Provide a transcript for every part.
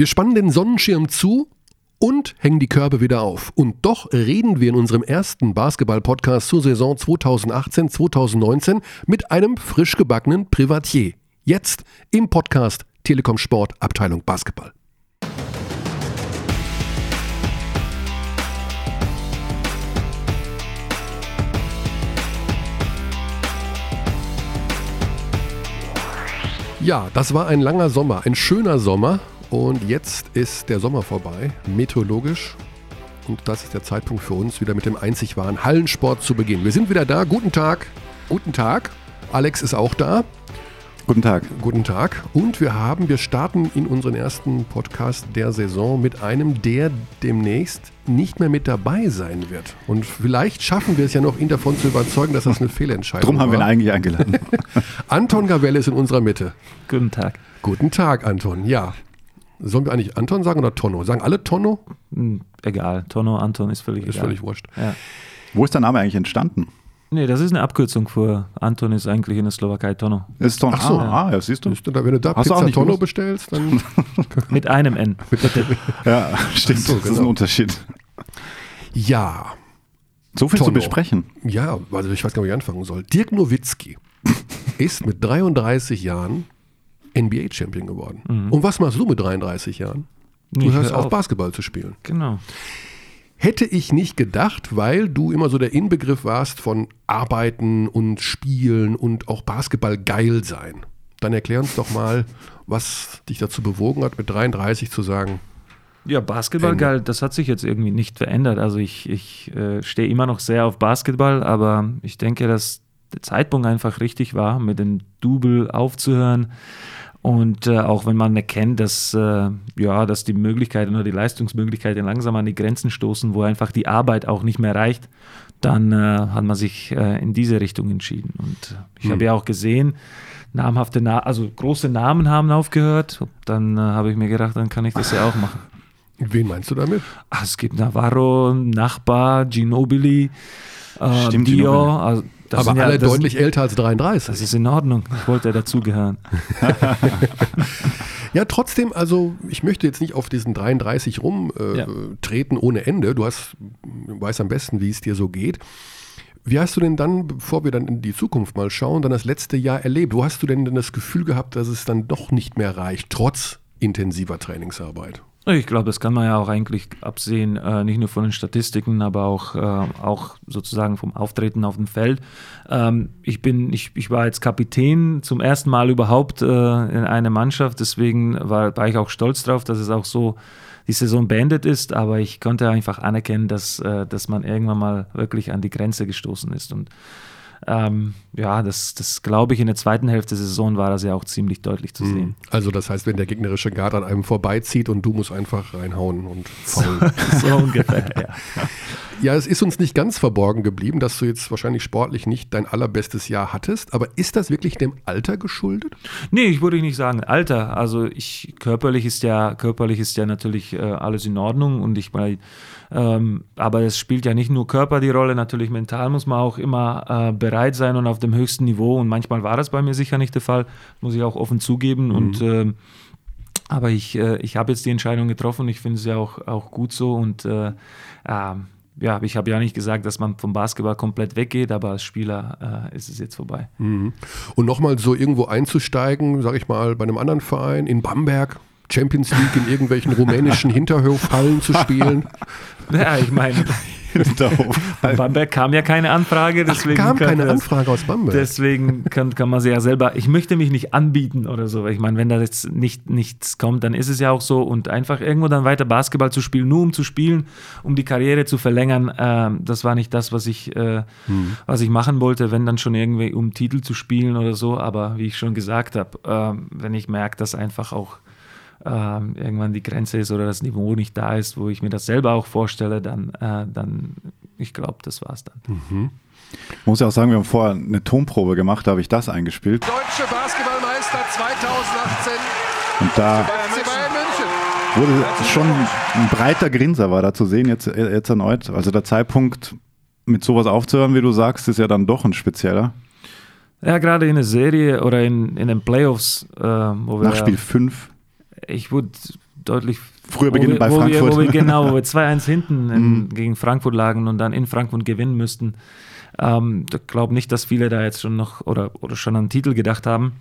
Wir spannen den Sonnenschirm zu und hängen die Körbe wieder auf. Und doch reden wir in unserem ersten Basketball-Podcast zur Saison 2018-2019 mit einem frisch gebackenen Privatier. Jetzt im Podcast Telekom Sport Abteilung Basketball. Ja, das war ein langer Sommer, ein schöner Sommer. Und jetzt ist der Sommer vorbei, meteorologisch. Und das ist der Zeitpunkt für uns, wieder mit dem einzig wahren Hallensport zu beginnen. Wir sind wieder da. Guten Tag. Guten Tag. Alex ist auch da. Guten Tag. Guten Tag. Und wir haben, wir starten in unseren ersten Podcast der Saison mit einem, der demnächst nicht mehr mit dabei sein wird. Und vielleicht schaffen wir es ja noch, ihn davon zu überzeugen, dass das eine Fehlentscheidung Drum haben wir ihn eigentlich eingeladen. Anton Gavell ist in unserer Mitte. Guten Tag. Guten Tag, Anton. Ja. Sollen wir eigentlich Anton sagen oder Tonno? Sagen alle Tonno? Hm, egal. Tonno, Anton ist völlig Ist egal. völlig wurscht. Ja. Wo ist der Name eigentlich entstanden? Nee, das ist eine Abkürzung für Anton ist eigentlich in der Slowakei Tonno. Ist doch, Ach so. ah, ah, ja, siehst du. Wenn du da Hast du auch Pizza Tonno gewusst? bestellst, dann. Mit einem N. Bitte. Ja, stimmt. so, das ist genau. ein Unterschied. ja. So viel zu Tonno. besprechen. Ja, also ich weiß gar nicht, wie ich anfangen soll. Dirk Nowitzki ist mit 33 Jahren NBA-Champion geworden. Und was machst du mit 33 Jahren? Du Ich hörst hör auf, auf. Basketball zu spielen. Genau. Hätte ich nicht gedacht, weil du immer so der Inbegriff warst von Arbeiten und Spielen und auch Basketball geil sein. Dann erklär uns doch mal, was dich dazu bewogen hat, mit 33 zu sagen, Ja, Basketball, Ende. geil, das hat sich jetzt irgendwie nicht verändert. Also ich, ich äh, stehe immer noch sehr auf Basketball, aber ich denke, dass der Zeitpunkt einfach richtig war, mit dem Double aufzuhören. Und äh, auch wenn man erkennt, dass, äh, ja, dass die Möglichkeiten oder die Leistungsmöglichkeiten langsam an die Grenzen stoßen, wo einfach die Arbeit auch nicht mehr reicht, dann äh, hat man sich äh, in diese Richtung entschieden. Und ich habe ja auch gesehen, namhafte, Na also große Namen haben aufgehört. Dann äh, habe ich mir gedacht, dann kann ich das ja auch machen. wen meinst du damit? Ach, es gibt Navarro, Nachbar, Ginobili, äh, Stimmt, Dior. Ginobili. Also das Aber alle ja, deutlich älter als 33. Das ist in Ordnung. Ich wollte dazugehören. Ja, trotzdem, also ich möchte jetzt nicht auf diesen 33 rumtreten äh, Ja. ohne Ende. Du hast, weißt am besten, wie es dir so geht. Wie hast du denn dann, bevor wir dann in die Zukunft mal schauen, dann das letzte Jahr erlebt? Wo hast du denn, denn das Gefühl gehabt, dass es dann doch nicht mehr reicht, trotz intensiver Trainingsarbeit? Ich glaube, das kann man ja auch eigentlich absehen, äh, nicht nur von den Statistiken, aber auch, äh, auch sozusagen vom Auftreten auf dem Feld. Ähm, ich, bin, ich, ich war jetzt Kapitän zum ersten Mal überhaupt äh, in einer Mannschaft, deswegen war, war ich auch stolz drauf, dass es auch so die Saison beendet ist, aber ich konnte einfach anerkennen, dass, äh, dass man irgendwann mal wirklich an die Grenze gestoßen ist. Und ähm, ja, das, das glaube ich, in der zweiten Hälfte der Saison war das ja auch ziemlich deutlich zu sehen. Also das heißt, wenn der gegnerische Guard an einem vorbeizieht und du musst einfach reinhauen und faulen. so ungefähr, ja. Ja, es ist uns nicht ganz verborgen geblieben, dass du jetzt wahrscheinlich sportlich nicht dein allerbestes Jahr hattest, aber ist das wirklich dem Alter geschuldet? Nee, ich würde nicht sagen Alter. Also ich körperlich ist ja körperlich ist ja natürlich äh, alles in Ordnung und ich meine, ähm, aber es spielt ja nicht nur Körper die Rolle, natürlich mental muss man auch immer äh, bereit sein und auf dem höchsten Niveau und manchmal war das bei mir sicher nicht der Fall, muss ich auch offen zugeben und ähm, aber ich, äh, ich habe jetzt die Entscheidung getroffen. Ich finde es ja auch, auch gut so. Und äh, ähm, ja, ich habe ja nicht gesagt, dass man vom Basketball komplett weggeht, aber als Spieler äh, ist es jetzt vorbei. Und nochmal so irgendwo einzusteigen, sag ich mal, bei einem anderen Verein in Bamberg, Champions League in irgendwelchen rumänischen Hinterhofhallen zu spielen. Ja, ich meine, von Bamberg kam ja keine Anfrage, Ach, deswegen kam kann keine das- Anfrage aus Bamberg. Deswegen kann, kann man sie ja selber, ich möchte mich nicht anbieten oder so. Ich meine, wenn da jetzt nicht, nichts kommt, dann ist es ja auch so. Und einfach irgendwo dann weiter Basketball zu spielen, nur um zu spielen, um die Karriere zu verlängern, ähm, das war nicht das, was ich, äh, was ich machen wollte, wenn dann schon irgendwie um Titel zu spielen oder so. Aber wie ich schon gesagt habe, ähm, wenn ich merke, dass einfach auch ähm, irgendwann die Grenze ist oder das Niveau nicht da ist, wo ich mir das selber auch vorstelle, dann, äh, dann ich glaube, das war's dann. muss ja auch sagen, wir haben vorher eine Tonprobe gemacht, da habe ich das eingespielt. Deutsche Basketballmeister 2018 Und da wurde schon ein breiter Grinser war da zu sehen, jetzt, jetzt erneut. Also der Zeitpunkt, mit sowas aufzuhören, wie du sagst, ist ja dann doch ein spezieller. Ja, gerade in der Serie oder in, in den Playoffs, äh, wo wir Nach Spiel 5. ich wurde deutlich Früher beginnen bei wo Frankfurt. Wir, wo wir, genau, wo wir 2-1 hinten in, gegen Frankfurt lagen und dann in Frankfurt gewinnen müssten. Ähm, ich glaube nicht, dass viele da jetzt schon noch oder, oder schon an den Titel gedacht haben.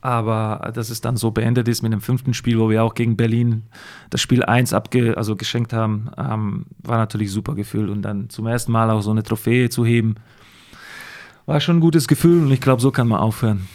Aber dass es dann so beendet ist mit dem fünften Spiel, wo wir auch gegen Berlin das Spiel 1 abge, also geschenkt haben, ähm, war natürlich super Gefühl. Und dann zum ersten Mal auch so eine Trophäe zu heben, war schon ein gutes Gefühl und ich glaube, so kann man aufhören.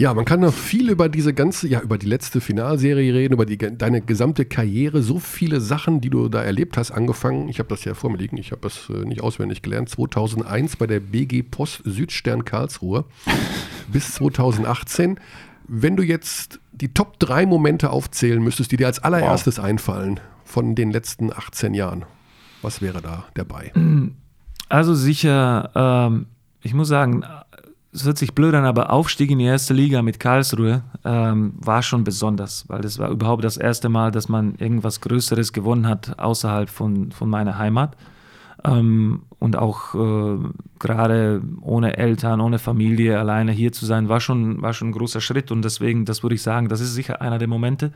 Ja, man kann noch viel über diese ganze, ja, über die letzte Finalserie reden, über die, deine gesamte Karriere, so viele Sachen, die du da erlebt hast, angefangen. Ich habe das ja vor mir liegen, ich habe das äh, nicht auswendig gelernt. 2001 bei der BG Post Südstern Karlsruhe bis 2018. Wenn du jetzt die Top 3 Momente aufzählen müsstest, die dir als allererstes wow. einfallen von den letzten 18 Jahren, was wäre da dabei? Also sicher, ähm, ich muss sagen, es hört sich blöd an, aber Aufstieg in die erste Liga mit Karlsruhe ähm, war schon besonders, weil das war überhaupt das erste Mal, dass man irgendwas Größeres gewonnen hat außerhalb von, von meiner Heimat. Ähm, und auch äh, gerade ohne Eltern, ohne Familie, alleine hier zu sein, war schon, war schon ein großer Schritt. Und deswegen, das würde ich sagen, das ist sicher einer der Momente.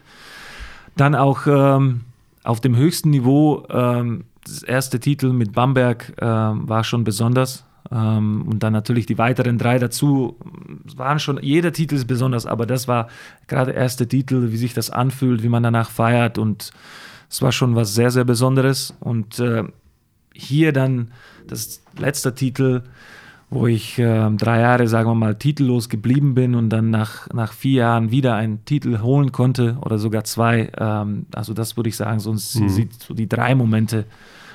Dann auch ähm, auf dem höchsten Niveau, ähm, das erste Titel mit Bamberg äh, war schon besonders ähm, und dann natürlich die weiteren drei dazu waren schon, jeder Titel ist besonders, aber das war gerade der erste Titel, wie sich das anfühlt, wie man danach feiert und es war schon was sehr, sehr Besonderes. Und äh, hier dann das letzte Titel, wo ich äh, drei Jahre, sagen wir mal, titellos geblieben bin und dann nach, nach vier Jahren wieder einen Titel holen konnte oder sogar zwei. Ähm, also das würde ich sagen, so, mhm. so die drei Momente,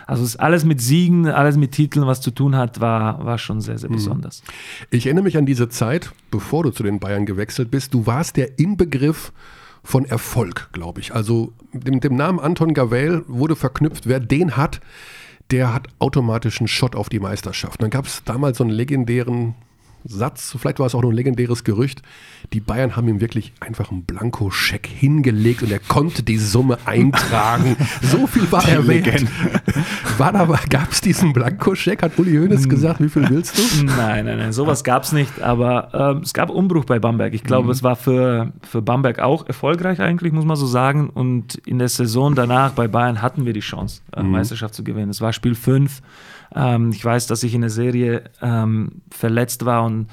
also es ist alles mit Siegen, alles mit Titeln, was zu tun hat, war, war schon sehr, sehr mhm. besonders. Ich erinnere mich an diese Zeit, bevor du zu den Bayern gewechselt bist. Du warst der Inbegriff von Erfolg, glaube ich. Also mit dem Namen Anton Gavel wurde verknüpft, wer den hat, der hat automatisch einen Shot auf die Meisterschaft. Dann gab es damals so einen legendären Satz, vielleicht war es auch nur ein legendäres Gerücht, die Bayern haben ihm wirklich einfach einen Blankoscheck hingelegt und er konnte die Summe eintragen. so viel war er wert. War da, gab es diesen Blankoscheck? Hat Uli Hoeneß hm. gesagt, wie viel willst du? Nein, nein, nein, sowas gab es nicht, aber ähm, es gab Umbruch bei Bamberg. Ich glaube, mhm. es war für, für Bamberg auch erfolgreich eigentlich, muss man so sagen. Und in der Saison danach bei Bayern hatten wir die Chance, äh, mhm. Meisterschaft zu gewinnen. Es war Spiel 5 ähm, ich weiß, dass ich in der Serie ähm, verletzt war und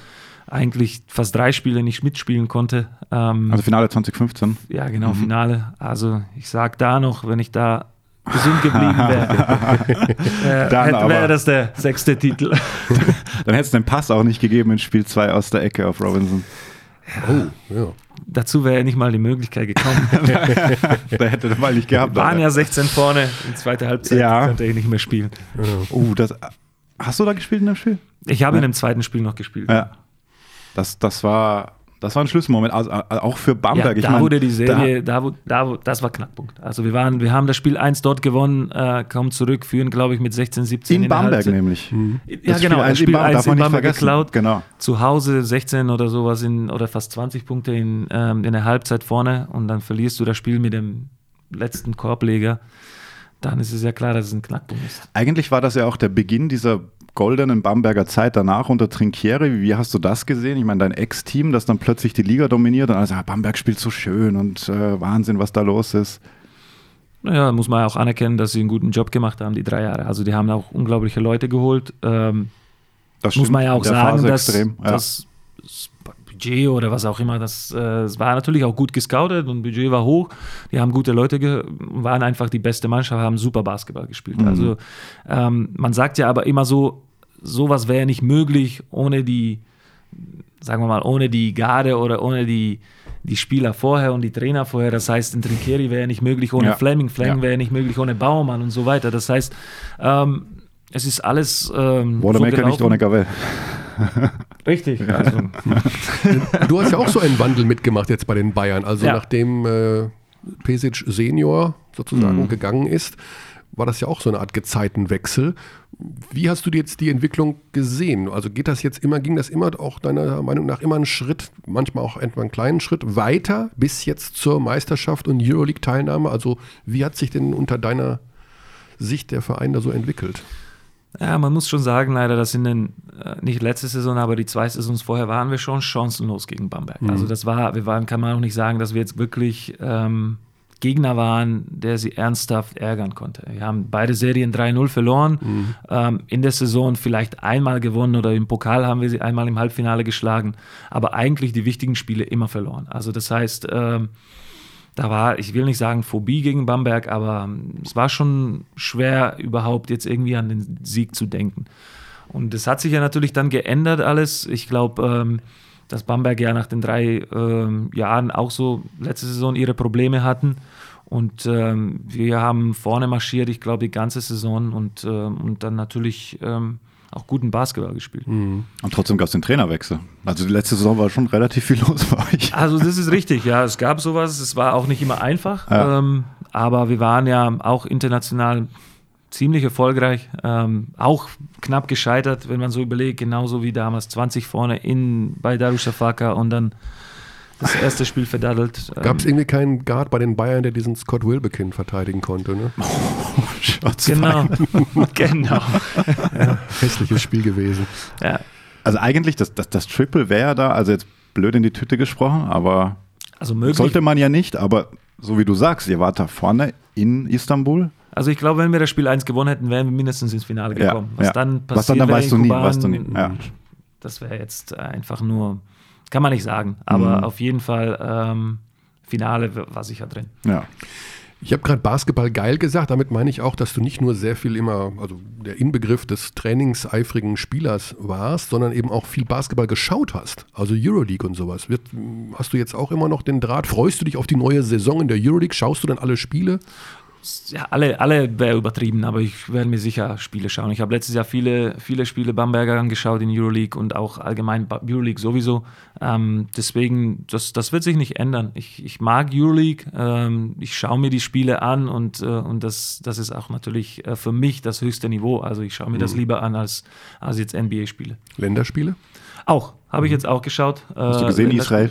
eigentlich fast drei Spiele nicht mitspielen konnte. Ähm, also Finale 2015? Ja, genau, mhm. Finale. Also ich sage da noch, wenn ich da gesund geblieben wäre, äh, wäre das der sechste Titel. Dann hätte es den Pass auch nicht gegeben in Spiel 2 aus der Ecke auf Robinson. Oh, ja. Dazu wäre nicht mal die Möglichkeit gekommen. da hätte er mal nicht gehabt. Wir waren ja 16 vorne, in zweiter Halbzeit ja. konnte ich nicht mehr spielen. Oh, das, hast du da gespielt in dem Spiel? Ich habe ja. in dem zweiten Spiel noch gespielt. Ja. Das, das war das war ein Schlüsselmoment, also, also auch für Bamberg. Ja, da ich mein, wurde die Serie, da, da, da, das war Knackpunkt. Also wir waren, wir haben das Spiel 1 dort gewonnen, äh, kommen zurück, führen glaube ich mit 16, 17. In, in Bamberg nämlich. Mhm. Ja genau, das Spiel 1 in, in Bamberg geklaut. Genau. Zu Hause 16 oder sowas in, oder fast 20 Punkte in, ähm, in der Halbzeit vorne und dann verlierst du das Spiel mit dem letzten Korbleger. Dann ist es ja klar, dass es ein Knackpunkt ist. Eigentlich war das ja auch der Beginn dieser goldenen Bamberger Zeit danach unter Trinkieri. Wie hast du das gesehen? Ich meine, dein Ex-Team, das dann plötzlich die Liga dominiert und also, ja, Bamberg spielt so schön und äh, Wahnsinn, was da los ist. Naja, muss man auch anerkennen, dass sie einen guten Job gemacht haben, die drei Jahre. Also die haben auch unglaubliche Leute geholt. Ähm, das muss man ja auch sagen, dass, ja. das Budget oder was auch immer, das, äh, das, war natürlich auch gut gescoutet und Budget war hoch. Die haben gute Leute, waren einfach die beste Mannschaft, haben super Basketball gespielt. Mhm. Also ähm, man sagt ja aber immer so, sowas wäre nicht möglich ohne die, sagen wir mal, ohne die Garde oder ohne die, die Spieler vorher und die Trainer vorher. Das heißt, ein Trinkeri wäre nicht möglich ohne ja. Fleming, Fleming ja. wäre nicht möglich ohne Baumann und so weiter. Das heißt, ähm, es ist alles. Ähm, Wanamaker so nicht ohne Gavel. Richtig. Ja. Also. du hast ja auch so einen Wandel mitgemacht jetzt bei den Bayern. Also ja. nachdem äh, Pesic Senior sozusagen mhm. gegangen ist, war das ja auch so eine Art Gezeitenwechsel. Wie hast du jetzt die Entwicklung gesehen? Also geht das jetzt immer, ging das immer auch deiner Meinung nach immer einen Schritt, manchmal auch etwa einen kleinen Schritt weiter bis jetzt zur Meisterschaft und Euroleague-Teilnahme? Also wie hat sich denn unter deiner Sicht der Verein da so entwickelt? Ja, man muss schon sagen, leider, dass in den, äh, nicht letzte Saison, aber die zwei Saisons vorher waren wir schon chancenlos gegen Bamberg. Mhm. Also das war, wir waren, kann man auch nicht sagen, dass wir jetzt wirklich ähm, Gegner waren, der sie ernsthaft ärgern konnte. Wir haben beide Serien 3-0 verloren, mhm. ähm, in der Saison vielleicht einmal gewonnen oder im Pokal haben wir sie einmal im Halbfinale geschlagen, aber eigentlich die wichtigen Spiele immer verloren. Also das heißt, ähm, da war, ich will nicht sagen Phobie gegen Bamberg, aber ähm, es war schon schwer, überhaupt jetzt irgendwie an den Sieg zu denken. Und das hat sich ja natürlich dann geändert alles. Ich glaube, ähm, dass Bamberg ja nach den drei ähm, Jahren auch so letzte Saison ihre Probleme hatten. Und ähm, wir haben vorne marschiert, ich glaube, die ganze Saison und, ähm, und dann natürlich ähm, auch guten Basketball gespielt. Mhm. Und trotzdem gab es den Trainerwechsel. Also die letzte Saison war schon relativ viel los bei euch. Also das ist richtig, ja. Es gab sowas, es war auch nicht immer einfach. Ja. Ähm, aber wir waren ja auch international ziemlich erfolgreich, ähm, auch knapp gescheitert, wenn man so überlegt, genauso wie damals 20 vorne in, bei Darussafaka und dann das erste Spiel verdaddelt. Gab es ähm, irgendwie keinen Guard bei den Bayern, der diesen Scott Wilbekin verteidigen konnte, ne? Oh, genau, genau. ja, hässliches Spiel gewesen. Ja. Also eigentlich, das, das, das Triple wäre da, also jetzt blöd in die Tüte gesprochen, aber also möglich. sollte man ja nicht, aber so wie du sagst, ihr wart da vorne in Istanbul, also ich glaube, wenn wir das Spiel 1 gewonnen hätten, wären wir mindestens ins Finale gekommen. Ja, was ja. dann passiert, was dann, dann weißt du nie, weißt du nie. Ja. Das wäre jetzt einfach nur, kann man nicht sagen, aber mhm. auf jeden Fall ähm, Finale war sicher drin. Ja. Ich habe gerade Basketball geil gesagt, damit meine ich auch, dass du nicht nur sehr viel immer, also der Inbegriff des trainingseifrigen Spielers warst, sondern eben auch viel Basketball geschaut hast. Also Euroleague und sowas. Wird, hast du jetzt auch immer noch den Draht? Freust du dich auf die neue Saison in der Euroleague? Schaust du dann alle Spiele? Ja, alle, alle wäre übertrieben, aber ich werde mir sicher Spiele schauen. Ich habe letztes Jahr viele, viele Spiele Bamberger angeschaut in Euroleague und auch allgemein Euroleague sowieso. Ähm, deswegen, das, das wird sich nicht ändern. Ich, ich mag Euroleague, ähm, ich schaue mir die Spiele an und, äh, und das, das ist auch natürlich äh, für mich das höchste Niveau. Also ich schaue mir mhm. das lieber an als, als jetzt NBA-Spiele. Länderspiele? Auch, habe ich mhm. jetzt auch geschaut. Hast du gesehen, Israel?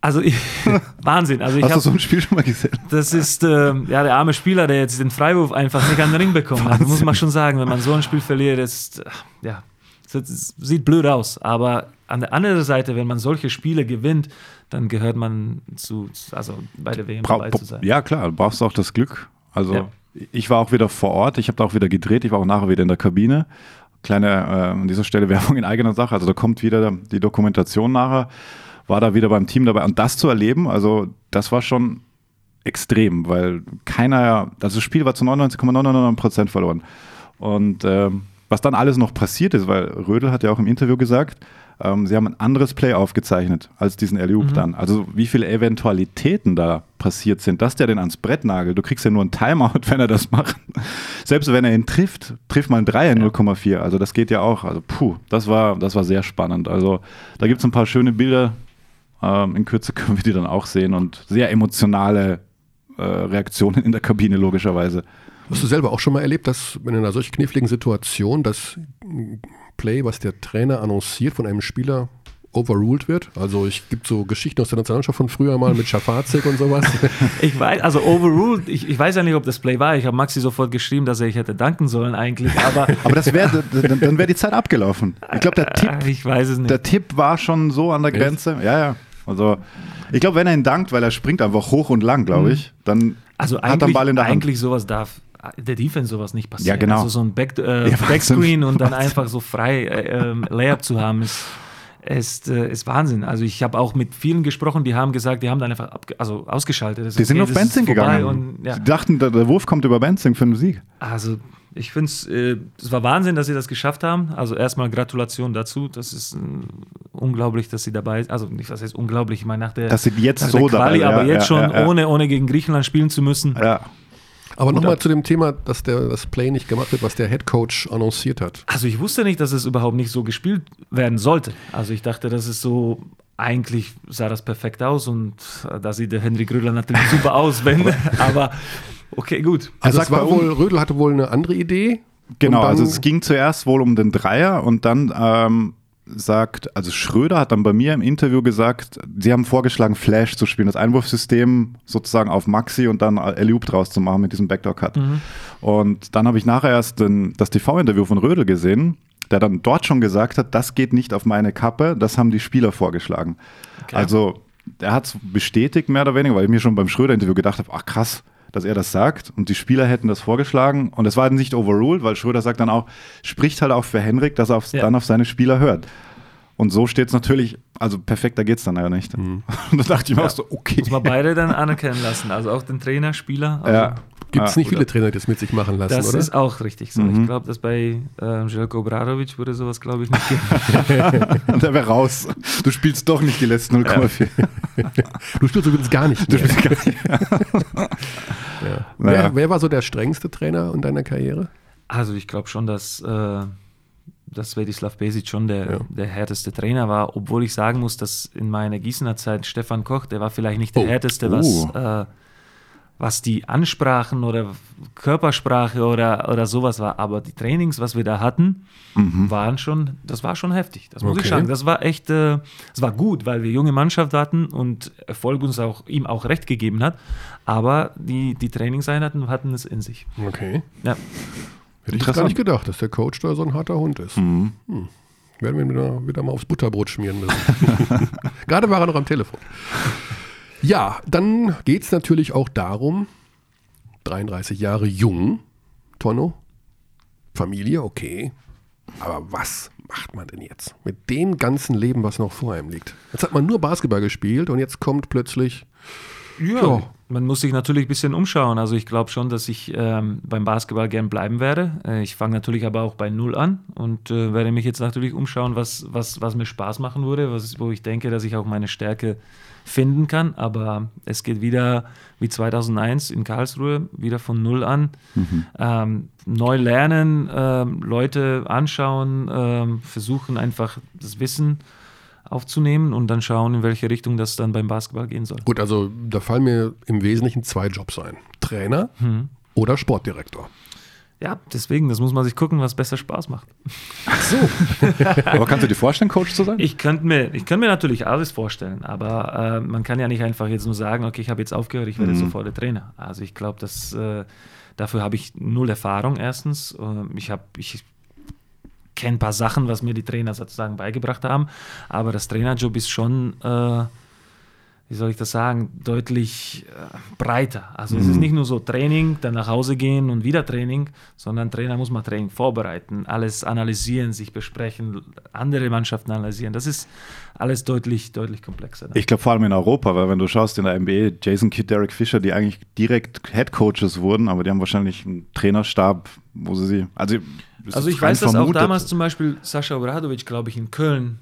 Also ich, Wahnsinn. Also ich Hast hab, du so ein Spiel schon mal gesehen? Das ist äh, ja der arme Spieler, der jetzt den Freiwurf einfach nicht an den Ring bekommt. Das muss man schon sagen, wenn man so ein Spiel verliert, ist ja das sieht blöd aus. Aber an der anderen Seite, wenn man solche Spiele gewinnt, dann gehört man zu, also bei der WM Bra dabei zu sein. Ja klar, du brauchst auch das Glück. Also ja. ich war auch wieder vor Ort, ich habe da auch wieder gedreht, ich war auch nachher wieder in der Kabine. Kleine äh, an dieser Stelle Werbung in eigener Sache. Also da kommt wieder die Dokumentation nachher war da wieder beim Team dabei. Und das zu erleben, also das war schon extrem, weil keiner, also das Spiel war zu 99,99 Prozent verloren. Und ähm, was dann alles noch passiert ist, weil Rödel hat ja auch im Interview gesagt, ähm, sie haben ein anderes Play aufgezeichnet als diesen Alley mhm. dann. Also wie viele Eventualitäten da passiert sind, dass der den ans Brett nagelt. Du kriegst ja nur ein Timeout, wenn er das macht. Selbst wenn er ihn trifft, trifft man ein Dreier in ja. 0,4. Also das geht ja auch. Also puh, das war, das war sehr spannend. Also da gibt es ein paar schöne Bilder, ähm, in Kürze können wir die dann auch sehen und sehr emotionale äh, Reaktionen in der Kabine logischerweise. Hast du selber auch schon mal erlebt, dass in einer solch kniffligen Situation das Play, was der Trainer annonciert von einem Spieler, overruled wird. Also ich gibt so Geschichten aus der Nationalmannschaft von früher mal mit Schafazik und sowas. Ich weiß, also overruled, ich, ich weiß ja nicht, ob das Play war. Ich habe Maxi sofort geschrieben, dass er ich hätte danken sollen eigentlich. Aber, aber das wäre, dann, dann wäre die Zeit abgelaufen. Ich glaube, der Tipp, ich weiß es nicht. der Tipp war schon so an der Grenze. Ja, ja. Also ich glaube, wenn er ihn dankt, weil er springt einfach hoch und lang, glaube mhm. ich, dann also hat er einen Ball in der Hand. Eigentlich sowas darf der Defense sowas nicht passieren. Ja, genau. Also so ein Back, äh, ja, Backscreen und dann einfach so frei äh, ähm, Layup zu haben, ist, ist, äh, ist Wahnsinn. Also ich habe auch mit vielen gesprochen, die haben gesagt, die haben dann einfach also ausgeschaltet. Das die sind okay, auf Benzing gegangen. Und, ja. Die dachten, der, der Wurf kommt über Benzing für den Sieg. Also ich finde es, äh, es war Wahnsinn, dass sie das geschafft haben. Also erstmal Gratulation dazu. Das ist äh, unglaublich, dass sie dabei sind. Also nicht, was heißt unglaublich, ich meine nach der, dass sie jetzt so Quali, dabei, aber ja, jetzt schon ja, ohne, ohne gegen Griechenland spielen zu müssen. Ja. Aber nochmal zu dem Thema, dass der, das Play nicht gemacht wird, was der Head Coach annonciert hat. Also ich wusste nicht, dass es überhaupt nicht so gespielt werden sollte. Also ich dachte, das ist so eigentlich sah das perfekt aus und äh, da sieht der Henry Grödler natürlich super aus, wenn, aber Okay, gut. Also es war wohl, Rödel hatte wohl eine andere Idee. Genau, also es ging zuerst wohl um den Dreier und dann ähm, sagt, also Schröder hat dann bei mir im Interview gesagt, sie haben vorgeschlagen, Flash zu spielen, das Einwurfsystem sozusagen auf Maxi und dann Eliup draus zu machen mit diesem Backdoor-Cut. Mhm. Und dann habe ich nachher erst den, das TV-Interview von Rödel gesehen, der dann dort schon gesagt hat, das geht nicht auf meine Kappe, das haben die Spieler vorgeschlagen. Okay. Also er hat es bestätigt, mehr oder weniger, weil ich mir schon beim Schröder-Interview gedacht habe, ach krass, dass er das sagt und die Spieler hätten das vorgeschlagen und es war nicht overruled, weil Schröder sagt dann auch, spricht halt auch für Henrik, dass er auf, ja. dann auf seine Spieler hört. Und so steht es natürlich, also perfekter geht es dann ja nicht. Mhm. Und da dachte ich mir ja. auch so, okay. Muss man beide dann anerkennen lassen, also auch den Trainer, Spieler. Also ja. Gibt es ja, nicht viele Trainer, die das mit sich machen lassen, das oder? Das ist auch richtig so. Mhm. Ich glaube, dass bei äh, Željko Obradovic würde sowas, glaube ich, nicht geben. Und er wäre raus. Du spielst doch nicht die letzten 0,4. du spielst übrigens gar nicht. Mehr. Du spielst gar nicht. ja. wer, wer, war so der strengste Trainer in deiner Karriere? Also ich glaube schon, dass... Äh, dass Svetislav Besic schon der, ja. der härteste Trainer war, obwohl ich sagen muss, dass in meiner Gießener Zeit Stefan Koch, der war vielleicht nicht der oh. härteste, was, oh. äh, was die Ansprachen oder Körpersprache oder, oder sowas war. Aber die Trainings, was wir da hatten, mhm. waren schon, das war schon heftig. Das muss okay. ich sagen. Das war echt, äh, das war gut, weil wir junge Mannschaft hatten und Erfolg uns auch ihm auch recht gegeben hat. Aber die, die Trainingseinheiten hatten es in sich. Okay. Ja. Hätte ich gar nicht gedacht, dass der Coach da so ein harter Hund ist. Mhm. Hm. Werden wir wieder, wieder mal aufs Butterbrot schmieren müssen. Gerade war er noch am Telefon. Ja, dann geht es natürlich auch darum, 33 Jahre jung, Tonno, Familie, okay. Aber was macht man denn jetzt mit dem ganzen Leben, was noch vor einem liegt? Jetzt hat man nur Basketball gespielt und jetzt kommt plötzlich. Ja. Man muss sich natürlich ein bisschen umschauen. Also ich glaube schon, dass ich ähm, beim Basketball gern bleiben werde. Äh, ich fange natürlich aber auch bei Null an und äh, werde mich jetzt natürlich umschauen, was, was, was mir Spaß machen würde, was, wo ich denke, dass ich auch meine Stärke finden kann. Aber es geht wieder wie 2001 in Karlsruhe, wieder von Null an. Mhm. Ähm, neu lernen, ähm, Leute anschauen, ähm, versuchen einfach das Wissen aufzunehmen und dann schauen, in welche Richtung das dann beim Basketball gehen soll. Gut, also da fallen mir im Wesentlichen zwei Jobs ein. Trainer mhm. oder Sportdirektor. Ja, deswegen, das muss man sich gucken, was besser Spaß macht. Ach so. aber kannst du dir vorstellen, Coach zu sein? Ich könnte mir, ich mir natürlich alles vorstellen, aber äh, man kann ja nicht einfach jetzt nur sagen, okay, ich habe jetzt aufgehört, ich werde mhm. sofort der Trainer. Also ich glaube, dass äh, dafür habe ich null Erfahrung erstens. Äh, ich habe, ich kenne ein paar Sachen, was mir die Trainer sozusagen beigebracht haben, aber das Trainerjob ist schon äh, wie soll ich das sagen, deutlich äh, breiter. Also mhm. es ist mhm. nicht nur so Training, dann nach Hause gehen und wieder Training, sondern Trainer muss mal Training vorbereiten, alles analysieren, sich besprechen, andere Mannschaften analysieren. Das ist alles deutlich, deutlich komplexer. Ich glaube vor allem in Europa, weil wenn du schaust in der NBA, Jason Kidd, Derek Fisher, die eigentlich direkt Head Coaches wurden, aber die haben wahrscheinlich einen Trainerstab, wo sie sie, also also ich weiß, dass auch damals zum Beispiel Sascha Obradovic, glaube ich, in Köln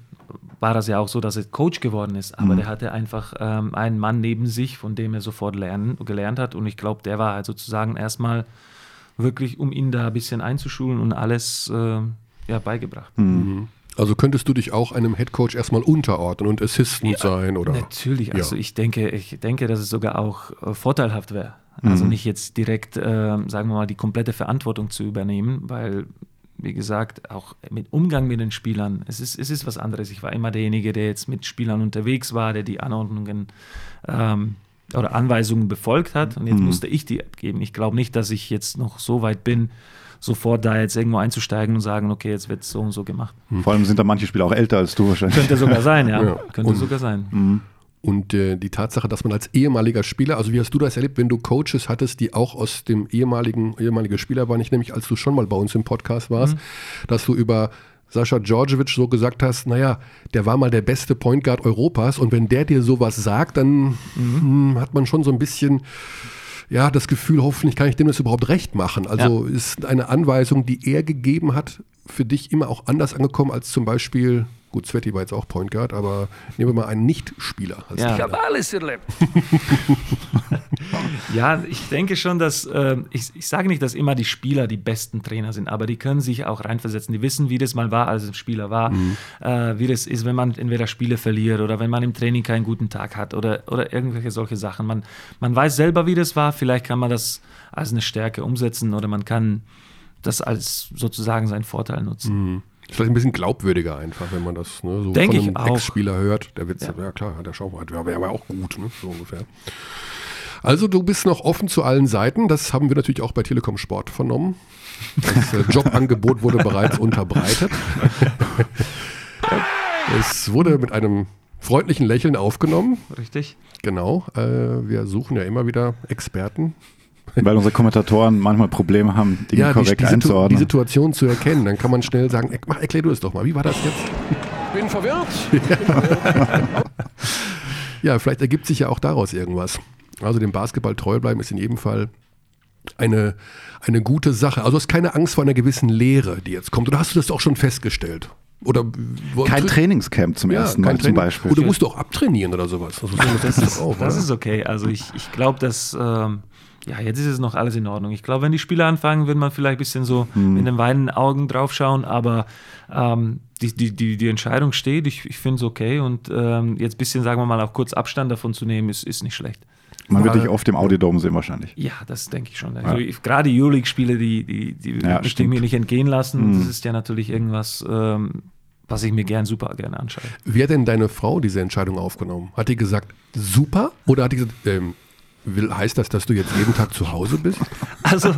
war das ja auch so, dass er Coach geworden ist. Aber mhm. der hatte einfach ähm, einen Mann neben sich, von dem er sofort lernen, gelernt hat. Und ich glaube, der war halt sozusagen erstmal wirklich, um ihn da ein bisschen einzuschulen und alles äh, ja, beigebracht. Mhm. mhm. Also könntest du dich auch einem Headcoach erstmal unterordnen und Assistant ja, sein, oder? Natürlich. Also ja. ich denke, ich denke, dass es sogar auch äh, vorteilhaft wäre. Also mhm. nicht jetzt direkt, äh, sagen wir mal, die komplette Verantwortung zu übernehmen, weil wie gesagt, auch mit Umgang mit den Spielern. Es ist, es ist was anderes. Ich war immer derjenige, der jetzt mit Spielern unterwegs war, der die Anordnungen ähm, oder Anweisungen befolgt hat. Und jetzt mhm. musste ich die abgeben. Ich glaube nicht, dass ich jetzt noch so weit bin, sofort da jetzt irgendwo einzusteigen und sagen, okay, jetzt wird es so und so gemacht. Vor allem sind da manche Spieler auch älter als du wahrscheinlich. Könnte sogar sein, ja. ja. Könnte und, sogar sein. Mhm. Und äh, die Tatsache, dass man als ehemaliger Spieler, also wie hast du das erlebt, wenn du Coaches hattest, die auch aus dem ehemaligen, ehemaligen Spieler waren, ich nämlich, als du schon mal bei uns im Podcast warst, mhm. dass du über Sascha Djordjevic so gesagt hast, naja, der war mal der beste Point Guard Europas und wenn der dir sowas sagt, dann mhm. mh, hat man schon so ein bisschen ja, das Gefühl, hoffentlich kann ich dem das überhaupt recht machen. Also ja. ist eine Anweisung, die er gegeben hat, für dich immer auch anders angekommen als zum Beispiel Gut, Sveti war jetzt auch Point Guard, aber nehmen wir mal einen Nicht-Spieler. Ja. Ich habe alles erlebt. ja, ich denke schon, dass, äh, ich, ich sage nicht, dass immer die Spieler die besten Trainer sind, aber die können sich auch reinversetzen. Die wissen, wie das mal war, als es Spieler war, mhm. äh, wie das ist, wenn man entweder Spiele verliert oder wenn man im Training keinen guten Tag hat oder, oder irgendwelche solche Sachen. Man, man weiß selber, wie das war. Vielleicht kann man das als eine Stärke umsetzen oder man kann das als sozusagen seinen Vorteil nutzen. Mhm. Ist vielleicht ein bisschen glaubwürdiger einfach, wenn man das ne, so Denk von einem Ex-Spieler hört. Der Witz, ja. ja klar, der Schau der wäre aber auch gut, ne, so ungefähr. Also du bist noch offen zu allen Seiten. Das haben wir natürlich auch bei Telekom Sport vernommen. Das äh, Jobangebot wurde bereits unterbreitet. es wurde mit einem freundlichen Lächeln aufgenommen. Richtig. Genau. Äh, wir suchen ja immer wieder Experten. Weil unsere Kommentatoren manchmal Probleme haben, Dinge ja, die, korrekt die, die einzuordnen. Situation zu erkennen. Dann kann man schnell sagen, "Ey, mach, erklär du es doch mal. Wie war das jetzt? Bin verwirrt. Ja, vielleicht ergibt sich ja auch daraus irgendwas. Also dem Basketball treu bleiben ist in jedem Fall eine, eine gute Sache. Also du hast keine Angst vor einer gewissen Lehre, die jetzt kommt. Oder hast du das auch schon festgestellt? Oder wo- Kein Trainingscamp zum ja, ersten Mal zum Training. Beispiel. Oder musst du auch abtrainieren oder sowas? Also Das, das, ist, auch, Das ist okay. Also ich, ich glaube, dass ähm, ja, jetzt ist es noch alles in Ordnung. Ich glaube, wenn die Spieler anfangen, wird man vielleicht ein bisschen so mit den weinen Augen drauf schauen, aber ähm, die, die, die, die Entscheidung steht. Ich, ich finde es okay und ähm, jetzt ein bisschen, sagen wir mal, auch kurz Abstand davon zu nehmen, ist, ist nicht schlecht. Man wird dich oft im Audiodom sehen wahrscheinlich. Ja, das denke ich schon. Also ich, gerade die Euroleague-Spiele, die, die, die Ja, mir nicht entgehen lassen. Das ist ja natürlich irgendwas, ähm, was ich mir gern super gerne anschaue. Wie hat denn deine Frau diese Entscheidung aufgenommen? Hat die gesagt, super? Oder hat die gesagt, ähm, will, heißt das, dass du jetzt jeden Tag zu Hause bist? Also,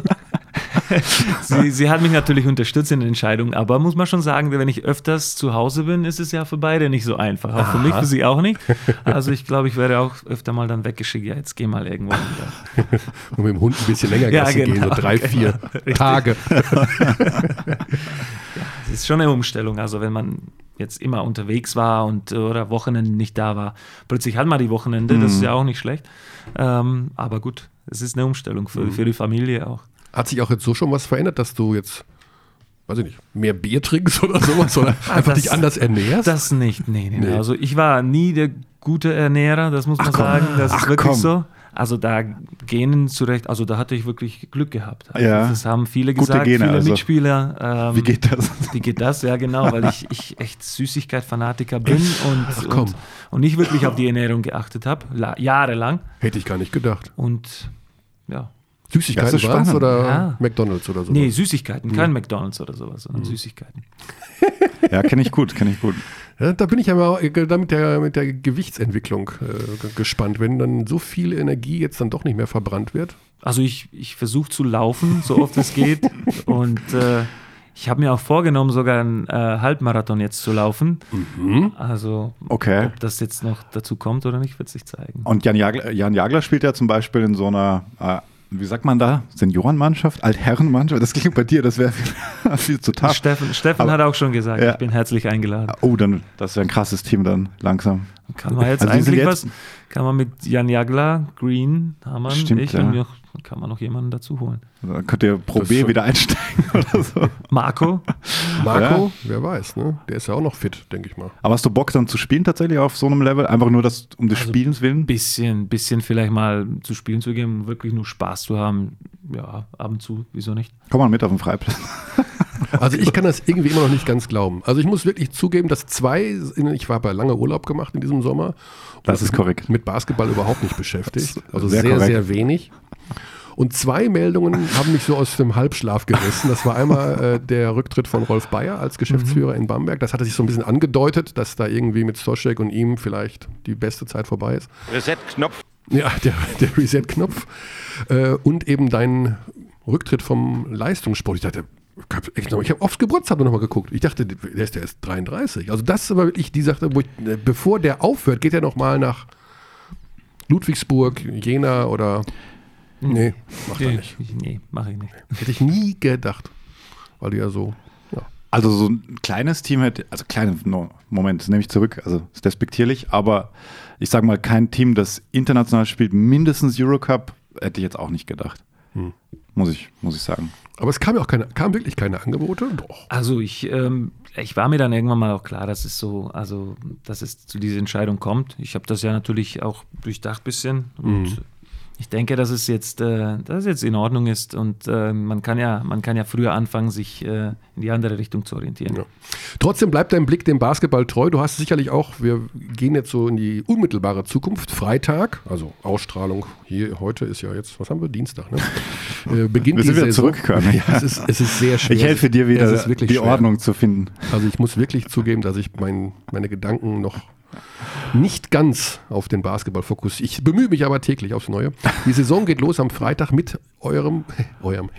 sie, sie hat mich natürlich unterstützt in der Entscheidung, aber muss man schon sagen, wenn ich öfters zu Hause bin, ist es ja für beide nicht so einfach. Auch für mich, für sie auch nicht. Also ich glaube, ich werde auch öfter mal dann weggeschickt, ja, jetzt geh mal irgendwo wieder. Und mit dem Hund ein bisschen länger Ja, Gassi gehen, so genau, drei, genau. vier Tage. Es ist schon eine Umstellung. Also wenn man jetzt immer unterwegs war und oder Wochenenden nicht da war, plötzlich hat man die Wochenende, das ist ja auch nicht schlecht. Ähm, aber gut, es ist eine Umstellung für, für die Familie auch. Hat sich auch jetzt so schon was verändert, dass du jetzt, weiß ich nicht, mehr Bier trinkst oder sowas? Oder einfach Ah, das- dich anders ernährst? Das nicht, nee, nee, nee. Also ich war nie der gute Ernährer, das muss man komm. sagen. Das Ach, ist wirklich komm. so. Also da Genen zurecht, also da hatte ich wirklich Glück gehabt. Also Ja. Das haben viele Gute gesagt, Gene viele also. Mitspieler. Ähm, Wie geht das? Wie geht das? Ja, genau, weil ich, ich echt Süßigkeit-Fanatiker bin und, komm. und, und nicht wirklich auf die Ernährung geachtet habe, la- jahrelang. Hätte ich gar nicht gedacht. Und ja, Süßigkeiten waren oder Ja. McDonalds oder so? nee, Süßigkeiten, kein McDonalds oder sowas, sondern Süßigkeiten. Ja, kenne ich gut, kenne ich gut. Ja, da bin ich aber auch, äh, da mit der, mit der Gewichtsentwicklung äh, gespannt, wenn dann so viel Energie jetzt dann doch nicht mehr verbrannt wird. Also ich, ich versuche zu laufen, so oft es geht. Und äh, ich habe mir auch vorgenommen, sogar einen äh, Halbmarathon jetzt zu laufen. Also Okay. ob das jetzt noch dazu kommt oder nicht, wird sich zeigen. Und Jan Jagler, Jan Jagler spielt ja zum Beispiel in so einer, äh, wie sagt man da, Seniorenmannschaft, Altherrenmannschaft. Das klingt bei dir, das wäre viel, viel zu tough. Steffen, Steffen Aber- hat auch schon gesagt, Ja. ich bin herzlich eingeladen. Oh, dann, das wäre ein krasses Team dann langsam. Kann man jetzt Also eigentlich jetzt- was, kann man mit Jan Jagler, Green, Hamann, Stimmt, ich ja. und noch, kann man noch jemanden dazu holen. Dann könnt ihr Pro Das B wieder einsteigen oder so. Marco, Marco, wer weiß, ne? Der ist ja auch noch fit, denke ich mal. Aber hast du Bock dann zu spielen tatsächlich auf so einem Level? Einfach nur das um des Also Spielens willen? bisschen, bisschen vielleicht mal zu spielen zu gehen, um wirklich nur Spaß zu haben. Ja, ab und zu, wieso nicht? Komm mal mit auf den Freiplatz. Also ich kann das irgendwie immer noch nicht ganz glauben. Also ich muss wirklich zugeben, dass zwei, ich habe ja lange Urlaub gemacht in diesem Sommer. Das ist korrekt. Mit Basketball überhaupt nicht beschäftigt. Also Sehr sehr, sehr, wenig. Und zwei Meldungen haben mich so aus dem Halbschlaf gerissen. Das war einmal äh, der Rücktritt von Rolf Bayer als Geschäftsführer in Bamberg. Das hatte sich so ein bisschen angedeutet, dass da irgendwie mit Stoschek und ihm vielleicht die beste Zeit vorbei ist. Reset-Knopf. Ja, der, der Reset-Knopf. Äh, und eben dein Rücktritt vom Leistungssport. Ich dachte, ich habe aufs Geburtstag noch mal geguckt. Ich dachte, der ist der ist 33. Also das war wirklich die Sache, wo ich, äh, bevor der aufhört, geht er noch mal nach Ludwigsburg, Jena oder nee, macht er nicht. Nee, mache ich nicht. Hätte ich nie gedacht, weil du ja so ja. Also so ein kleines Team hätte, also kleine, no, Moment, das nehme ich zurück, also ist despektierlich, aber ich sage mal, kein Team, das international spielt, mindestens Eurocup, hätte ich jetzt auch nicht gedacht. Hm. Muss ich, muss ich sagen. Aber es kam ja auch keine, kam wirklich keine Angebote. Doch. Also ich, ähm, ich war mir dann irgendwann mal auch klar, dass es so, also dass es zu dieser Entscheidung kommt. Ich habe das ja natürlich auch durchdacht bisschen und ich denke, dass es jetzt, äh, dass es jetzt in Ordnung ist und äh, man kann ja, man kann ja früher anfangen, sich äh, in die andere Richtung zu orientieren. Ja. Trotzdem bleibt dein Blick dem Basketball treu. Du hast sicherlich auch, wir gehen jetzt so in die unmittelbare Zukunft. Freitag, also Ausstrahlung hier, heute ist ja jetzt, was haben wir? Dienstag, ne? Äh, beginnt Wir sind die wieder Saison. zurück, Körner. Ja, es, ist, es ist sehr schwer. Ich helfe dir Es wieder, ist wirklich die schwer. Ordnung zu finden. Also ich muss wirklich zugeben, dass ich mein, meine Gedanken noch nicht ganz auf den Basketball fokussiere. Ich bemühe mich aber täglich aufs Neue. Die Saison geht los am Freitag mit eurem, eurem,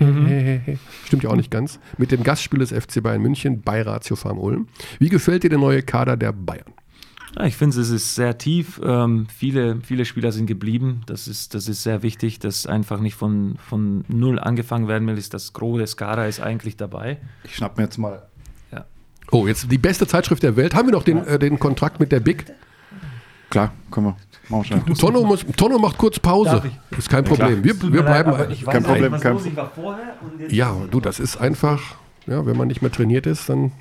stimmt ja auch nicht ganz, mit dem Gastspiel des FC Bayern München bei Ratio Farm Ulm. Wie gefällt dir der neue Kader der Bayern? Ja, ich finde, es ist sehr tief. Ähm, viele, viele Spieler sind geblieben. Das ist, das ist sehr wichtig, dass einfach nicht von, von null angefangen werden will. Ist das große Skara ist eigentlich dabei. Ich schnapp mir jetzt mal. Oh, jetzt die beste Zeitschrift der Welt. Haben wir noch den, äh, den Kontrakt mit der Big? Klar, können wir. Machen wir schnell. Tonno, muss, Tonno macht kurz Pause. Ist kein Problem. Wir, wir bleiben. Kein Problem, kein Ich war vorher und jetzt Ja, du, das ist einfach, ja, wenn man nicht mehr trainiert ist, dann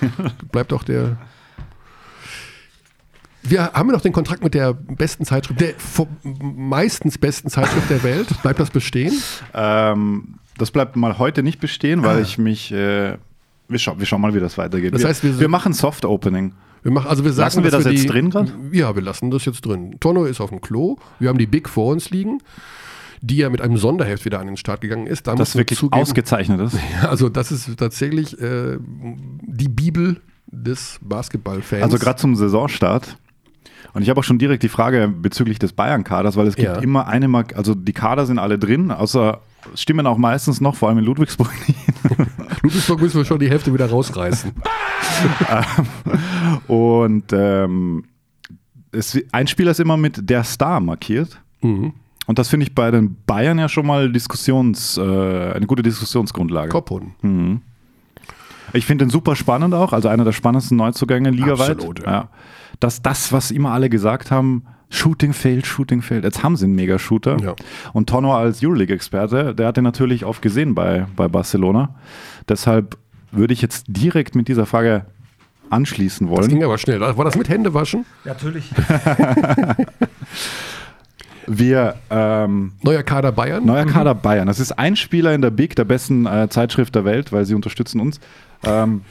bleibt auch der. Wir haben wir noch den Kontrakt mit der besten Zeitschrift, der meistens besten Zeitschrift der Welt. Bleibt das bestehen? Ähm, das bleibt mal heute nicht bestehen, weil ich mich. Äh, wir, scha wir schauen mal, wie das weitergeht. Das wir, heißt, wir- wir machen Soft Opening. Wir machen, also wir sagen, Lassen wir das jetzt die, drin grad? Ja, wir lassen das jetzt drin. Tonno ist auf dem Klo. Wir haben die Big vor uns liegen, die ja mit einem Sonderheft wieder an den Start gegangen ist. Da Das wirklich zugeben, ausgezeichnet ist. Ja, also das ist tatsächlich äh, die Bibel des Basketballfans. Also gerade zum Saisonstart. Und ich habe auch schon direkt die Frage bezüglich des Bayern-Kaders, weil es gibt Ja. immer eine, Mark also die Kader sind alle drin, außer stimmen auch meistens noch, vor allem in Ludwigsburg nicht. Ludwigsburg müssen wir schon die Hälfte wieder rausreißen. Und ähm, es, ein Spieler ist immer mit der Star markiert. Mhm. Und das finde ich bei den Bayern ja schon mal Diskussions, äh, eine gute Diskussionsgrundlage. Kopfhund. Mhm. Ich finde den super spannend auch, also einer der spannendsten Neuzugänge ligaweit. Absolut, ja. ja. Dass das, was immer alle gesagt haben, Shooting fehlt, Shooting fehlt. Jetzt haben sie einen Mega-Shooter. Ja. Und Tonno als Euroleague-Experte, der hat den natürlich oft gesehen bei, bei Barcelona. Deshalb würde ich jetzt direkt mit dieser Frage anschließen Das wollen. ging aber schnell. War das mit Händewaschen? Natürlich. Wir, ähm, Neuer Kader Bayern? neuer Kader Bayern. Das ist ein Spieler in der Big, der besten äh, Zeitschrift der Welt, weil sie unterstützen uns. Ähm,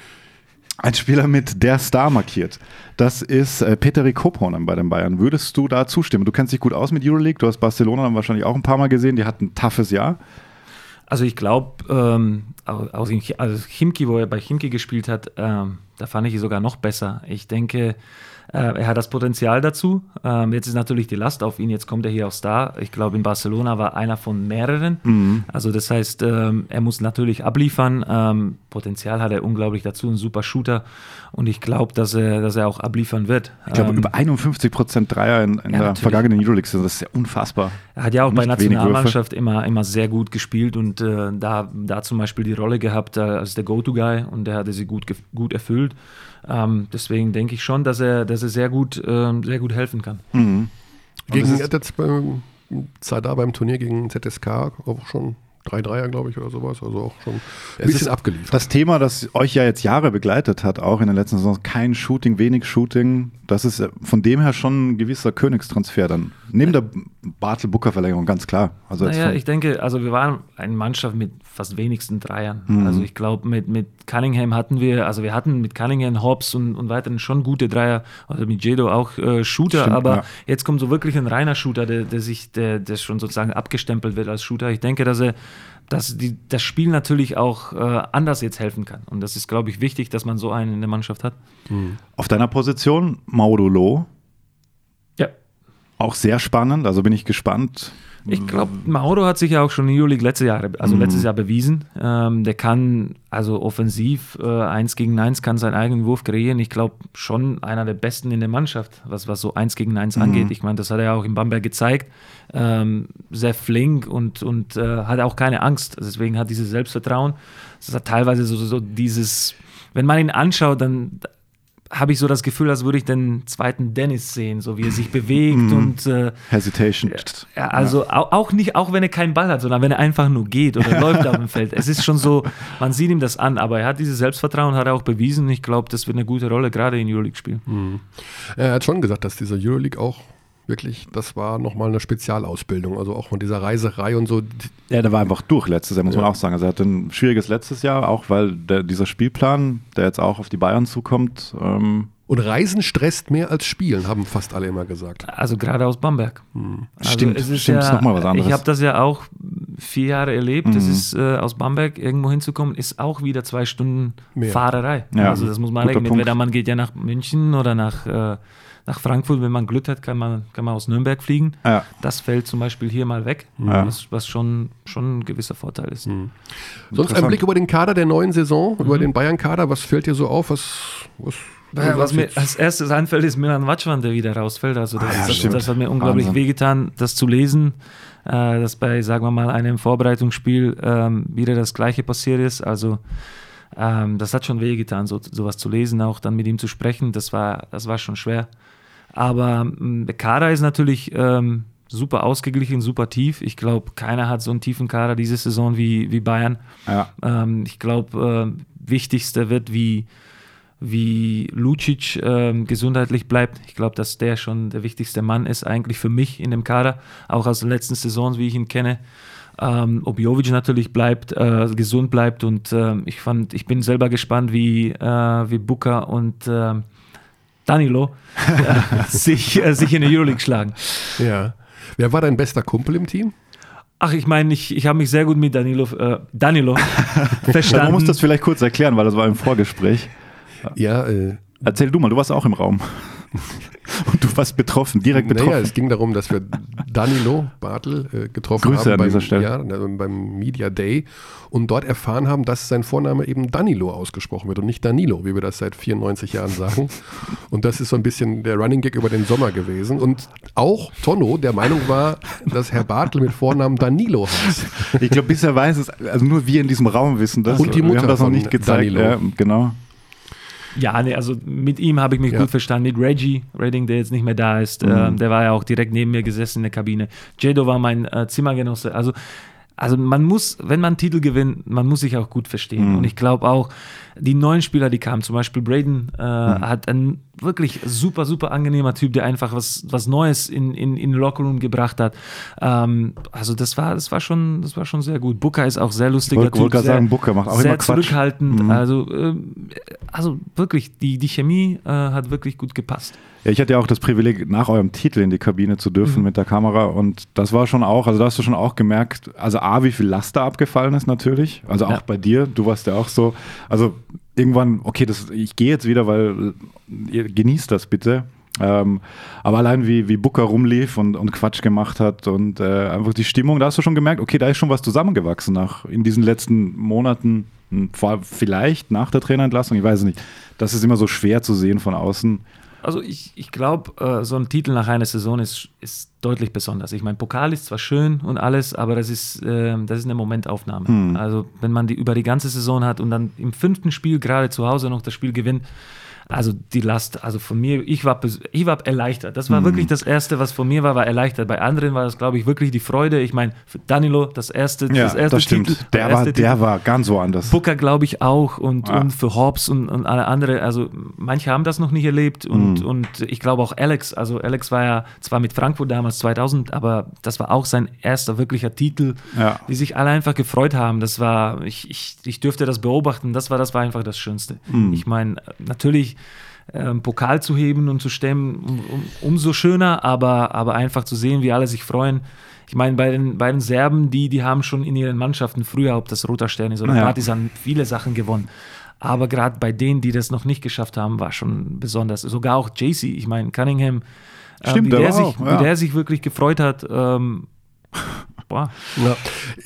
ein Spieler mit der Star markiert. Das ist äh, Peteri Koponen bei den Bayern. Würdest du da zustimmen? Du kennst dich gut aus mit Euroleague. Du hast Barcelona dann wahrscheinlich auch ein paar Mal gesehen. Die hatten ein toughes Jahr. Also ich glaube, ähm, also Chimki, wo er bei Chimki gespielt hat, ähm, da fand ich ihn sogar noch besser. Ich denke, er hat das Potenzial dazu. Ähm, jetzt ist natürlich die Last auf ihn. Jetzt kommt er hier auch Star. Ich glaube, in Barcelona war einer von mehreren. Also das heißt, ähm, er muss natürlich abliefern. Ähm, Potenzial hat er unglaublich dazu, ein super Shooter. Und ich glaube, dass er, dass er auch abliefern wird. Ich glaube, Ähm, über 51 Prozent Dreier in, in Ja, der natürlich. vergangenen Euroleague-Saison. Das ist ja unfassbar. Er hat ja auch bei Nicht wenig Nationalmannschaft immer, immer sehr gut gespielt und äh, da, da zum Beispiel die Rolle gehabt äh, als der Go-To-Guy und der hatte sie gut, gut erfüllt. Ähm, deswegen denke ich schon, dass er, dass er sehr, gut, ähm, sehr gut helfen kann. Mhm. Gegen, er jetzt beim Zadar beim Turnier gegen ZSK auch schon drei Dreier, glaube ich, oder sowas. Also auch schon ein Es bisschen ist abgeliefert. Das Thema, das euch ja jetzt Jahre begleitet hat, auch in den letzten Saisons, kein Shooting, wenig Shooting, das ist äh, von dem her schon ein gewisser Königstransfer dann. Neben der Bartel-Booker-Verlängerung, ganz klar. Also Naja, ich denke, also wir waren eine Mannschaft mit fast wenigsten Dreiern. Mhm. Also ich glaube, mit, mit Cunningham hatten wir, also wir hatten mit Cunningham, Hobbs und, und weiteren schon gute Dreier, also mit Jedo auch äh, Shooter, Stimmt, aber ja. jetzt kommt so wirklich ein reiner Shooter, der, der sich, der, der schon sozusagen abgestempelt wird als Shooter. Ich denke, dass er dass die, das Spiel natürlich auch äh, anders jetzt helfen kann. Und das ist, glaube ich, wichtig, dass man so einen in der Mannschaft hat. auf deiner Position, Maudolo, Ja. auch sehr spannend, also bin ich gespannt. Ich glaube, Mauro hat sich ja auch schon in Euroleague letzte Jahre, also letztes Jahr bewiesen. Ähm, der kann also offensiv äh, eins gegen eins kann seinen eigenen Wurf kreieren. Ich glaube schon einer der besten in der Mannschaft, was, was so eins gegen eins angeht. Ich meine, das hat er ja auch in Bamberg gezeigt. Ähm, sehr flink und, und äh, hat auch keine Angst. Deswegen hat dieses Selbstvertrauen. Das hat teilweise so, so dieses, wenn man ihn anschaut, dann habe ich so das Gefühl, als würde ich den zweiten Dennis sehen, so wie er sich bewegt und äh, Hesitation. ja, also au- auch nicht, auch wenn er keinen Ball hat, sondern wenn er einfach nur geht oder läuft auf dem Feld. Es ist schon so, man sieht ihm das an, aber er hat dieses Selbstvertrauen, hat er auch bewiesen. Ich glaube, das wird eine gute Rolle, gerade in Euroleague-Spielen. Er hat schon gesagt, dass diese Euroleague auch wirklich, das war nochmal eine Spezialausbildung. Also auch von dieser Reiserei und so. Ja, der war einfach durch letztes Jahr, muss man Ja. auch sagen. Also er hatte ein schwieriges letztes Jahr, auch weil der, dieser Spielplan, der jetzt auch auf die Bayern zukommt, ähm, Und Reisen stresst mehr als Spielen, haben fast alle immer gesagt. Also gerade aus Bamberg. Also Stimmt, es ist stimmt, ja, ist noch mal was anderes. Ich habe das ja auch vier Jahre erlebt. Mhm. Das ist äh, aus Bamberg irgendwo hinzukommen, ist auch wieder zwei Stunden Mehr. Fahrerei. Ja, Also das muss man guter rechnen. Punkt. Entweder man geht ja nach München oder nach, äh, nach Frankfurt. Wenn man Glück hat, kann man, kann man aus Nürnberg fliegen. ja. Das fällt zum Beispiel hier mal weg, Ja. was, was schon, schon ein gewisser Vorteil ist. Sonst ein. Blick über den Kader der neuen Saison, über Mhm. den Bayern-Kader. Was fällt dir so auf? Was, was Was mir als erstes einfällt, ist Milan Watschwan, der wieder rausfällt. Also das, Ah, ja, das, das hat mir unglaublich Wahnsinn. wehgetan, das zu lesen, äh, dass bei, sagen wir mal, einem Vorbereitungsspiel ähm, wieder das Gleiche passiert ist. Also ähm, das hat schon wehgetan, so, sowas zu lesen, auch dann mit ihm zu sprechen. Das war, das war schon schwer. Aber der Kader ist natürlich ähm, super ausgeglichen, super tief. Ich glaube, keiner hat so einen tiefen Kader diese Saison wie, wie Bayern. Ja. Ähm, ich glaube, äh, wichtigster wird, wie, wie Lucic ähm, gesundheitlich bleibt. Ich glaube, dass der schon der wichtigste Mann ist, eigentlich für mich in dem Kader, auch aus den letzten Saisons, wie ich ihn kenne. Ähm, ob Jovic natürlich bleibt, äh, gesund bleibt und ähm, ich fand, ich bin selber gespannt, wie, äh, wie Booker und ähm, Danilo sich, äh, sich in der Euroleague schlagen. Ja. Wer war dein bester Kumpel im Team? Ach, ich meine, ich, ich habe mich sehr gut mit Danilo, äh, Danilo verstanden. man muss das vielleicht kurz erklären, weil das war im Vorgespräch. Ja, äh, Erzähl du mal, du warst auch im Raum. Und du warst betroffen, direkt betroffen. Naja, es ging darum, dass wir Danilo Bartel äh, getroffen Grüße haben an beim, dieser Stelle. Ja, beim Media Day und dort erfahren haben, dass sein Vorname eben Danilo ausgesprochen wird und nicht Danilo, wie wir das seit 94 Jahren sagen. Und das ist so ein bisschen der Running Gag über den Sommer gewesen. Und auch Tonno der Meinung war, dass Herr Bartel mit Vornamen Danilo heißt. Ich glaube, bisher weiß es, also nur wir in diesem Raum wissen das. Und die wir Mutter haben das noch nicht gezeigt. Danilo. Ja, genau. Ja, nee, also mit ihm habe ich mich Ja. gut verstanden. Mit Reggie Redding, der jetzt nicht mehr da ist, ähm, der war ja auch direkt neben mir gesessen in der Kabine. Jado war mein äh, Zimmergenosse. Also, also man muss, wenn man Titel gewinnt, man muss sich auch gut verstehen. Und ich glaube auch, die neuen Spieler, die kamen, zum Beispiel Braden, äh, hat ein wirklich super, super angenehmer Typ, der einfach was, was Neues in, in, in den Lockerroom gebracht hat. Ähm, also das war, das war schon, das war schon sehr gut. Booker ist auch sehr lustiger Wollte- wollte gerade sehr- sagen, Booker macht auch sehr immer Quatsch. Mhm. zurückhaltend. Also, ähm, also wirklich, die, die Chemie äh, hat wirklich gut gepasst. Ja, ich hatte ja auch das Privileg, nach eurem Titel in die Kabine zu dürfen Mhm. mit der Kamera und das war schon auch, also da hast du schon auch gemerkt, also A, wie viel Laster abgefallen ist natürlich, also auch Ja. bei dir, du warst ja auch so, also irgendwann, okay, das, ich gehe jetzt wieder, weil ihr genießt das bitte. Ähm, aber allein wie, wie Booker rumlief und, und Quatsch gemacht hat und äh, einfach die Stimmung, da hast du schon gemerkt, okay, da ist schon was zusammengewachsen nach in diesen letzten Monaten, hm, vor, vielleicht nach der Trainerentlassung, ich weiß es nicht. Das ist immer so schwer zu sehen von außen. Also ich, ich glaube, äh, so ein Titel nach einer Saison ist, ist deutlich besonders. Ich meine, Pokal ist zwar schön und alles, aber das ist, äh, das ist eine Momentaufnahme. Also wenn man die über die ganze Saison hat und dann im fünften Spiel gerade zu Hause noch das Spiel gewinnt, also die Last, also von mir, ich war, ich war erleichtert. Das war wirklich das Erste, was von mir war, war erleichtert. Bei anderen war das, glaube ich, wirklich die Freude. Ich meine, für Danilo das erste, Ja, das erste das stimmt. Titel. der, erste war, Titel. der war ganz woanders. Booker, glaube ich, auch und, Ja. und für Hobbs und, und alle andere. Also manche haben das noch nicht erlebt und, Mhm. und ich glaube auch Alex. Also Alex war ja zwar mit Frankfurt damals 2000, aber das war auch sein erster wirklicher Titel, Ja. die sich alle einfach gefreut haben. Das war, ich, ich, ich dürfte das beobachten. Das war, das war einfach das Schönste. Mhm. Ich meine, natürlich ähm, Pokal zu heben und zu stemmen, um, um, umso schöner, aber, aber einfach zu sehen, wie alle sich freuen. Ich meine, bei den, bei den Serben, die, die haben schon in ihren Mannschaften früher, ob das Roter Stern ist oder Ja. Partizan, viele Sachen gewonnen. Aber gerade bei denen, die das noch nicht geschafft haben, war schon besonders. Sogar auch JC, ich meine, Cunningham, äh, Stimmt, wie, der sich, auch, ja. wie der sich wirklich gefreut hat. Ähm, boah. Ja.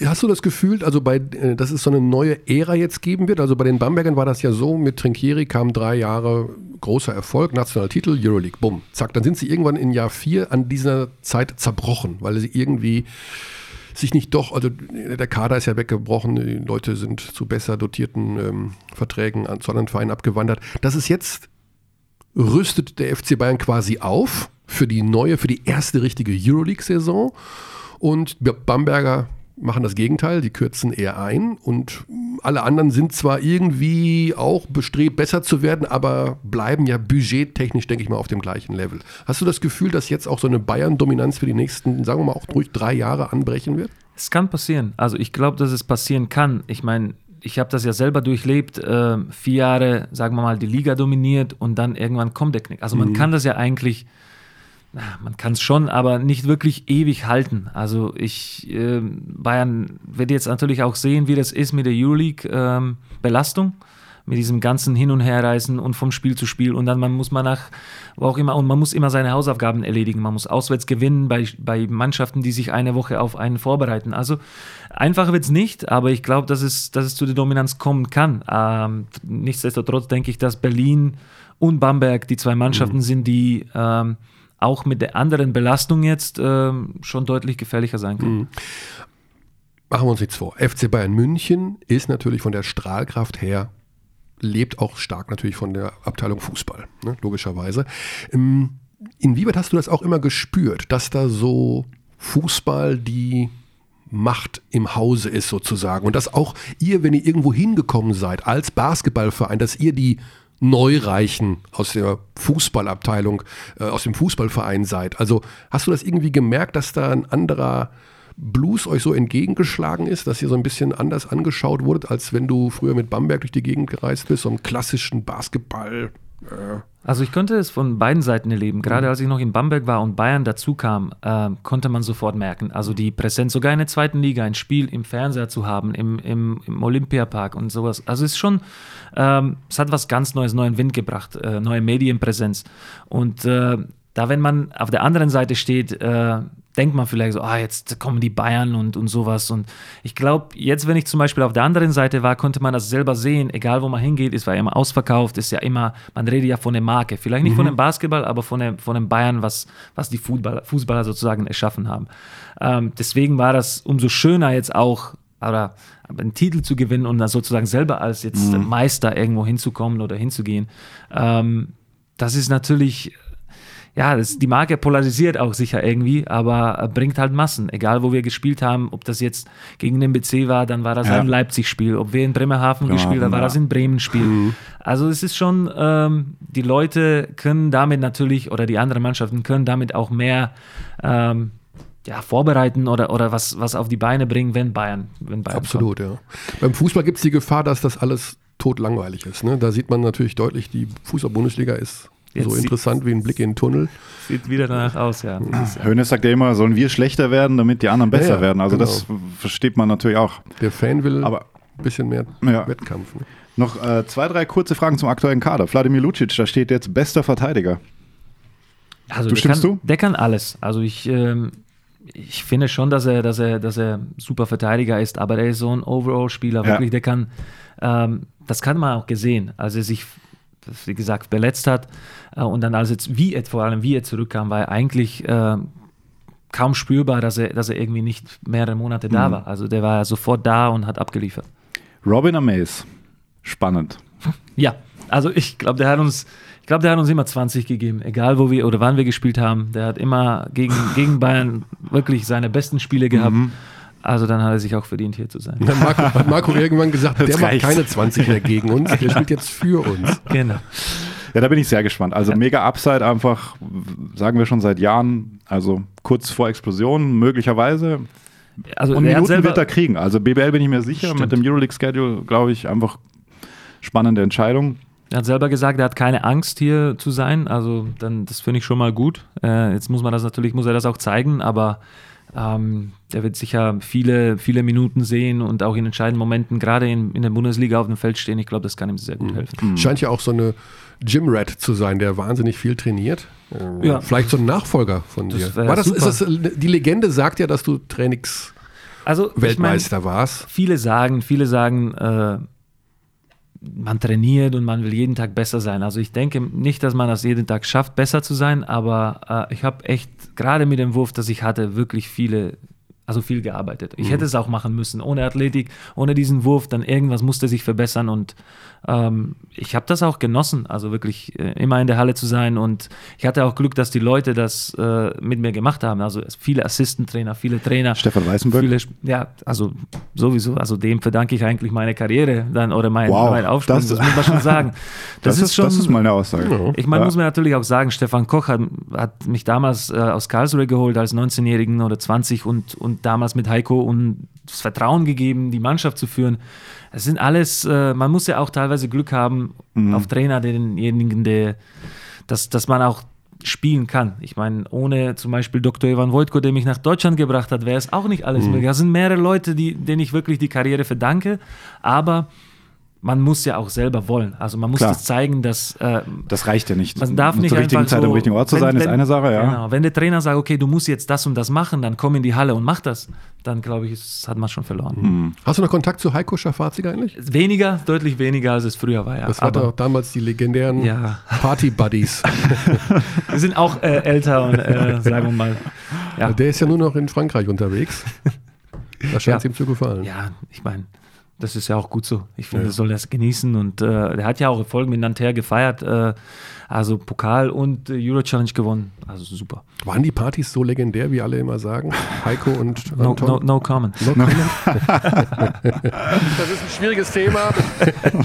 Hast du das Gefühl, also bei, äh, dass es so eine neue Ära jetzt geben wird? Also bei den Bambergern war das ja so, mit Trinkieri kamen drei Jahre großer Erfolg, nationaler Titel, Euroleague, bumm, zack. Dann sind sie irgendwann in Jahr vier an dieser Zeit zerbrochen, weil sie irgendwie sich nicht doch, also der Kader ist ja weggebrochen, die Leute sind zu besser dotierten ähm, Verträgen an, zu anderen Vereinen abgewandert. Das ist jetzt, rüstet der FC Bayern quasi auf für die neue, für die erste richtige Euroleague-Saison. Und Bamberger machen das Gegenteil, die kürzen eher ein und alle anderen sind zwar irgendwie auch bestrebt, besser zu werden, aber bleiben ja budgettechnisch, denke ich mal, auf dem gleichen Level. Hast du das Gefühl, dass jetzt auch so eine Bayern-Dominanz für die nächsten, sagen wir mal, auch durch drei Jahre anbrechen wird? Es kann passieren. Also ich glaube, dass es passieren kann. Ich meine, ich habe das ja selber durchlebt. Äh, vier Jahre, sagen wir mal, die Liga dominiert und dann irgendwann kommt der Knick. Also man kann das ja eigentlich, man kann es schon, aber nicht wirklich ewig halten. Also ich, ähm, Bayern wird jetzt natürlich auch sehen, wie das ist mit der Euroleague-Belastung. mit diesem ganzen Hin- und Herreisen und vom Spiel zu Spiel und dann man muss man nach, wo auch immer, und man muss immer seine Hausaufgaben erledigen. Man muss auswärts gewinnen bei, bei Mannschaften, die sich eine Woche auf einen vorbereiten. Also einfach wird es nicht, aber ich glaube, dass es, dass es zu der Dominanz kommen kann. Ähm, nichtsdestotrotz denke ich, dass Berlin und Bamberg die zwei Mannschaften mhm. sind, die ähm, auch mit der anderen Belastung jetzt ähm, schon deutlich gefährlicher sein können. Mhm. Machen wir uns nichts vor. FC Bayern München ist natürlich von der Strahlkraft her, lebt auch stark natürlich von der Abteilung Fußball, ne, logischerweise. Ähm, inwieweit hast du das auch immer gespürt, dass da so Fußball die Macht im Hause ist sozusagen und dass auch ihr, wenn ihr irgendwo hingekommen seid als Basketballverein, dass ihr die Neureichen aus der Fußballabteilung, äh, aus dem Fußballverein seid. Also hast du das irgendwie gemerkt, dass da ein anderer Blues euch so entgegengeschlagen ist, dass ihr so ein bisschen anders angeschaut wurdet, als wenn du früher mit Bamberg durch die Gegend gereist bist, so einen klassischen Basketball? Also ich konnte es von beiden Seiten erleben. Gerade mhm. als ich noch in Bamberg war und Bayern dazu kam, äh, konnte man sofort merken. Also die Präsenz sogar in der zweiten Liga, ein Spiel im Fernseher zu haben, im, im, im Olympiapark und sowas. Also es ist schon, ähm, es hat was ganz Neues, neuen Wind gebracht, äh, neue Medienpräsenz. Und äh, da, wenn man auf der anderen Seite steht, äh, denkt man vielleicht so, ah, jetzt kommen die Bayern und, und sowas. Und ich glaube, jetzt, wenn ich zum Beispiel auf der anderen Seite war, konnte man das selber sehen, egal wo man hingeht, es war ja immer ausverkauft, ist ja immer, man redet ja von der Marke. Vielleicht nicht mhm. von dem Basketball, aber von, der, von dem Bayern, was, was die Fußballer, Fußballer sozusagen erschaffen haben. Ähm, deswegen war das umso schöner jetzt auch, oder einen Titel zu gewinnen und dann sozusagen selber als jetzt mhm. Meister irgendwo hinzukommen oder hinzugehen. Ähm, das ist natürlich ja, das, die Marke polarisiert auch sicher irgendwie, aber bringt halt Massen. Egal, wo wir gespielt haben, ob das jetzt gegen den BC war, dann war das ja. ein Leipzig-Spiel. Ob wir in Bremerhaven genau, gespielt haben, war ja. das ein Bremen-Spiel. Mhm. Also es ist schon, ähm, die Leute können damit natürlich, oder die anderen Mannschaften können damit auch mehr ähm, ja, vorbereiten oder, oder was, was auf die Beine bringen, wenn Bayern, wenn Bayern Absolut, kommt. ja. Beim Fußball gibt es die Gefahr, dass das alles totlangweilig ist. Ne? Da sieht man natürlich deutlich, die Fußball-Bundesliga ist Jetzt so interessant wie ein Blick in den Tunnel. Sieht wieder danach aus, ja. Hönes sagt ja immer, sollen wir schlechter werden, damit die anderen besser ja, ja, werden. Also genau. das versteht man natürlich auch. Der Fan will Aber, ein bisschen mehr ja. Wettkampf. Ne? Noch äh, zwei, drei kurze Fragen zum aktuellen Kader. Wladimir Lucic, da steht jetzt bester Verteidiger. Also du stimmst kann, du? Der kann alles. Also ich, ähm, ich finde schon, dass er, dass er, dass er super Verteidiger ist, aber er ist so ein Overall-Spieler, wirklich, der kann, ähm, das kann man auch gesehen, als er sich wie gesagt, verletzt hat. Äh, und dann, als jetzt, wie vor allem wie er zurückkam, war er eigentlich äh, kaum spürbar, dass er, dass er irgendwie nicht mehrere Monate da mhm. war. Also der war ja sofort da und hat abgeliefert. Robin Amaze, spannend. Ja, also ich glaube, der hat uns, ich glaube, der hat uns immer 20 gegeben, egal wo wir oder wann wir gespielt haben. Der hat immer gegen, gegen Bayern wirklich seine besten Spiele gehabt. Mhm. Also dann hat er sich auch verdient, hier zu sein. Dann Marco, hat Marco irgendwann gesagt, der macht keine 20 mehr gegen uns, der spielt jetzt für uns. Genau. Ja, da bin ich sehr gespannt. Also ja. mega Upside einfach, sagen wir schon seit Jahren, also kurz vor Explosion möglicherweise. Also und Minuten wird er kriegen. Also BBL bin ich mir sicher, Stimmt. mit dem Euroleague-Schedule glaube ich einfach spannende Entscheidung. Er hat selber gesagt, er hat keine Angst hier zu sein. Also dann, das finde ich schon mal gut. Äh, jetzt muss man das natürlich, muss er das auch zeigen, aber ähm, der wird sicher viele, viele Minuten sehen und auch in entscheidenden Momenten, gerade in, in der Bundesliga auf dem Feld stehen. Ich glaube, das kann ihm sehr gut mhm. helfen. Mhm. Scheint ja auch so eine Gym-Rat zu sein, der wahnsinnig viel trainiert. Äh, ja. Vielleicht so ein Nachfolger von das dir. War das, ist das, die Legende sagt ja, dass du Trainings also, Weltmeister ich mein, warst. Viele sagen, viele sagen, äh, man trainiert und man will jeden Tag besser sein. Also ich denke nicht, dass man das jeden Tag schafft, besser zu sein, aber äh, ich habe echt gerade mit dem Wurf, das ich hatte, wirklich viele also viel gearbeitet. Ich mhm. hätte es auch machen müssen. Ohne Athletik, ohne diesen Wurf, dann irgendwas musste sich verbessern. Und ähm, ich habe das auch genossen, also wirklich äh, immer in der Halle zu sein. Und ich hatte auch Glück, dass die Leute das äh, mit mir gemacht haben. Also viele Assistentrainer, viele Trainer. Stefan Weißenberg? Viele, ja, also sowieso. Also dem verdanke ich eigentlich meine Karriere dann oder mein, wow, mein Aufstieg. Das, das, muss man schon sagen. Das, das ist, schon, das ist meine Aussage. Ich meine, ja. muss man natürlich auch sagen, Stefan Koch hat, hat mich damals äh, aus Karlsruhe geholt als 19-Jährigen oder 20 und, und damals mit Heiko und das Vertrauen gegeben, die Mannschaft zu führen. Es sind alles, äh, man muss ja auch teilweise Glück haben mhm. auf Trainer, denjenigen, der, dass, dass man auch spielen kann. Ich meine, ohne zum Beispiel Dr. Ivan Wojtko, der mich nach Deutschland gebracht hat, wäre es auch nicht alles mhm. möglich. Das sind mehrere Leute, die, denen ich wirklich die Karriere verdanke, aber man muss ja auch selber wollen. Also man muss Klar. das zeigen, dass äh, Das reicht ja nicht. man darf nicht Zur richtigen Zeit so, am richtigen Ort zu wenn- sein, ist wenn- eine Sache, ja. Genau. Wenn der Trainer sagt, okay, du musst jetzt das und das machen, dann komm in die Halle und mach das, dann glaube ich, ist, hat man schon verloren. Hm. Hast du noch Kontakt zu Heiko Schafazik eigentlich? Weniger, deutlich weniger, als es früher war. Ja. Das war Aber doch damals die legendären Ja. Party-Buddies. wir sind auch äh, älter und äh, sagen wir mal, ja, Der ist ja nur noch in Frankreich unterwegs. Da scheint es Ja. ihm zu gefallen. ja, ich meine, das ist ja auch gut so. Ich finde, er soll das genießen und äh, der hat ja auch Erfolg mit Nanterre gefeiert, äh, also Pokal und äh, Euro Challenge gewonnen. Also super. Waren die Partys so legendär, wie alle immer sagen? Heiko und No, Anton? no, no comment. No comment? das ist ein schwieriges Thema.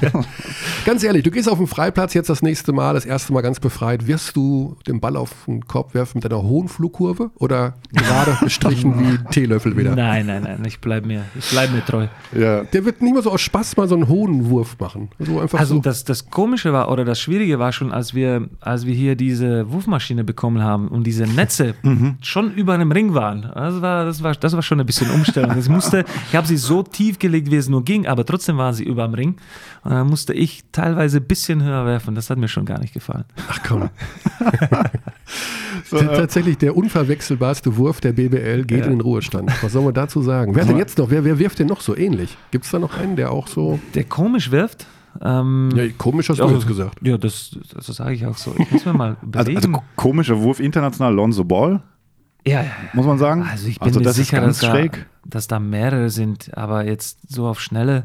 ganz ehrlich, du gehst auf den Freiplatz jetzt das nächste Mal, das erste Mal ganz befreit. Wirst du den Ball auf den Korb werfen mit einer hohen Flugkurve oder gerade bestrichen wie Teelöffel wieder? Nein, nein, nein, ich bleibe mir, ich bleib mir treu. Ja. Der wird nicht mal so aus Spaß mal so einen hohen Wurf machen. So einfach Also so. das, das Komische war oder das Schwierige war schon, als wir, als wir hier diese Wurfmaschine bekommen haben und diese Netze schon über einem Ring waren. Das war, das war, das war schon ein bisschen Umstellung. Es musste, ich habe sie so tief gelegt, wie es nur ging, aber trotzdem waren sie über dem Ring. Und dann musste ich teilweise ein bisschen höher werfen. Das hat mir schon gar nicht gefallen. Ach komm. So, äh, Tatsächlich der unverwechselbarste Wurf der BBL geht Ja. in den Ruhestand. Was soll man dazu sagen? Wer denn jetzt noch? Wer, wer wirft denn noch so ähnlich? Gibt es da noch einen, der auch so. Der komisch wirft. Ähm, Ja, komisch hast du ja, jetzt gesagt. Ja, das, das sage ich auch so. Ich muss mir mal also, überlegen. also ko- komischer Wurf international, Lonzo Ball, ja, muss man sagen. Also ich bin mir das sicher, ist ganz dass, da, schräg. dass da mehrere sind, aber jetzt so auf Schnelle,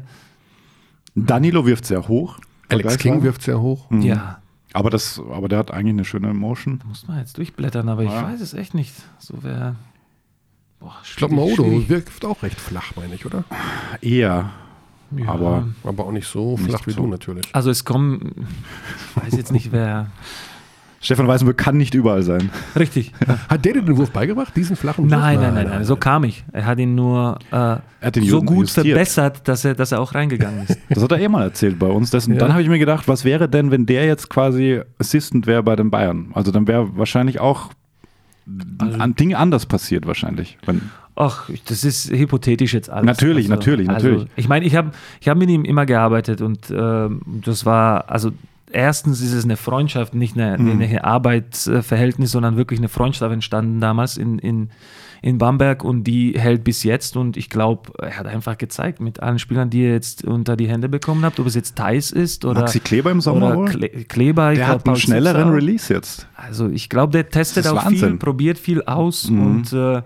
Danilo wirft sehr hoch. Alex. King wirft sehr hoch. Mhm. ja, Aber, das, aber der hat eigentlich eine schöne Motion. muss man jetzt durchblättern, aber ich Ja. weiß es echt nicht. So wäre. Ich glaube, schwierig. wirft auch recht flach, meine ich, oder? Eher. Ja. aber- Aber auch nicht so Nicht flach wie so. du natürlich. Also es kommen, ich weiß jetzt nicht wer. Stefan Weißenburg kann nicht überall sein. Richtig. Hat der dir den Wurf beigebracht, diesen flachen Wurf? Nein, nein, nein, nein, so kam ich. Er hat ihn nur äh, hat ihn so gut justiert. verbessert, dass er, dass er auch reingegangen ist. Das hat er eh mal erzählt bei uns. Und Ja. Dann habe ich mir gedacht, was wäre denn, wenn der jetzt quasi Assistant wäre bei den Bayern? Also dann wäre wahrscheinlich auch Also- ein Ding anders passiert wahrscheinlich. Wenn, Ach, das ist hypothetisch jetzt alles. Natürlich, natürlich, natürlich. Also, ich meine, ich habe ich hab mit ihm immer gearbeitet und ähm, das war, also erstens ist es eine Freundschaft, nicht eine, Mhm. eine Arbeitsverhältnis, sondern wirklich eine Freundschaft entstanden damals in, in, in Bamberg und die hält bis jetzt und ich glaube, er hat einfach gezeigt mit allen Spielern, die ihr jetzt unter die Hände bekommen habt, ob es jetzt Thais ist oder, Maxi Kleber im Sommer oder? Kle Kleber. ich der glaub, hat einen schnelleren. Release jetzt. Also ich glaube, der testet auch viel, Wahnsinn. probiert viel aus Mhm. und äh,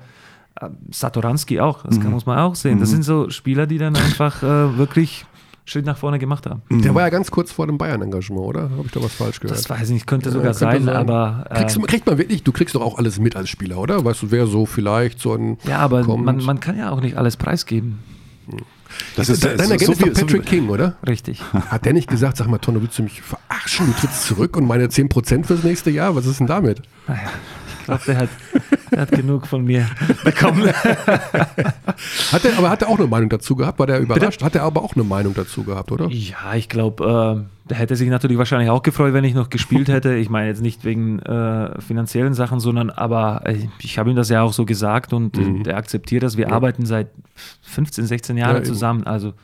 Satoranski auch, das kann, Mhm. muss man auch sehen. Das Mhm. sind so Spieler, die dann einfach äh, wirklich Schritt nach vorne gemacht haben. Der war ja ganz kurz vor dem Bayern-Engagement, oder? Habe ich da was falsch gehört? Das weiß ich nicht, könnte Ja, sogar könnte sein, sein. aber Kriegst du, äh, kriegt man wirklich, du kriegst doch auch alles mit als Spieler, oder? Weißt du, wer so vielleicht so ein. ja, aber kommt. man, man kann ja auch nicht alles preisgeben. Das Dein Agent ist doch wie- Patrick King, oder? Richtig. Hat der nicht gesagt, sag mal, Tonno, willst du mich verarschen? Du trittst zurück und meine 10% fürs nächste Jahr? Was ist denn damit? Naja, ich glaube, der hat, der hat genug von mir bekommen. Hat er, aber hat er auch eine Meinung dazu gehabt? War der überrascht? Hat er aber auch eine Meinung dazu gehabt, oder? Ja, ich glaube, äh, der hätte sich natürlich wahrscheinlich auch gefreut, wenn ich noch gespielt hätte. Ich meine jetzt nicht wegen äh, finanziellen Sachen, sondern aber äh, ich habe ihm das ja auch so gesagt und äh, Mhm. der akzeptiert das. Wir Ja. arbeiten seit 15, 16 Jahren Ja, zusammen. Also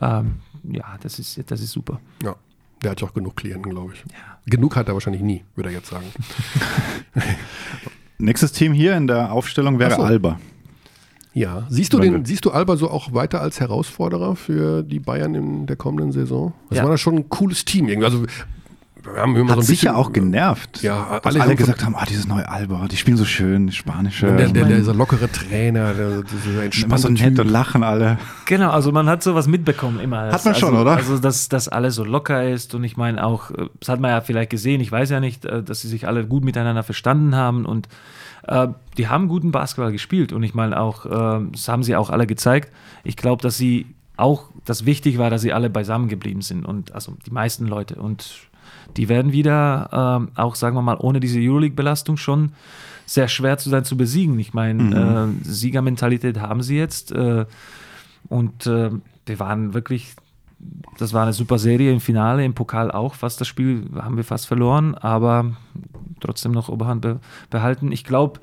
ähm, ja, das ist, das ist super. Ja. Der hat ja auch genug Klienten, glaube ich. Ja. Genug hat er wahrscheinlich nie, würde er jetzt sagen. Nächstes Team hier in der Aufstellung wäre so. Alba. Ja. Siehst du, den, siehst du Alba so auch weiter als Herausforderer für die Bayern in der kommenden Saison? Das Ja. war da schon ein cooles Team. irgendwie. Also, wir haben immer Hat so ein sicher bisschen, auch genervt. Ja, dass alle alle, gesagt haben, ah, dieses neue Alba, die spielen so schön, spanische. Der, der, meine- dieser lockere Trainer, der, dieser immer entspannte so nett und lachen alle. Genau, also man hat sowas mitbekommen immer. Hat man also, schon, oder? Also, dass das alles so locker ist und ich meine auch, das hat man ja vielleicht gesehen, ich weiß ja nicht, äh, dass sie sich alle gut miteinander verstanden haben und äh, die haben guten Basketball gespielt und ich meine auch, äh, das haben sie auch alle gezeigt. Ich glaube, dass sie auch, dass wichtig war, dass sie alle beisammen geblieben sind und also die meisten Leute und die werden wieder ähm, auch, sagen wir mal, ohne diese Euroleague-Belastung schon sehr schwer zu sein zu besiegen. Ich meine, äh, Siegermentalität haben sie jetzt. Äh, und äh, wir waren wirklich, das war eine super Serie im Finale, im Pokal auch. Fast das Spiel haben wir fast verloren, aber trotzdem noch Oberhand be behalten. Ich glaube,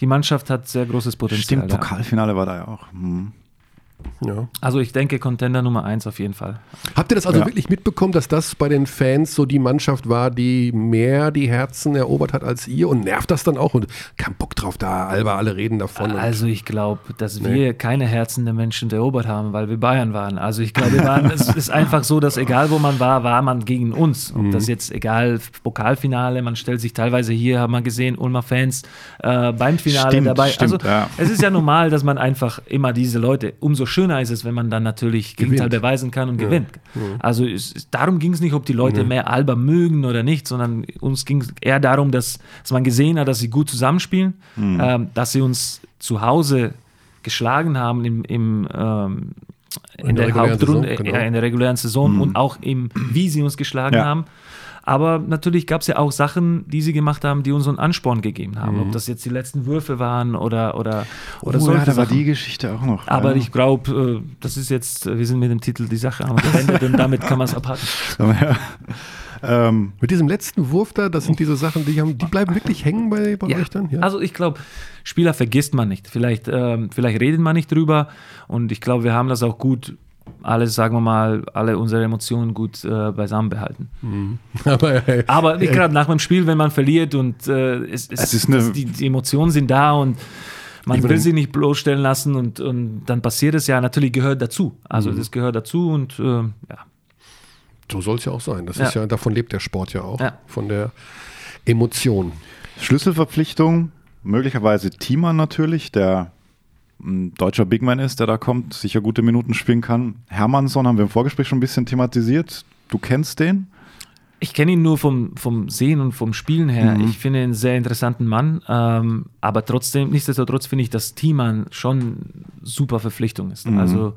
die Mannschaft hat sehr großes Potenzial. Stimmt. Pokalfinale war da ja auch. Hm. Ja. Also ich denke Contender Nummer eins auf jeden Fall. Habt ihr das also Ja. wirklich mitbekommen, dass das bei den Fans so die Mannschaft war, die mehr die Herzen erobert hat als ihr? Und nervt das dann auch? Und kein Bock drauf da, Alba, alle reden davon. Also ich glaube, dass Nee. wir keine Herzen der Menschen erobert haben, weil wir Bayern waren. Also ich glaube, es ist einfach so, dass egal wo man war, war man gegen uns. Ob Mhm. das jetzt egal, Pokalfinale, man stellt sich teilweise hier, haben wir gesehen, Ulmer Fans äh, beim Finale Stimmt, dabei. stimmt, also ja. es ist ja normal, dass man einfach immer diese Leute, umso schöner ist es, wenn man dann natürlich Gegenteil beweisen kann und gewinnt. Also es, darum ging es nicht, ob die Leute mehr Alba mögen oder nicht, sondern uns ging es eher darum, dass, dass man gesehen hat, dass sie gut zusammenspielen, ähm, dass sie uns zu Hause geschlagen haben im, im, ähm, in, In der der, regulären Hauptrunde, Saison, genau. ja, in der regulären Saison und auch im, wie sie uns geschlagen Ja. haben. Aber natürlich gab es ja auch Sachen, die sie gemacht haben, die uns einen Ansporn gegeben haben. Ob das jetzt die letzten Würfe waren oder, oder, oder oh, solche ja, da war Sachen. die Geschichte auch noch. Aber ja. ich glaube, äh, das ist jetzt, äh, wir sind mit dem Titel die Sache am Ende und damit kann man es abhaken. Ja. Ähm, Mit diesem letzten Wurf da, das sind diese Sachen, die, haben, die bleiben wirklich hängen bei, bei euch dann? Ja. Also ich glaube, Spieler vergisst man nicht. Vielleicht, ähm, vielleicht redet man nicht drüber und ich glaube, wir haben das auch gut, alles, sagen wir mal, alle unsere Emotionen gut äh, beisammen behalten. aber, äh, Aber nicht gerade nach dem Spiel, wenn man verliert und äh, es, es, Es ist eine- die, die Emotionen sind da und man will sie nicht bloßstellen lassen und, und dann passiert es ja, natürlich gehört dazu. Also Mhm. das gehört dazu und äh, ja. so soll es ja auch sein. Das Ja. ist ja, davon lebt der Sport ja auch. Ja. Von der Emotion. Schlüsselverpflichtung, möglicherweise Thiemann natürlich, der ein deutscher Bigman ist, der da kommt, sicher gute Minuten spielen kann. Hermannsson haben wir im Vorgespräch schon ein bisschen thematisiert. Du kennst den? Ich kenne ihn nur vom, vom Sehen und vom Spielen her. Mhm. Ich finde ihn einen sehr interessanten Mann, ähm, aber trotzdem, nichtsdestotrotz finde ich, dass Thiemann schon super Verpflichtung ist. Mhm. Also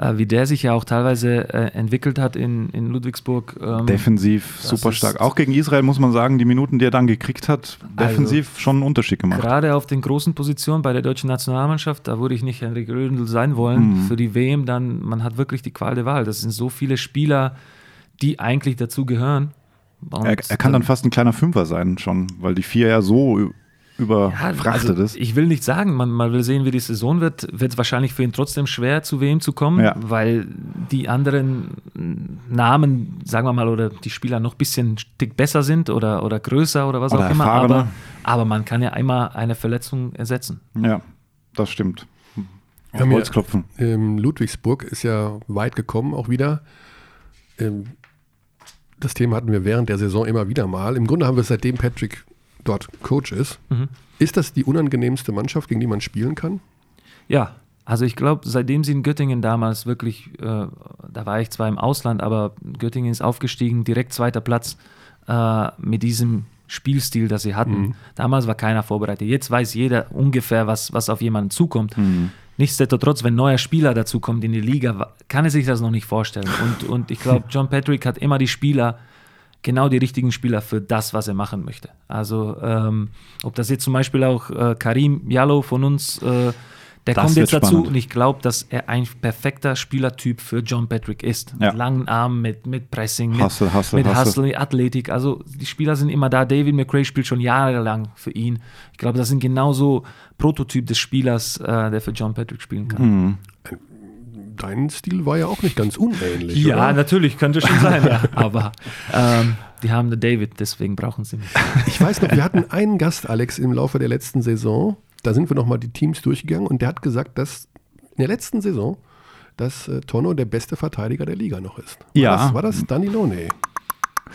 äh, wie der sich ja auch teilweise äh, entwickelt hat in, in Ludwigsburg. ähm, Defensiv super stark. Auch gegen Israel muss man sagen, die Minuten, die er dann gekriegt hat, defensiv schon einen Unterschied gemacht. Gerade auf den großen Positionen bei der deutschen Nationalmannschaft, da würde ich nicht Henrik Rödel sein wollen. Mhm. Für die WM dann, man hat wirklich die Qual der Wahl. Das sind so viele Spieler, die eigentlich dazu gehören. Und Er, er kann dann fast ein kleiner Fünfer sein schon, weil die vier ja so ü- Ja, überfrachtet also ist. Ich will nicht sagen, man, man will sehen, wie die Saison wird. Wird es wahrscheinlich für ihn trotzdem schwer, zu WM zu kommen, Ja. weil die anderen Namen, sagen wir mal, oder die Spieler noch ein bisschen Stück besser sind oder, oder größer oder was Oder auch immer. erfahrener. Aber, aber man kann ja einmal eine Verletzung ersetzen. Ja, das stimmt. Auf Holz klopfen. Ähm, Ludwigsburg ist ja weit gekommen, auch wieder. Ähm, das Thema hatten wir während der Saison immer wieder mal. Im Grunde haben wir es seitdem Patrick dort Coach ist. Mhm. Ist das die unangenehmste Mannschaft, gegen die man spielen kann? Ja, also ich glaube, seitdem sie in Göttingen damals wirklich, äh, da war ich zwar im Ausland, aber Göttingen ist aufgestiegen, direkt zweiter Platz äh, mit diesem Spielstil, das sie hatten. Damals war keiner vorbereitet. Jetzt weiß jeder ungefähr, was, was auf jemanden zukommt. Nichtsdestotrotz, wenn ein neuer Spieler dazu kommt in die Liga, kann er sich das noch nicht vorstellen. Und, und ich glaube, John Patrick hat immer die Spieler, genau die richtigen Spieler für das, was er machen möchte. Also, ähm, ob das jetzt zum Beispiel auch äh, Karim Jallo von uns, äh, der Das kommt jetzt dazu spannend. und ich glaube, dass er ein perfekter Spielertyp für John Patrick ist. Ja. Mit langen Armen, mit, mit Pressing, mit, Hustle, Hustle, mit Hustle. Hustle, Athletik. Also die Spieler sind immer da. David McRae spielt schon jahrelang für ihn. Ich glaube, das sind genauso Prototyp des Spielers, äh, der für John Patrick spielen kann. Mhm. Dein Stil war ja auch nicht ganz unähnlich. Ja, oder? natürlich, könnte schon sein, ja. Aber ähm, die haben den David, deswegen brauchen sie mich. Ich weiß noch, wir hatten einen Gast, Alex, im Laufe der letzten Saison. Da sind wir nochmal die Teams durchgegangen und der hat gesagt, dass in der letzten Saison, dass äh, Tonno der beste Verteidiger der Liga noch ist. War Ja. Das, war das Danilo? Nee.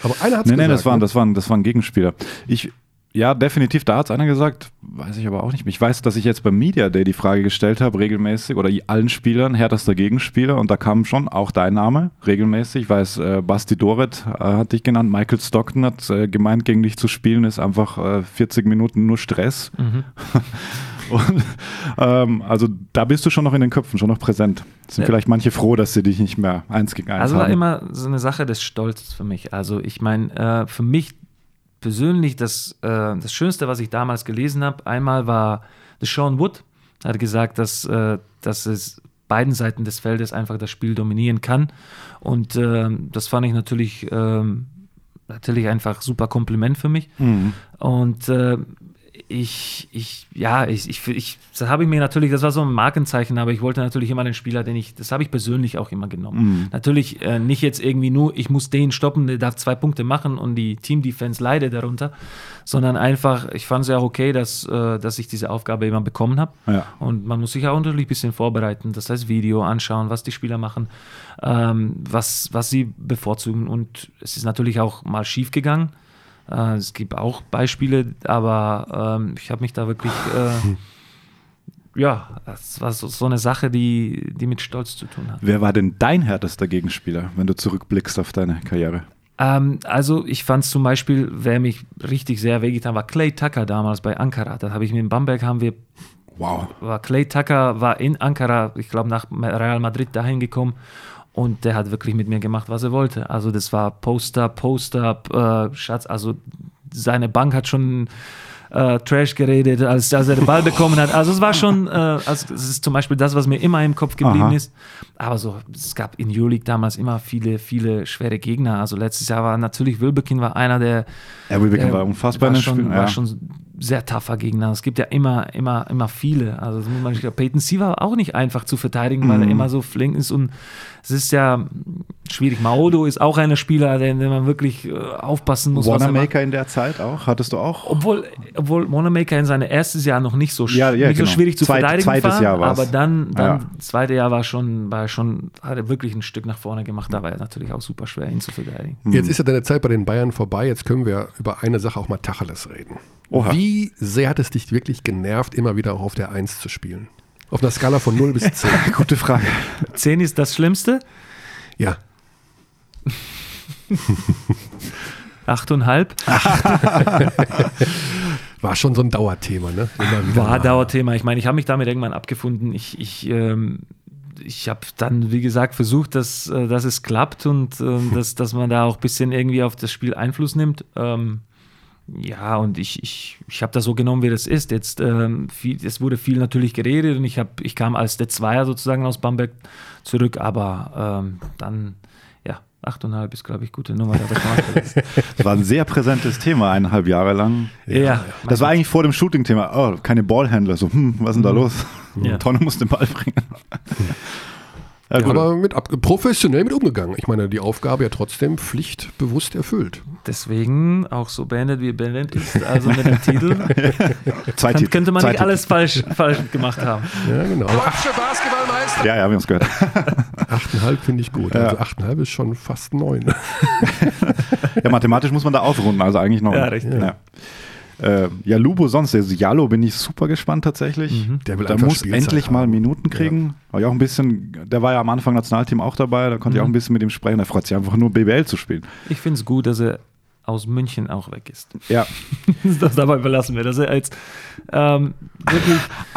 Aber einer hat es Nee, gesagt. das waren, ne? das waren, das waren Gegenspieler. Ich, ja, definitiv, da hat es einer gesagt, weiß ich aber auch nicht. Ich weiß, dass ich jetzt beim Media Day die Frage gestellt habe, regelmäßig, oder allen Spielern, härtester Gegenspieler, und da kam schon auch dein Name, regelmäßig. Ich weiß, äh, Basti Doret äh, hat dich genannt, Michael Stockton hat äh, gemeint, gegen dich zu spielen, ist einfach äh, 40 Minuten nur Stress. Mhm. Und, ähm, also da bist du schon noch in den Köpfen, schon noch präsent. Sind Ja. vielleicht manche froh, dass sie dich nicht mehr eins gegen eins Also war haben. immer so eine Sache des Stolzes für mich. Also ich meine, äh, für mich persönlich das, äh, das Schönste, was ich damals gelesen habe, einmal war Sean Wood, hat gesagt, dass, äh, dass es beiden Seiten des Feldes einfach das Spiel dominieren kann. Und ähm, das fand ich natürlich, ähm, natürlich einfach super Kompliment für mich. Mhm. Und äh, ich, ich, ja, ich, ich, ich das habe ich mir natürlich, das war so ein Markenzeichen, aber ich wollte natürlich immer den Spieler, den ich, das habe ich persönlich auch immer genommen. Natürlich äh, nicht jetzt irgendwie nur, ich muss den stoppen, der darf zwei Punkte machen und die Team-Defense leidet darunter, sondern einfach, ich fand es ja auch okay, dass, äh, dass ich diese Aufgabe immer bekommen habe. Ja. Und man muss sich auch natürlich ein bisschen vorbereiten, das heißt Video anschauen, was die Spieler machen, ähm, was, was sie bevorzugen. Und es ist natürlich auch mal schief gegangen. Äh, es gibt auch Beispiele, aber ähm, ich habe mich da wirklich, äh, ja, das war so, so eine Sache, die, die mit Stolz zu tun hat. Wer war denn dein härtester Gegenspieler, wenn du zurückblickst auf deine Karriere? Ähm, also ich fand zum Beispiel, wer mich richtig sehr wehgetan war, Clay Tucker damals bei Ankara. Da habe ich mit Bamberg haben wir, Wow. war Clay Tucker war in Ankara, ich glaube nach Real Madrid dahin gekommen und der hat wirklich mit mir gemacht, was er wollte. Also das war Post-up, Post-up, äh, Schatz, also seine Bank hat schon äh, Trash geredet, als, als er den Ball bekommen hat. Also es war schon, äh, also das ist zum Beispiel das, was mir immer im Kopf geblieben Aha. ist. Aber so, es gab in Euroleague damals immer viele, viele schwere Gegner. Also letztes Jahr war natürlich Wilbekin war einer der Ja, Wilbekin der war unfassbar in war schon, Spielen, war ja. schon sehr tougher Gegner. Es gibt ja immer, immer, immer viele. Also das muss man, Peyton C war auch nicht einfach zu verteidigen, weil er Mhm. immer so flink ist und es ist ja schwierig. Maodo ist auch einer Spieler, den, den man wirklich äh, aufpassen muss. er. Wanamaker in der Zeit auch? Hattest du auch? Obwohl, obwohl Wanamaker in seinem erstes Jahr noch nicht so, sch- Ja, ja, nicht so genau. schwierig zu Zweit- verteidigen zweites war, Jahr war's. aber dann, dann Ja. zweite Jahr war schon, war schon, hat er wirklich ein Stück nach vorne gemacht. Da war er natürlich auch super schwer, ihn zu verteidigen. Jetzt ist ja deine Zeit bei den Bayern vorbei. Jetzt können wir über eine Sache auch mal Tacheles reden. Oha. Wie sehr hat es dich wirklich genervt, immer wieder auch auf der 1 zu spielen? Auf einer Skala von 0 bis 10. Gute Frage. Zehn ist das Schlimmste, Ja. achteinhalb. War schon so ein Dauerthema, ne? War. Dauerthema. Ich meine, ich habe mich damit irgendwann abgefunden. Ich, ich, ähm, ich habe dann, wie gesagt, versucht, dass, äh, dass es klappt und ähm, dass, dass man da auch ein bisschen irgendwie auf das Spiel Einfluss nimmt. Ähm, ja, und ich, ich, ich habe das so genommen, wie das ist. Jetzt, ähm, viel, es wurde viel natürlich geredet und ich, hab, ich kam als der Zweier sozusagen aus Bamberg zurück, aber ähm, dann, ja, 8,5 ist, glaube ich, gute Nummer. Da kann man vergessen. Das war ein sehr präsentes Thema, eineinhalb Jahre lang. ja, Das war eigentlich vor dem Shooting-Thema. Oh, keine Ballhändler. So, hm, was ist denn da los? Ja. Tonne muss den Ball bringen. Ja, aber mit ab, professionell mit umgegangen. Ich meine, die Aufgabe ja trotzdem pflichtbewusst erfüllt. deswegen auch so beendet, wie beendet ist, also mit dem Titel. Zwei Titel- könnte man zwei nicht Titel. alles falsch, falsch gemacht haben. Ja, genau. Deutsche Basketballmeister. Ja, ja, wir haben es gehört. 8,5 finde ich gut. Ja. Also 8,5 ist schon fast 9. Ja, mathematisch muss man da aufrunden, also eigentlich noch. Ja, richtig. Ja, äh, ja Lubo sonst, also Jalo bin ich super gespannt tatsächlich. Der will einfach muss Spielzeit endlich mal haben. Minuten kriegen. War ja auch ein bisschen, der war ja am Anfang Nationalteam auch dabei, da konnte ich auch ein bisschen mit ihm sprechen. Er freut sich einfach nur BBL zu spielen. Ich finde es gut, dass er aus München auch weg ist. Ja, Das dabei belassen wir, dass er jetzt ähm, wirklich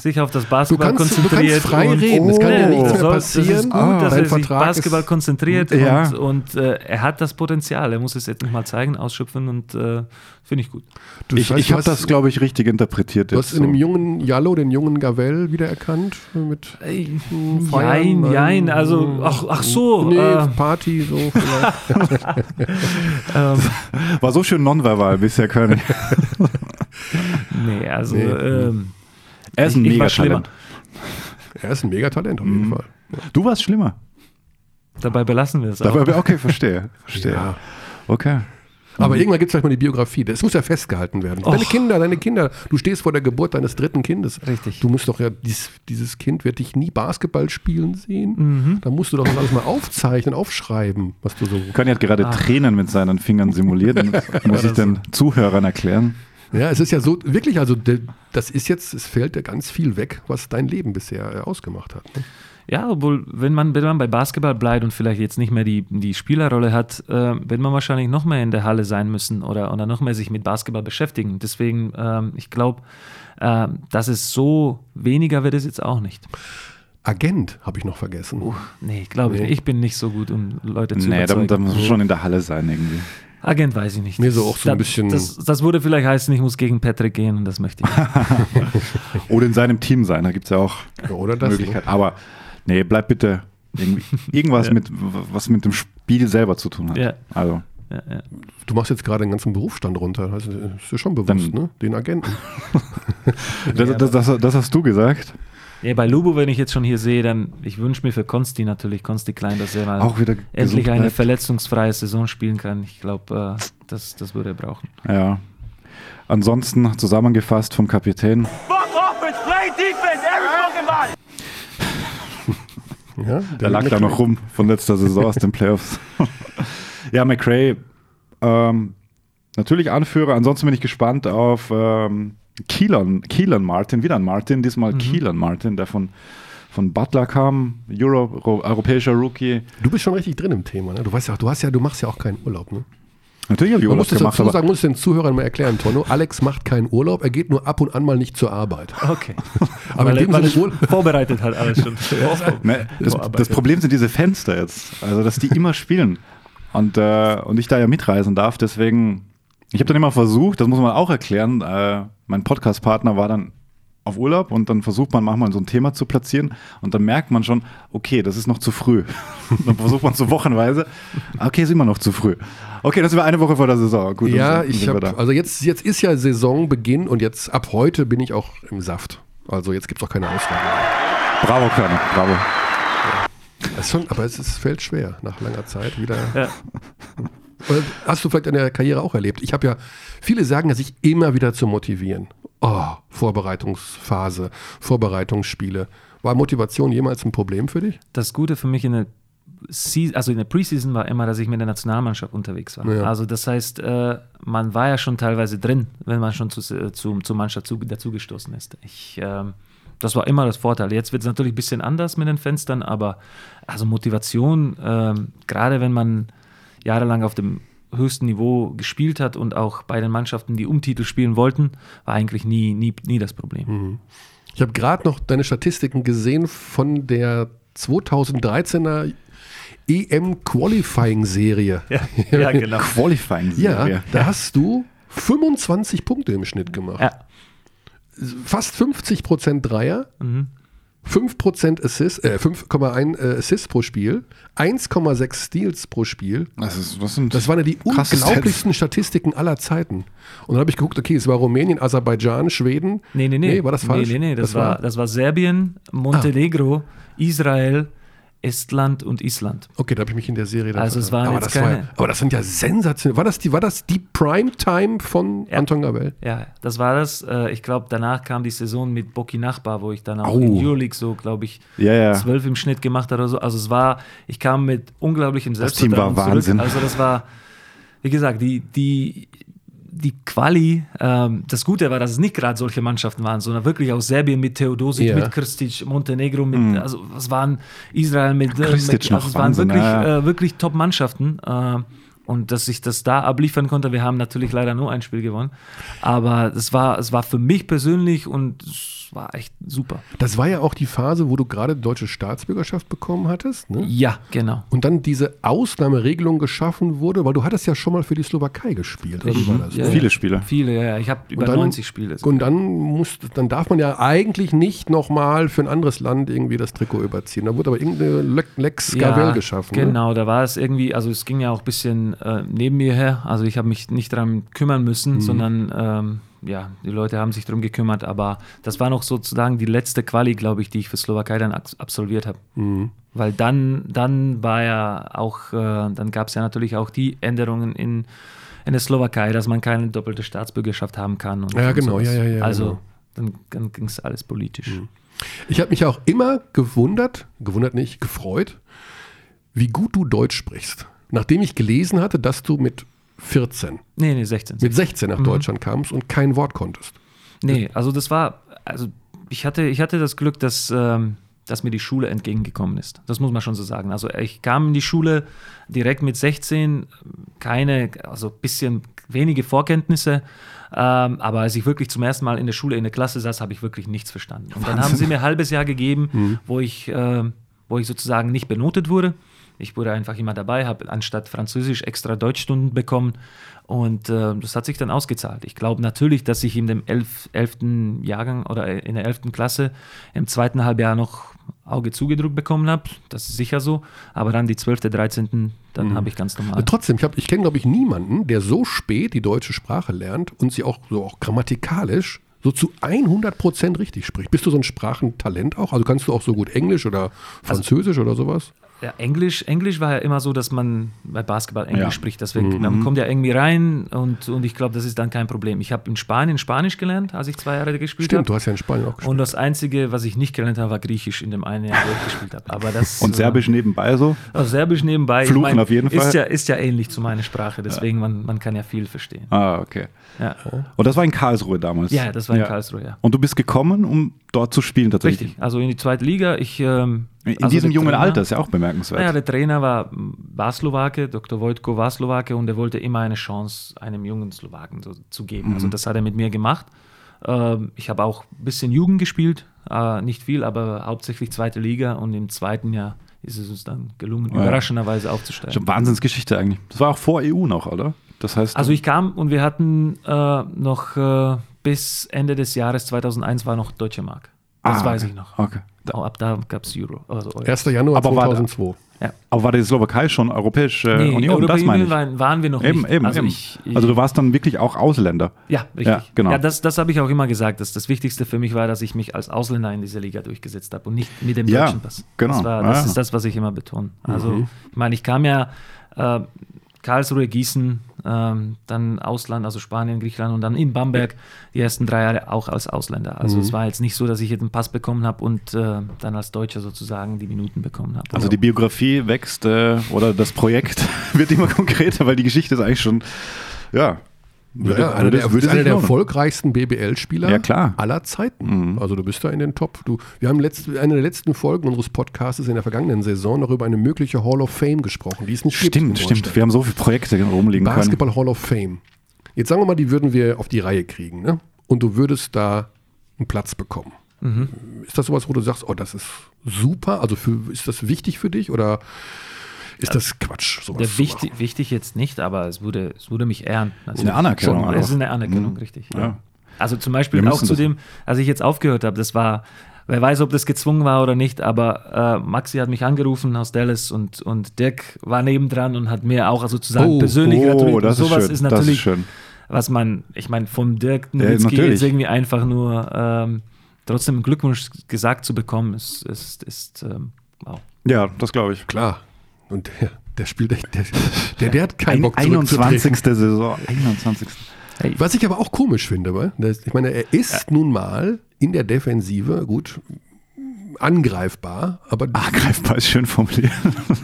sich auf das Basketball Du kannst- du konzentriert. kannst frei und- reden, es kann ja nichts das mehr soll- Das passieren. ist gut, Ah, dass er sich Basketball ist- konzentriert Ja. und, und äh, er hat das Potenzial. Er muss es jetzt nicht mal zeigen, ausschöpfen und äh, finde ich gut. Du, ich, ich du habe das, glaube ich, richtig interpretiert. Du hast jetzt in dem jungen Jallo den jungen Gavel wiedererkannt mit Feiern? Jein, jein, also, ach, ach so. Nee, äh, Party so vielleicht. ähm, War so schön nonverbal bisher, König. nee, also Nee. Ähm, Er ist ein Ich- Megatalent. er ist ein Megatalent auf jeden Mhm. Fall. Du warst schlimmer. dabei belassen wir es auch. Dabei, okay, verstehe. verstehe. Ja. Okay. Aber irgendwann gibt es vielleicht mal die Biografie. Das muss ja festgehalten werden. Deine Kinder, deine Kinder. Du stehst vor der Geburt deines dritten Kindes. Richtig. Du musst doch ja, dies, dieses Kind wird dich nie Basketball spielen sehen. Mhm. Da musst du doch alles mal aufzeichnen, aufschreiben, was du so. Conny hat gerade Ah. Tränen mit seinen Fingern simuliert. Das muss ich den Zuhörern erklären. Ja, es ist ja so, wirklich, also das ist jetzt, es fällt ja ganz viel weg, was dein Leben bisher äh, ausgemacht hat. Ne? Ja, obwohl, wenn man, wenn man bei Basketball bleibt und vielleicht jetzt nicht mehr die, die Spielerrolle hat, äh, wird man wahrscheinlich noch mehr in der Halle sein müssen oder, oder noch mehr sich mit Basketball beschäftigen. Deswegen, ähm, ich glaube, äh, dass es so weniger wird es jetzt auch nicht. Agent habe ich noch vergessen. Nee, glaube ich Nee. nicht. Ich bin nicht so gut, um Leute zu Nee, da, überzeugen. da muss man schon in der Halle sein irgendwie. Agent weiß ich nicht. Mir so auch so ein Das- bisschen- Das, das würde vielleicht heißen, ich muss gegen Patrick gehen und das möchte ich nicht. Oder in seinem Team sein, da gibt es ja auch Oder das? Ne? Möglichkeiten. Aber nee, bleib bitte irgendwas Ja. mit, was mit dem Spiel selber zu tun hat. Ja. Also, ja, ja. Du machst jetzt gerade den ganzen Berufsstand runter. Das ist ist dir schon bewusst, Dann- ne? Den Agenten. Das, das, das, das hast du gesagt. Ja, bei Lubo, wenn ich jetzt schon hier sehe, dann, ich wünsche mir für Konsti natürlich, Konsti Klein, dass er mal Auch wieder endlich eine bleibt. verletzungsfreie Saison spielen kann. Ich glaube, äh, das, das würde er brauchen. Ja. Ansonsten zusammengefasst vom Kapitän. Fuck offense, play defense every fucking body. Ja, Der lag da noch rum von letzter Saison aus den Playoffs. ja, McRae, ähm, natürlich Anführer. Ansonsten bin ich gespannt auf ähm, Keelan, Keelan Martin, wieder ein Martin, diesmal Keelan Martin, der von, von Butler kam, Euro, Ro- europäischer Rookie. Du bist schon richtig drin im Thema, ne? Du weißt ja, du hast ja, du machst ja auch keinen Urlaub, ne? Natürlich habe ich Urlaub gemacht, dazu sagen, muss es den Zuhörern mal erklären, Tonno. Alex macht keinen Urlaub, er geht nur ab und an mal nicht zur Arbeit. Okay. Aber in dem weil Sinne er vorbereitet hat alles schon. Ne, das, das. Problem sind diese Fenster jetzt. Also, dass die immer spielen. Und, äh, und ich da ja mitreisen darf. Deswegen, ich habe dann immer versucht, das muss man auch erklären, äh, mein Podcast-Partner war dann auf Urlaub und dann versucht man manchmal so ein Thema zu platzieren und dann merkt man schon, okay, das ist noch zu früh. dann versucht man so wochenweise, okay, ist immer noch zu früh. Okay, das war eine Woche vor der Saison. Gut, ja, ich habe, da. also jetzt, jetzt ist ja Saisonbeginn und jetzt ab heute bin ich auch im Saft. Also jetzt gibt es auch keine Ausnahme. mehr. Bravo, Körner, bravo. Das ist schon, aber es ist, fällt schwer, nach langer Zeit wieder. Ja. Hast du vielleicht in der Karriere auch erlebt? Ich habe ja, viele sagen ja, sich immer wieder zu motivieren. Oh, Vorbereitungsphase, Vorbereitungsspiele. War Motivation jemals ein Problem für dich? Das Gute für mich in der also in der Preseason war immer, dass ich mit der Nationalmannschaft unterwegs war. Ja. Also das heißt, äh, man war ja schon teilweise drin, wenn man schon zu, äh, zu, zur Mannschaft zu, dazugestoßen ist. Ich, ähm, das war immer das Vorteil. Jetzt wird es natürlich ein bisschen anders mit den Fenstern, aber also Motivation, ähm, gerade wenn man jahrelang auf dem höchsten Niveau gespielt hat und auch bei den Mannschaften, die um Titel spielen wollten, war eigentlich nie, nie, nie das Problem. Ich habe gerade noch deine Statistiken gesehen von der 2013er EM-Qualifying-Serie. Ja, ja genau. Ja, Qualifying-Serie. da hast du 25 Punkte im Schnitt gemacht. Ja. Fast 50 Prozent Dreier, 5 Prozent Assist, äh, 5,1 äh, Assists pro Spiel, 1,6 Steals pro Spiel. Das, ist, das, sind Das waren ja die unglaublichsten Statistiken aller Zeiten. Und dann habe ich geguckt, okay, es war Rumänien, Aserbaidschan, Schweden. Nee, nee, nee. war das falsch? Nee, nee, nee. Das, war, das war Serbien, Montenegro, Israel, Estland und Island. Okay, da habe ich mich in der Serie dann Also es waren aber jetzt das war, keine- aber das sind ja sensationell. War das die, war das die Primetime von Ja. Anton Gabel? Ja, das war das. Äh, Ich glaube, danach kam die Saison mit Boki Nachbar, wo ich dann auch Oh. in Euroleague so, glaube ich, Ja, ja. zwölf im Schnitt gemacht habe oder so. Also es war, ich kam mit unglaublichem Das Team Selbstvertrauen war Wahnsinn. Zurück. Also das war, wie gesagt, die, die, die Quali, ähm, das Gute war, dass es nicht gerade solche Mannschaften waren, sondern wirklich aus Serbien mit Theodosic, Ja. mit Kristic, Montenegro, mit, also es waren Israel mit, äh, mit also es waren Wahnsinn, wirklich, ja. äh, wirklich Top-Mannschaften. Äh, und dass ich das da abliefern konnte, wir haben natürlich leider nur ein Spiel gewonnen. Aber es war, es war für mich persönlich und war echt super. Das war ja auch die Phase, wo du gerade deutsche Staatsbürgerschaft bekommen hattest. Ne? Ja, genau. Und dann diese Ausnahmeregelung geschaffen wurde, weil du hattest ja schon mal für die Slowakei gespielt. Oder wie war das? Ja, Viele ja. Spiele. Viele, ja. ja. Ich habe über Und dann- 90 Spiele. Und dann muss, dann darf man ja eigentlich nicht nochmal für ein anderes Land irgendwie das Trikot überziehen. Da wurde aber irgendeine Le- Lex Gavel geschaffen. Ne? Genau, da war es irgendwie, also es ging ja auch ein bisschen äh, neben mir her. Also ich habe mich nicht daran kümmern müssen, Mhm. sondern ähm, ja, die Leute haben sich darum gekümmert. Aber das war noch sozusagen die letzte Quali, glaube ich, die ich für Slowakei dann abs- absolviert habe. Mhm. Weil dann, dann war ja auch, äh, dann gab es ja natürlich auch die Änderungen in, in der Slowakei, dass man keine doppelte Staatsbürgerschaft haben kann. Und Ja, und genau, sowas. ja, ja, ja, Also genau. dann, dann ging es alles politisch. Ich habe mich auch immer gewundert, gewundert nicht, gefreut, wie gut du Deutsch sprichst. Nachdem ich gelesen hatte, dass du mit 14, Nee, nee, 16. mit 16 Mhm. nach Deutschland kamst und kein Wort konntest. Nee, also das war, also ich hatte, ich hatte das Glück, dass, ähm, dass mir die Schule entgegengekommen ist. Das muss man schon so sagen. Also ich kam in die Schule direkt mit 16, keine, also ein bisschen wenige Vorkenntnisse. Ähm, aber als ich wirklich zum ersten Mal in der Schule in der Klasse saß, habe ich wirklich nichts verstanden. Und dann haben sie mir ein halbes Jahr gegeben, wo, ich, ähm, wo ich sozusagen nicht benotet wurde. Ich wurde einfach immer dabei, habe anstatt Französisch extra Deutschstunden bekommen und äh, das hat sich dann ausgezahlt. Ich glaube natürlich, dass ich in dem elf, elften Jahrgang oder in der elften Klasse im zweiten Halbjahr noch Auge zugedrückt bekommen habe. Das ist sicher so. Aber dann die 12., 13., dann habe ich ganz normal. Trotzdem, ich, hab- ich kenne, glaube ich, niemanden, der so spät die deutsche Sprache lernt und sie auch so auch grammatikalisch so zu 100% richtig spricht. Bist du so ein Sprachentalent auch? Also kannst du auch so gut Englisch oder Französisch oder sowas? Ja, Englisch, Englisch war ja immer so, dass man bei Basketball Englisch Ja. spricht. Deswegen, man kommt ja irgendwie rein und, und ich glaube, das ist dann kein Problem. Ich habe in Spanien Spanisch gelernt, als ich zwei Jahre gespielt Stimmt, habe. du hast ja in Spanien auch gespielt. Und das Einzige, was ich nicht gelernt habe, war Griechisch in dem einen Jahr, wo ich gespielt habe. Aber das, Und Serbisch nebenbei so? Äh, also Serbisch nebenbei. Fluchen auf jeden ist Fall. Ja, ist ja ähnlich zu meiner Sprache, deswegen man, man kann ja viel verstehen. Ah, okay. Ja, Und das war in Karlsruhe damals? ja das war in Karlsruhe, ja. Und du bist gekommen, um dort zu spielen tatsächlich? Richtig, also in die zweite Liga. Ich, ähm, In also diesem jungen Trainer- Alter ist ja auch bemerkenswert. Naja, der Trainer war, war Slowake, Dr. Wojtko war Slowake und er wollte immer eine Chance einem jungen Slowaken so, zu geben. Also das hat er mit mir gemacht. Ähm, ich habe auch ein bisschen Jugend gespielt, äh, nicht viel, aber hauptsächlich zweite Liga und im zweiten Jahr ist es uns dann gelungen, Ja. überraschenderweise aufzusteigen. Schon Wahnsinnsgeschichte eigentlich. Das war auch vor EU noch, oder? Das heißt, Also ich kam und wir hatten äh, noch äh, bis Ende des Jahres 2001 war noch Deutsche Mark. Das Ah, weiß okay. ich noch. Okay. Ab da gab es Euro. Also Euro. 1. Januar Aber war da- 2002. Ja. aber war die Slowakei schon Europäische Nee, Union? Europa Das meine ich. waren, waren wir noch Eben, nicht. eben, also eben. Ich, ich, also du warst dann wirklich auch Ausländer. Ja, richtig. Ja, genau. Ja, das, das habe ich auch immer gesagt, dass das Wichtigste für mich war, dass ich mich als Ausländer in dieser Liga durchgesetzt habe und nicht mit dem Ja, deutschen Pass. genau. Das, war, das Ah. ist das, was ich immer betone. Also, ich meine, ich kam ja äh, Karlsruhe, Gießen, ähm, dann Ausland, also Spanien, Griechenland und dann in Bamberg die ersten drei Jahre auch als Ausländer. Also es war jetzt nicht so, dass ich jetzt einen Pass bekommen habe und äh, dann als Deutscher sozusagen die Minuten bekommen habe. Also die Biografie wächst äh, oder das Projekt wird immer konkreter, weil die Geschichte ist eigentlich schon, ja. Ja, ja, einer der, würde einer der erfolgreichsten BBL-Spieler Ja, aller Zeiten. Also du bist da in den Top. Du, wir haben letzte, eine der letzten Folgen unseres Podcasts in der vergangenen Saison noch über eine mögliche Hall of Fame gesprochen, die es nicht gibt. in Stimmt, stimmt. Wir haben so viele Projekte rumliegen können. Basketball Hall of Fame. Jetzt sagen wir mal, die würden wir auf die Reihe kriegen, ne? Und du würdest da einen Platz bekommen. Mhm. Ist das sowas, wo du sagst, oh, das ist super? Also für, ist das wichtig für dich oder ist das Quatsch? Sowas wichtig, wichtig jetzt nicht, aber es würde, es würde mich ehren. Also Eine Anerkennung Schon, es ist eine Anerkennung, Mhm. richtig. Ja. Ja. Also zum Beispiel auch zu dem, als ich jetzt aufgehört habe, das war, wer weiß, ob das gezwungen war oder nicht, aber äh, Maxi hat mich angerufen aus Dallas und, und Dirk war nebendran und hat mir auch sozusagen Oh, persönlich oh, gratuliert. Und das ist sowas schön, ist das ist natürlich, schön. was man, ich meine, vom Dirk Ja, Nowitzki natürlich. jetzt irgendwie einfach nur ähm, trotzdem einen Glückwunsch gesagt zu bekommen, ist, ist, ist ähm, wow. Ja, das glaube ich. Klar. Und der, der spielt echt, der, der, der hat keinen Bock 21. zurückzutreten. Saison. 21. Was ich aber auch komisch finde, weil, das- ich meine, er ist nun mal in der Defensive, gut, angreifbar, aber Angreifbar ist schön formuliert.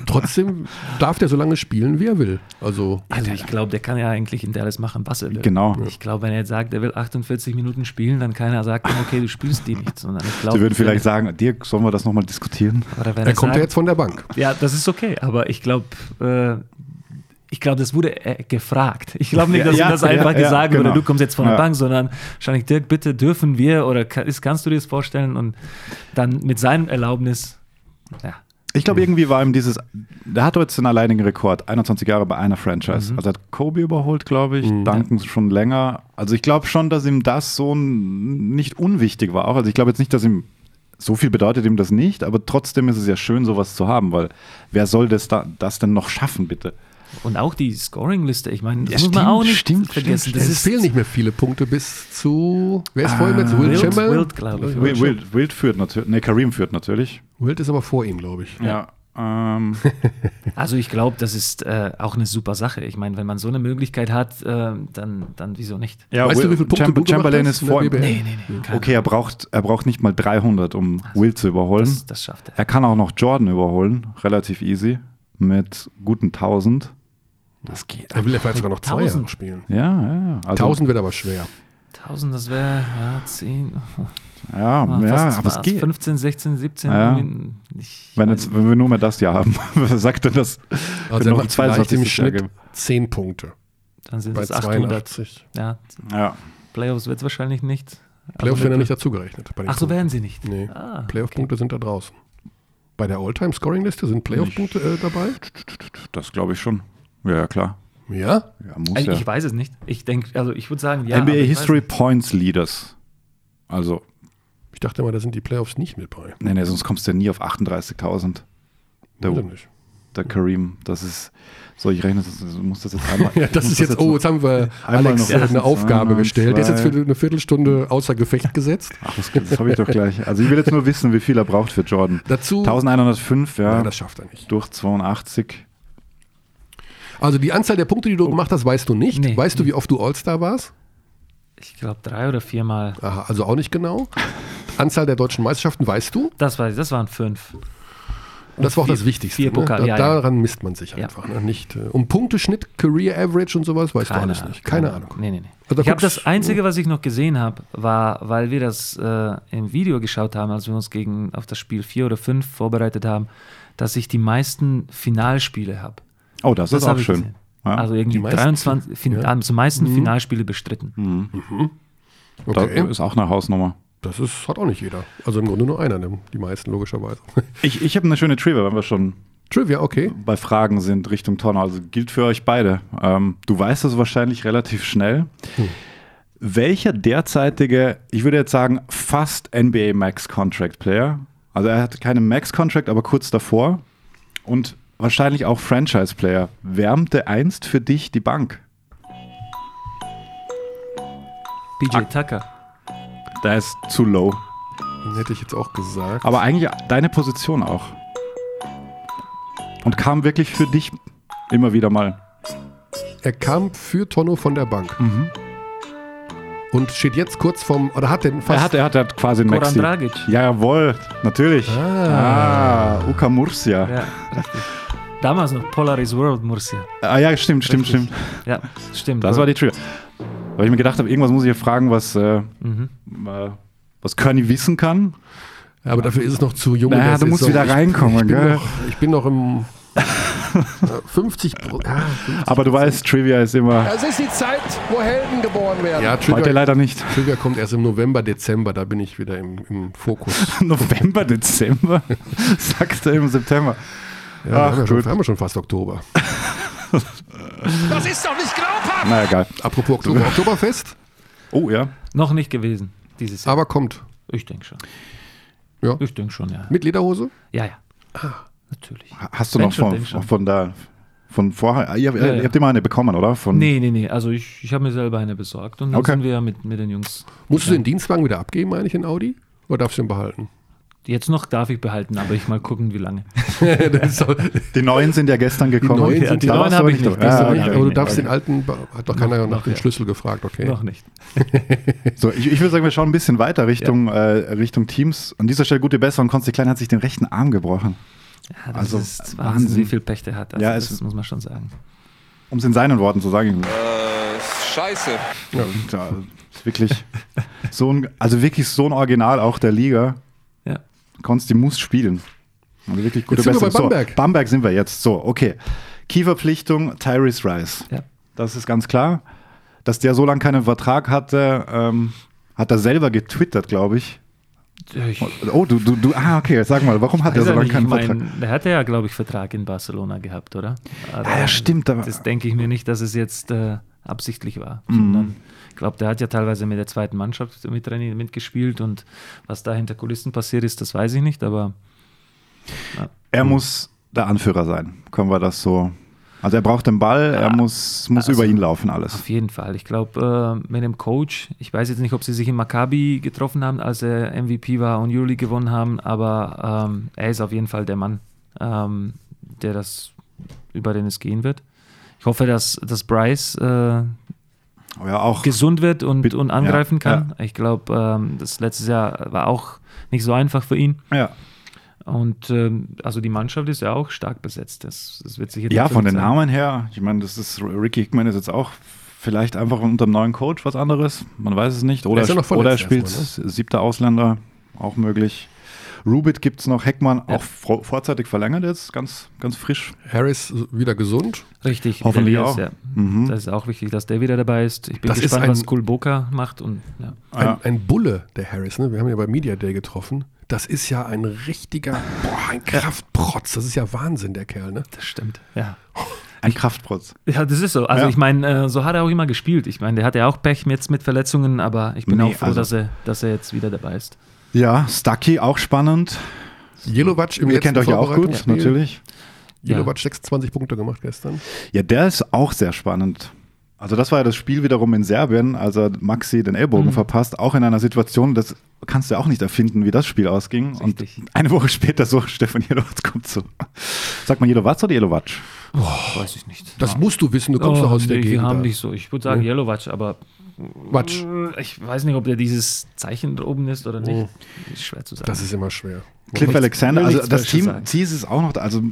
trotzdem darf der so lange spielen, wie er will. Also, Also ich glaube, der kann ja eigentlich in Dallas machen, was er will. Genau. Ich glaube, wenn er jetzt sagt, er will 48 Minuten spielen, dann keiner sagt, okay, du spielst die nicht. Sondern ich glaube, Sie würden vielleicht sagen, Dirk, sollen wir das nochmal diskutieren? oder wenn er kommt ja jetzt von der Bank. Ja, das ist okay, aber ich glaube, äh, ich glaube, das wurde äh, gefragt. Ich glaube nicht, Ja, dass ja, ihm das ja, einfach ja, gesagt genau. wurde, du kommst jetzt von der Ja. Bank, sondern wahrscheinlich, Dirk, bitte dürfen wir oder ka- ist, kannst du dir das vorstellen und dann mit seinem Erlaubnis, ja. Ich glaube, irgendwie war ihm dieses, der hat jetzt den alleinigen Rekord, 21 Jahre bei einer Franchise. Also hat Kobe überholt, glaube ich, Duncan schon länger. Also ich glaube schon, dass ihm das so nicht unwichtig war. Auch. Also ich glaube jetzt nicht, dass ihm so viel bedeutet ihm das nicht, aber trotzdem ist es ja schön, sowas zu haben, weil wer soll das, da, das denn noch schaffen, bitte? Und auch die Scoring-Liste, ich meine, das Ja, muss man stimmt, auch nicht stimmt, vergessen. stimmt, Das Es ist fehlen nicht mehr viele Punkte bis zu. Wer ist vorhin mit? Will Wild, Chamberlain? Wild, glaube ich. Wild, Wild, Wild führt natürlich, ne, Kareem führt natürlich. Wild ist aber vor ihm, glaube ich. Ja. Ähm, Also ich glaube, das ist äh, auch eine super Sache. Ich meine, wenn man so eine Möglichkeit hat, äh, dann, dann wieso nicht? ja, Weißt du, Will- wie viele Punkte Chamber- du Chamberlain ist vor ihm. Nee, nee, nee. Okay, er braucht, er braucht nicht mal 300, um Will zu überholen. Das, das schafft er. Er kann auch noch Jordan überholen, relativ easy, mit guten 1000. Das geht. Er will ja vielleicht sogar noch zwei Jahre 1000. spielen. Ja, ja. Also, 1000 wird aber schwer. 1000, das wäre ja, 10, Ja, ah, ja aber es was, geht. 15, 16, 17. Ja. Ich Wenn, jetzt, wenn wir nur mehr das Jahr haben, was sagt denn das? Also er noch macht zwei vielleicht im Schnitt ergeben. 10 Punkte dann sind bei es 800. 82. Ja, Ja. Playoffs wird es wahrscheinlich nicht. Playoffs Also werden ja nicht dazugerechnet. Ach so, Punkten. werden sie nicht. Nee, Ah, Playoff-Punkte sind da draußen. Bei der All-Time-Scoring-Liste sind Playoff-Punkte äh, dabei? Das glaube ich schon. Ja, ja, klar. Ja? Ja, muss Also ja. ich weiß es nicht. Ich denke, also ich würde sagen, ja. NBA ich History Points Leaders. Also Ich dachte mal, da sind die Playoffs nicht mit bei. Nee, nee, sonst kommst du ja nie auf 38.000. Der, Oder nicht? der Kareem, das ist, so ich rechne, das, du musst das jetzt einmal. Ja, das ist jetzt, oh, jetzt haben wir Alex noch- äh, eine Aufgabe Eins, gestellt. Der ist jetzt zwei. für eine Viertelstunde außer Gefecht gesetzt. Ach, das, das habe ich doch gleich. Also ich will jetzt nur wissen, wie viel er braucht für Jordan. Dazu, 1105, ja, ja, das schafft er nicht. durch 82. Also die Anzahl der Punkte, die du gemacht hast, weißt du nicht. Nee. Weißt du, wie oft du All-Star warst? Ich glaube drei oder viermal. Aha, also auch nicht genau. Anzahl der deutschen Meisterschaften weißt du. Das war, das waren fünf. Das war auch vier- das Wichtigste. vier ne? Pokal- da, ja, ja. daran misst man sich Ja. einfach. Ne? Nicht, äh, um Punkteschnitt, Career Average und sowas, weißt du alles nicht. Keine, Ahnung. Nee, nee, nee. Also ich habe das Einzige, was ich noch gesehen habe, war, weil wir das äh, im Video geschaut haben, als wir uns gegen auf das Spiel 4 oder 5 vorbereitet haben, dass ich die meisten Finalspiele habe. Oh, das, ist auch schön. Ja. Also irgendwie Die meisten 23, fin ja. also meisten Finalspiele bestritten. Okay. Das ist auch eine Hausnummer. Das ist, hat auch nicht jeder. Also im Grunde nur einer, ne? die meisten logischerweise. Ich, ich habe eine schöne Trivia, wenn wir schon Trivia, okay. bei Fragen sind Richtung Tonner. Also gilt für euch beide. Ähm, du weißt das wahrscheinlich relativ schnell. Welcher derzeitige, ich würde jetzt sagen, fast NBA Max Contract Player, also er hat keine Max Contract, aber kurz davor und wahrscheinlich auch Franchise Player, wärmte einst für dich die Bank? PJ Tucker. Der ist zu low. Den hätte ich jetzt auch gesagt. Aber eigentlich deine Position auch. Und kam wirklich für dich immer wieder mal. er kam für Tonno von der Bank. Und steht jetzt kurz vom, oder hat den fast. Er hat, er hat, er hat quasi einen Goran Maxi. Dragic. Ja, jawohl, natürlich. Ah. Ah, Uka Murcia. Ja, richtig. Damals noch Polaris World Murcia. Ah, ja, stimmt, stimmt, Richtig. stimmt. Ja, stimmt. Das war die Trigger. Weil ich mir gedacht habe, irgendwas muss ich hier fragen, was, äh, Mhm. äh, was Körny wissen kann. Ja, aber dafür ist es noch zu jung. in Naja, du musst wieder Ich- reinkommen, Ich bin, gell? noch, ich bin noch im äh, 50 Pro, ja, 50 Aber du weißt, Trivia ist immer. Es ist die Zeit, wo Helden geboren werden. Ja, Heute Trivia, leider nicht. Trivia kommt erst im November, Dezember, da bin ich wieder im, im Fokus. November, Dezember, sagst du im September. Ja, wir Ach, haben, ja schon, wir haben ja schon fast Oktober. Das ist doch nicht glaubhaft! Na egal. Apropos Oktober, Oktoberfest, Oh ja. Noch nicht gewesen, dieses Jahr. aber kommt. ich denke schon. Ja. Ich denke schon, ja. Mit Lederhose? Ja, ja. Natürlich. Hast du Denk noch schon, von, von da, von vorher, ihr, Ja, ja. ihr habt immer eine bekommen, oder? Von, Nee, nee, nee. Also ich, ich habe mir selber eine besorgt und dann Okay. sind wir mit, mit den Jungs. Musst du den Dienstwagen wieder abgeben, eigentlich in Audi? Oder darfst du ihn behalten? Jetzt noch darf ich behalten, aber ich mal gucken, wie lange. Die neuen sind ja gestern gekommen. neuen Ja, die neuen habe ich nicht. Die Ah, aber du darfst den alten, hat doch keiner Noch- nach dem ja. Schlüssel gefragt, okay. Noch nicht. So, ich, ich würde sagen, wir schauen ein bisschen weiter Richtung, äh, Richtung Teams. An dieser Stelle gute Besserung. Konsti Klein hat sich den rechten Arm gebrochen. Ja, das Also, ist Wahnsinn, Wahnsinn. wie viel Pech der hat. Also Ja, das muss man schon sagen. Um es in seinen Worten zu sagen. Äh, scheiße. Ja, ist wirklich so ein, also wirklich so ein Original auch der Liga. Ja. Konsti muss spielen. Also wirklich gute Jetzt sind wir Besserung. bei Bamberg. So, Bamberg sind wir jetzt. So, okay. Key-Verpflichtung Tyrese Rice. Ja. Das ist ganz klar. Dass der so lange keinen Vertrag hatte, ähm, hat er selber getwittert, glaube ich. Ich, Oh, du, du, du, ah, okay, sag mal, warum hat er so ja lange nicht, keinen ich mein, Vertrag? Der hatte ja, glaube ich, Vertrag in Barcelona gehabt, oder? Aber Ah, ja, stimmt, aber- Das denke ich mir nicht, dass es jetzt äh, absichtlich war, Mhm. sondern ich glaube, der hat ja teilweise mit der zweiten Mannschaft mit mitgespielt und was da hinter Kulissen passiert ist, das weiß ich nicht, aber Er muss der Anführer sein. Können wir das so. Also er braucht den Ball, er Ja. muss, muss Also, über ihn laufen alles. auf jeden Fall. Ich glaube, äh, mit dem Coach, ich weiß jetzt nicht, ob sie sich in Maccabi getroffen haben, als er MVP war und Euroleague gewonnen haben, aber ähm, er ist auf jeden Fall der Mann, ähm, der das, über den es gehen wird. Ich hoffe, dass, dass Bryce äh, Ja, auch. gesund wird und, Bit- und angreifen ja, kann. Ich glaube, ähm, das letztes Jahr war auch nicht so einfach für ihn. Ja, Und ähm, also die Mannschaft ist ja auch stark besetzt. Das, das wird sicher ja von den sein. Namen her. Ich meine, das ist Ricky Hickman ist jetzt auch vielleicht einfach unter dem neuen Coach was anderes. Man weiß es nicht. Oder, Er ja oder er spielt erstmal, siebter Ausländer, auch möglich. Rubit gibt es noch, Heckmann Ja. auch vor, vorzeitig verlängert jetzt, ganz, ganz frisch. Harris wieder gesund. Richtig, Hoffentlich Elias, auch. Ja. Mhm. Das ist auch wichtig, dass der wieder dabei ist. Ich bin Das gespannt, ein- was Kulboka macht. Und, ja. Ein, Ja. ein Bulle, der Harris, ne? wir haben ihn ja bei Media Day getroffen. Das ist ja ein richtiger, boah, ein Kraftprotz. Das ist ja Wahnsinn, der Kerl. Ne? Das stimmt, ja. Ein Kraftprotz. Ja, das ist so. Also Ja. ich meine, äh, so hat er auch immer gespielt. Ich meine, der hat ja auch Pech jetzt mit Verletzungen, aber ich bin Nee, auch froh, also- dass, er, dass er jetzt wieder dabei ist. Ja, Stucky auch spannend. Jelovac im Ihr kennt euch ja auch gut, Vorbereitungsspiel. natürlich. Ja. Jelovac 26 Punkte gemacht gestern. Ja, der ist auch sehr spannend. Also das war ja das Spiel wiederum in Serbien, als er Maxi den Ellbogen Mhm. verpasst, auch in einer Situation, das kannst du ja auch nicht erfinden, wie das Spiel ausging. Richtig. Und eine Woche später so, Stefan Jelovac kommt so. Sagt man Jelovac oder Jelovac? Weiß ich nicht. Das musst du wissen, du kommst doch aus der Oh, nee, Gegend. Wir haben da. nicht so. Ich würde sagen Nee. Yellowwatch, aber Watch. äh, ich weiß nicht, ob der dieses Zeichen da oben ist oder nicht. Ist schwer zu sagen. Das ist immer schwer. Cliff nichts- Alexander, also das Team, sie ist es auch noch, also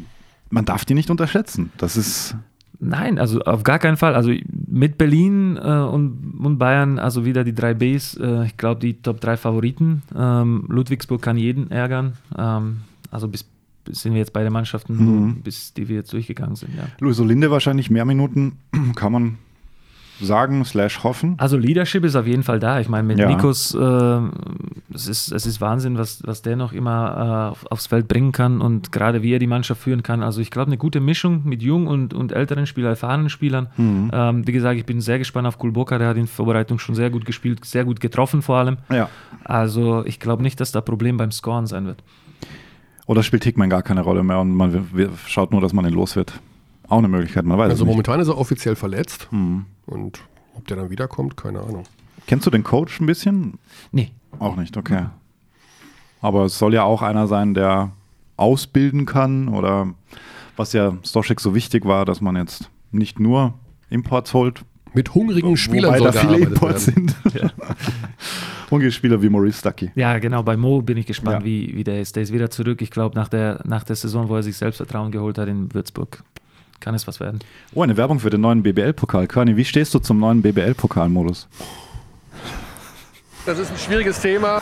man darf die nicht unterschätzen. Das ist, Nein, also auf gar keinen Fall. Also mit Berlin äh, und, und Bayern, also wieder die drei Bs, äh, ich glaube die Top 3 Favoriten. Ähm, Ludwigsburg kann jeden ärgern. Ähm, also bis, bis sind wir jetzt beide Mannschaften, Mhm. bis die wir jetzt durchgegangen sind. Ja. Luis Olinde wahrscheinlich mehr Minuten, kann man sagen, slash hoffen. Also Leadership ist auf jeden Fall da. Ich meine, mit Ja. Nikos, äh, es, ist, es ist Wahnsinn, was, was der noch immer äh, auf, aufs Feld bringen kann und gerade wie er die Mannschaft führen kann. Also ich glaube, eine gute Mischung mit jung und, und älteren Spielern, erfahrenen Spielern. Mhm. Ähm, wie gesagt, ich bin sehr gespannt auf Kulboka, der hat in Vorbereitung schon sehr gut gespielt, sehr gut getroffen vor allem. Ja. Also ich glaube nicht, dass da Problem beim Scoren sein wird. Oder spielt Hickman gar keine Rolle mehr und man schaut nur, dass man ihn los wird. Auch eine Möglichkeit, man weiß Also es nicht. momentan ist er offiziell verletzt Mhm. und ob der dann wiederkommt, keine Ahnung. Kennst du den Coach ein bisschen? Nee, Auch nicht, okay. Aber es soll ja auch einer sein, der ausbilden kann oder was ja Stoschek so wichtig war, dass man jetzt nicht nur Imports holt, Mit hungrigen Spielern wobei soll da viele Imports werden. sind. Hungrige Spieler wie Maurice Stucky. Ja, genau, bei Mo bin ich gespannt, Ja. wie, wie der ist. Der ist wieder zurück. Ich glaube, nach der, nach der Saison, wo er sich Selbstvertrauen geholt hat in Würzburg, kann es was werden. Oh, eine Werbung für den neuen BBL-Pokal. Körny, wie stehst du zum neuen BBL-Pokalmodus? Das ist ein schwieriges Thema.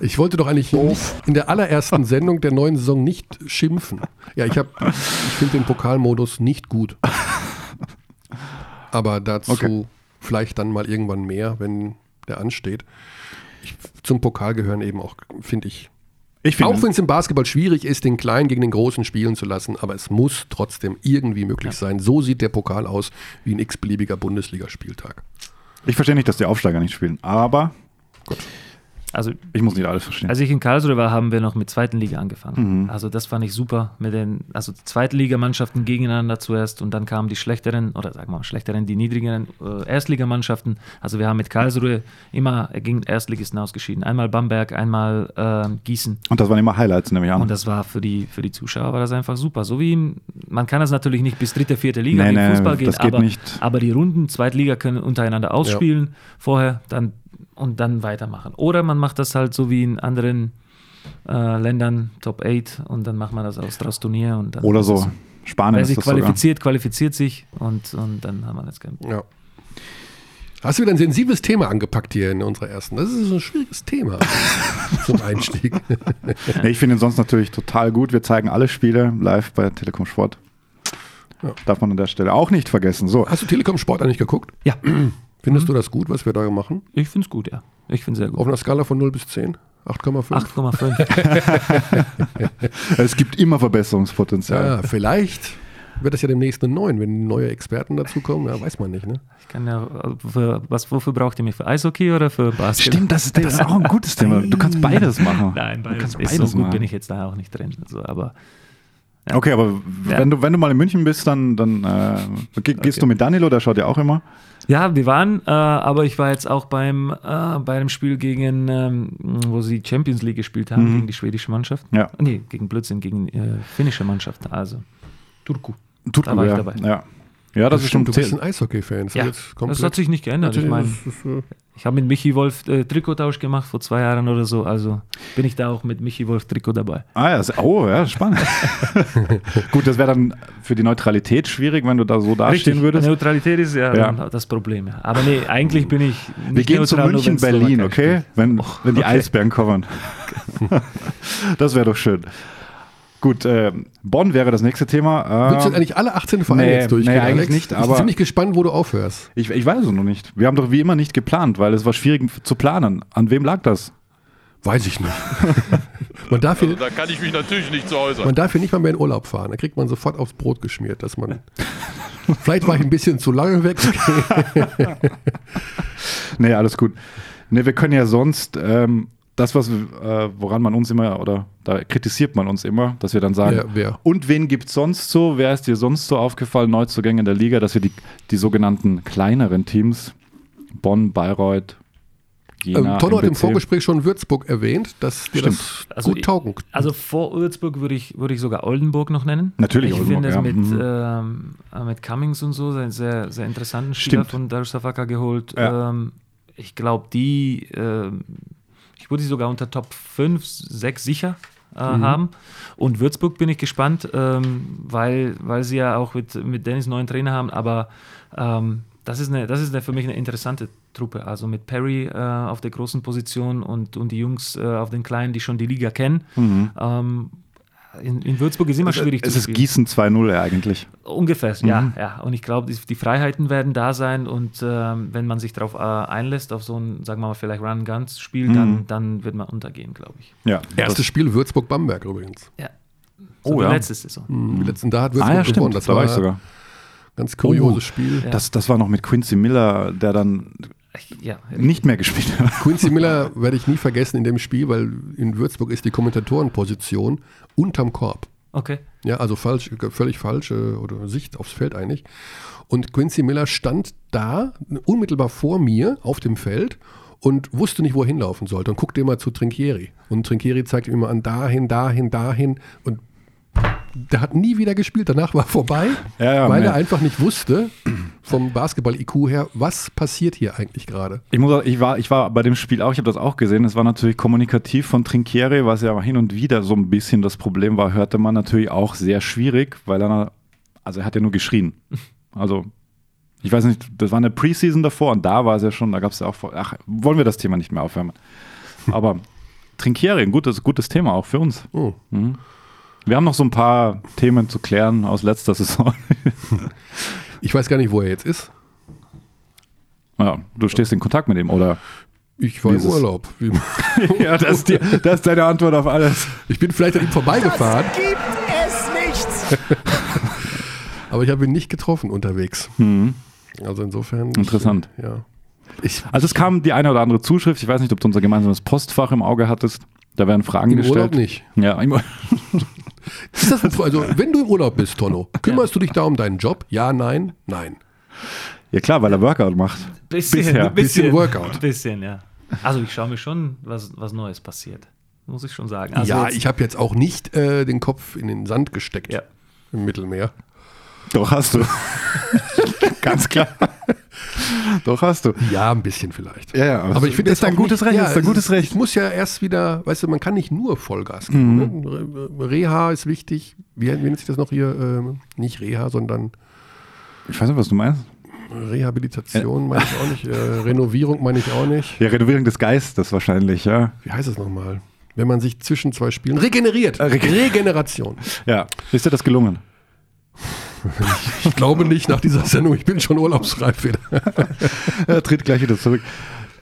Ich wollte doch eigentlich nicht in der allerersten Sendung der neuen Saison nicht schimpfen. Ja, ich habe, ich finde den Pokalmodus nicht gut. Aber dazu Okay. vielleicht dann mal irgendwann mehr, wenn der ansteht. Ich, zum Pokal gehören eben auch, finde ich, auch wenn es im Basketball schwierig ist, den Kleinen gegen den Großen spielen zu lassen, aber es muss trotzdem irgendwie möglich sein. So sieht der Pokal aus wie ein x-beliebiger Bundesligaspieltag. ich verstehe nicht, dass die Aufsteiger nicht spielen, aber Also ich muss nicht alles verstehen. Als ich in Karlsruhe war, haben wir noch mit zweiten Liga angefangen. Mhm. Also das fand ich super mit den, also Zweitligamannschaften gegeneinander zuerst und dann kamen die schlechteren oder sagen wir mal schlechteren, die niedrigeren äh, Erstligamannschaften. Also wir haben mit Karlsruhe immer gegen Erstligisten ausgeschieden. Einmal Bamberg, einmal äh, Gießen. Und das waren immer Highlights, nehme ich an. Und das war für die, für die Zuschauer war das einfach super. So wie man kann das natürlich nicht bis dritte, vierte Liga Nee, im nee, Fußball gehen, aber, aber die Runden Zweitliga können untereinander ausspielen vorher dann und dann weitermachen. Oder man macht das halt so wie in anderen äh, Ländern, Top 8 und dann macht man das aus draus Turnier und dann Oder so. Spanien Wer ist sich das sogar. qualifiziert, qualifiziert sich und, und dann haben wir das kein Ja. Hast du wieder ein sensibles Thema angepackt hier in unserer ersten? Das ist ein schwieriges Thema zum Einstieg. Nee, ich finde ihn sonst natürlich total gut. Wir zeigen alle Spiele live bei Telekom Sport. Ja. Darf man an der Stelle auch nicht vergessen. So, Hast du Telekom Sport eigentlich geguckt? Ja, Findest du das gut, was wir da machen? ich finde es gut, ja. Ich finde es sehr gut. Auf einer Skala von 0 bis 10? 8,5? 8,5. es gibt immer Verbesserungspotenzial. Ja, vielleicht wird das ja demnächst eine 9, wenn neue Experten dazukommen. Ja, weiß man nicht. Ne? Ich kann ja, für, was, wofür braucht ihr mich? Für Eishockey oder für Basketball? Stimmt, das ist, das ist auch ein gutes Thema. Du kannst beides machen. Nein, du beides. kannst Ist beides so gut machen. bin ich jetzt da auch nicht drin. Also, aber Okay, aber Ja. wenn, du, wenn du mal in München bist, dann, dann äh, ge- gehst Okay. du mit Danilo, der schaut ja auch immer. Ja, wir waren, äh, aber ich war jetzt auch beim äh, bei einem Spiel gegen, ähm, wo sie Champions League gespielt haben, Mhm. gegen die schwedische Mannschaft. Ja. Nee, gegen Blödsinn, gegen äh, finnische Mannschaft, also Turku. Tut Da war ich dabei. Ja. Ja, das ist schon du bist ein Eishockey-Fan. Das, Ja, das hat sich nicht geändert. Ich meine, Das ist, äh, ich habe mit Michi Wolf äh, Trikottausch gemacht vor zwei Jahren oder so, also bin ich da auch mit Michi Wolf Trikot dabei. Ah ja, oh ja, spannend. Gut, das wäre dann für die Neutralität schwierig, wenn du da so dastehen würdest. Neutralität ist ja, Ja. das Problem. Ja. Aber nee, eigentlich bin ich Wir nicht gehen zu neutral, nur München, Berlin, okay? Wenn, wenn die okay. Eisbären kommen. das wäre doch schön. Gut, äh, Bonn wäre das nächste Thema. Willst du Ähm, eigentlich alle 18 Vereine nee, jetzt durchgehen, nee, eigentlich Alex? nicht, ich aber- bin ziemlich gespannt, wo du aufhörst. ich, ich weiß es noch nicht. Wir haben doch wie immer nicht geplant, weil es war schwierig zu planen. An wem lag das? Weiß ich nicht. man, darf hier, Da kann ich mich natürlich nicht zu äußern. man darf hier nicht mal mehr in Urlaub fahren. Da kriegt man sofort aufs Brot geschmiert, dass man. Vielleicht war ich ein bisschen zu lange weg. Nee, alles gut. Nee, wir können ja sonst ähm, das, was, äh, woran man uns immer, oder da kritisiert man uns immer, dass wir dann sagen, Ja, wer? und wen gibt es sonst so? Wer ist dir sonst so aufgefallen, Neuzugänge in der Liga, dass wir die, die sogenannten kleineren Teams, Bonn, Bayreuth, Jena, Ähm, Tonno hat im Vorgespräch schon Würzburg erwähnt, dass dir Stimmt. das Also gut taugen. Also vor Würzburg würde ich, würde ich sogar Oldenburg noch nennen. Natürlich Ich Oldenburg, finde es ja. mit, Mhm. ähm, äh, mit Cummings und so einen sehr, sehr interessanten Spieler Stimmt. von Darussafaka geholt. Ja. Ähm, ich glaube, die, ähm, ich würde sie sogar unter Top 5, 6 sicher äh, Mhm. haben. Und Würzburg bin ich gespannt, ähm, weil, weil sie ja auch mit, mit Dennis neuen Trainer haben, aber ähm, das ist, eine, das ist eine, für mich eine interessante Truppe. Also mit Perry äh, auf der großen Position und, und die Jungs äh, auf den Kleinen, die schon die Liga kennen. Ähm, in, in Würzburg ist immer schwierig Es zu ist spielen. Gießen 2-0 ja eigentlich. Ungefähr, ja, ja. Und ich glaube, die, die Freiheiten werden da sein und ähm, wenn man sich darauf äh, einlässt, auf so ein, sagen wir mal, vielleicht Run-Guns-Spiel, dann, dann wird man untergehen, glaube ich. Ja, Erstes Spiel Würzburg-Bamberg übrigens. Ja. So Oh, ja. letzte Saison. Mhm. Letzten da hat Ah Würzburg ja, gewonnen. Das da war ich sogar. ein ganz kurioses Oh. Spiel. Ja. Das, das war noch mit Quincy Miller, der dann Ja, nicht mehr gespielt hat. Quincy Miller werde ich nie vergessen in dem Spiel, weil in Würzburg ist die Kommentatorenposition unterm Korb. okay. Ja, also falsch, völlig falsche oder Sicht aufs Feld eigentlich. Und Quincy Miller stand da, unmittelbar vor mir auf dem Feld und wusste nicht, wo er hinlaufen sollte und guckte immer zu Trinkieri. Und Trinkieri zeigte ihm immer an, dahin, dahin, dahin. Und der hat nie wieder gespielt. Danach war vorbei, Ja, ja, weil nee. er einfach nicht wusste, vom Basketball-IQ her, was passiert hier eigentlich gerade. Ich, muss, ich, war, ich war bei dem Spiel auch, ich habe das auch gesehen, es war natürlich kommunikativ von Trinkieri, was ja hin und wieder so ein bisschen das Problem war, hörte man natürlich auch sehr schwierig, weil er, also er hat ja nur geschrien. Also, ich weiß nicht, das war eine Preseason davor und da war es ja schon, da gab es ja auch, ach, wollen wir das Thema nicht mehr aufwärmen. Aber Trinkieri, ein gutes, gutes Thema auch für uns. Oh. Wir haben noch so ein paar Themen zu klären aus letzter Saison. Ich weiß gar nicht, wo er jetzt ist. ja, du stehst in Kontakt mit ihm, oder? Ich war im? Urlaub. ja, das ist, die, das ist deine Antwort auf alles. Ich bin vielleicht an ihm vorbeigefahren, gibt es nichts. aber ich habe ihn nicht getroffen unterwegs. Also insofern. Mhm. Interessant. Ja. Ich, Also es kam die eine oder andere Zuschrift, ich weiß nicht, ob du unser gemeinsames Postfach im Auge hattest. Da werden Fragen Im gestellt. Urlaub nicht. Ja, im, das also, wenn du im Urlaub bist, Tonno, kümmerst du dich da um deinen Job? Ja, nein, nein. ja klar, weil er Workout macht. Bisschen, Bisher. Bisschen Workout. Bisschen, ja. Also ich schaue mir schon, was, was Neues passiert. Muss ich schon sagen. Also ja, jetzt- ich habe jetzt auch nicht äh, den Kopf in den Sand gesteckt Ja. im Mittelmeer. Doch hast du. Ganz klar. Doch hast du. Ja, ein bisschen vielleicht. Ja, ja, aber ich finde ist das ein auch gutes nicht, Recht, Ja, ist ein es gutes Recht. Es muss ja erst wieder, weißt du, man kann nicht nur Vollgas geben. Mhm. Ne? Re- Reha ist wichtig. Wie, wie nennt sich das noch hier? Ähm, nicht Reha, sondern Ich weiß nicht, was du meinst. Rehabilitation meine ich auch nicht. Äh, Renovierung meine ich auch nicht. Ja, Renovierung des Geistes wahrscheinlich, ja. Wie heißt das nochmal? Wenn man sich zwischen zwei Spielen regeneriert. Äh, reg- Regeneration. Ja. Ist dir das gelungen? Ich glaube nicht nach dieser Sendung. Ich bin schon urlaubsreif wieder. Er tritt gleich wieder zurück.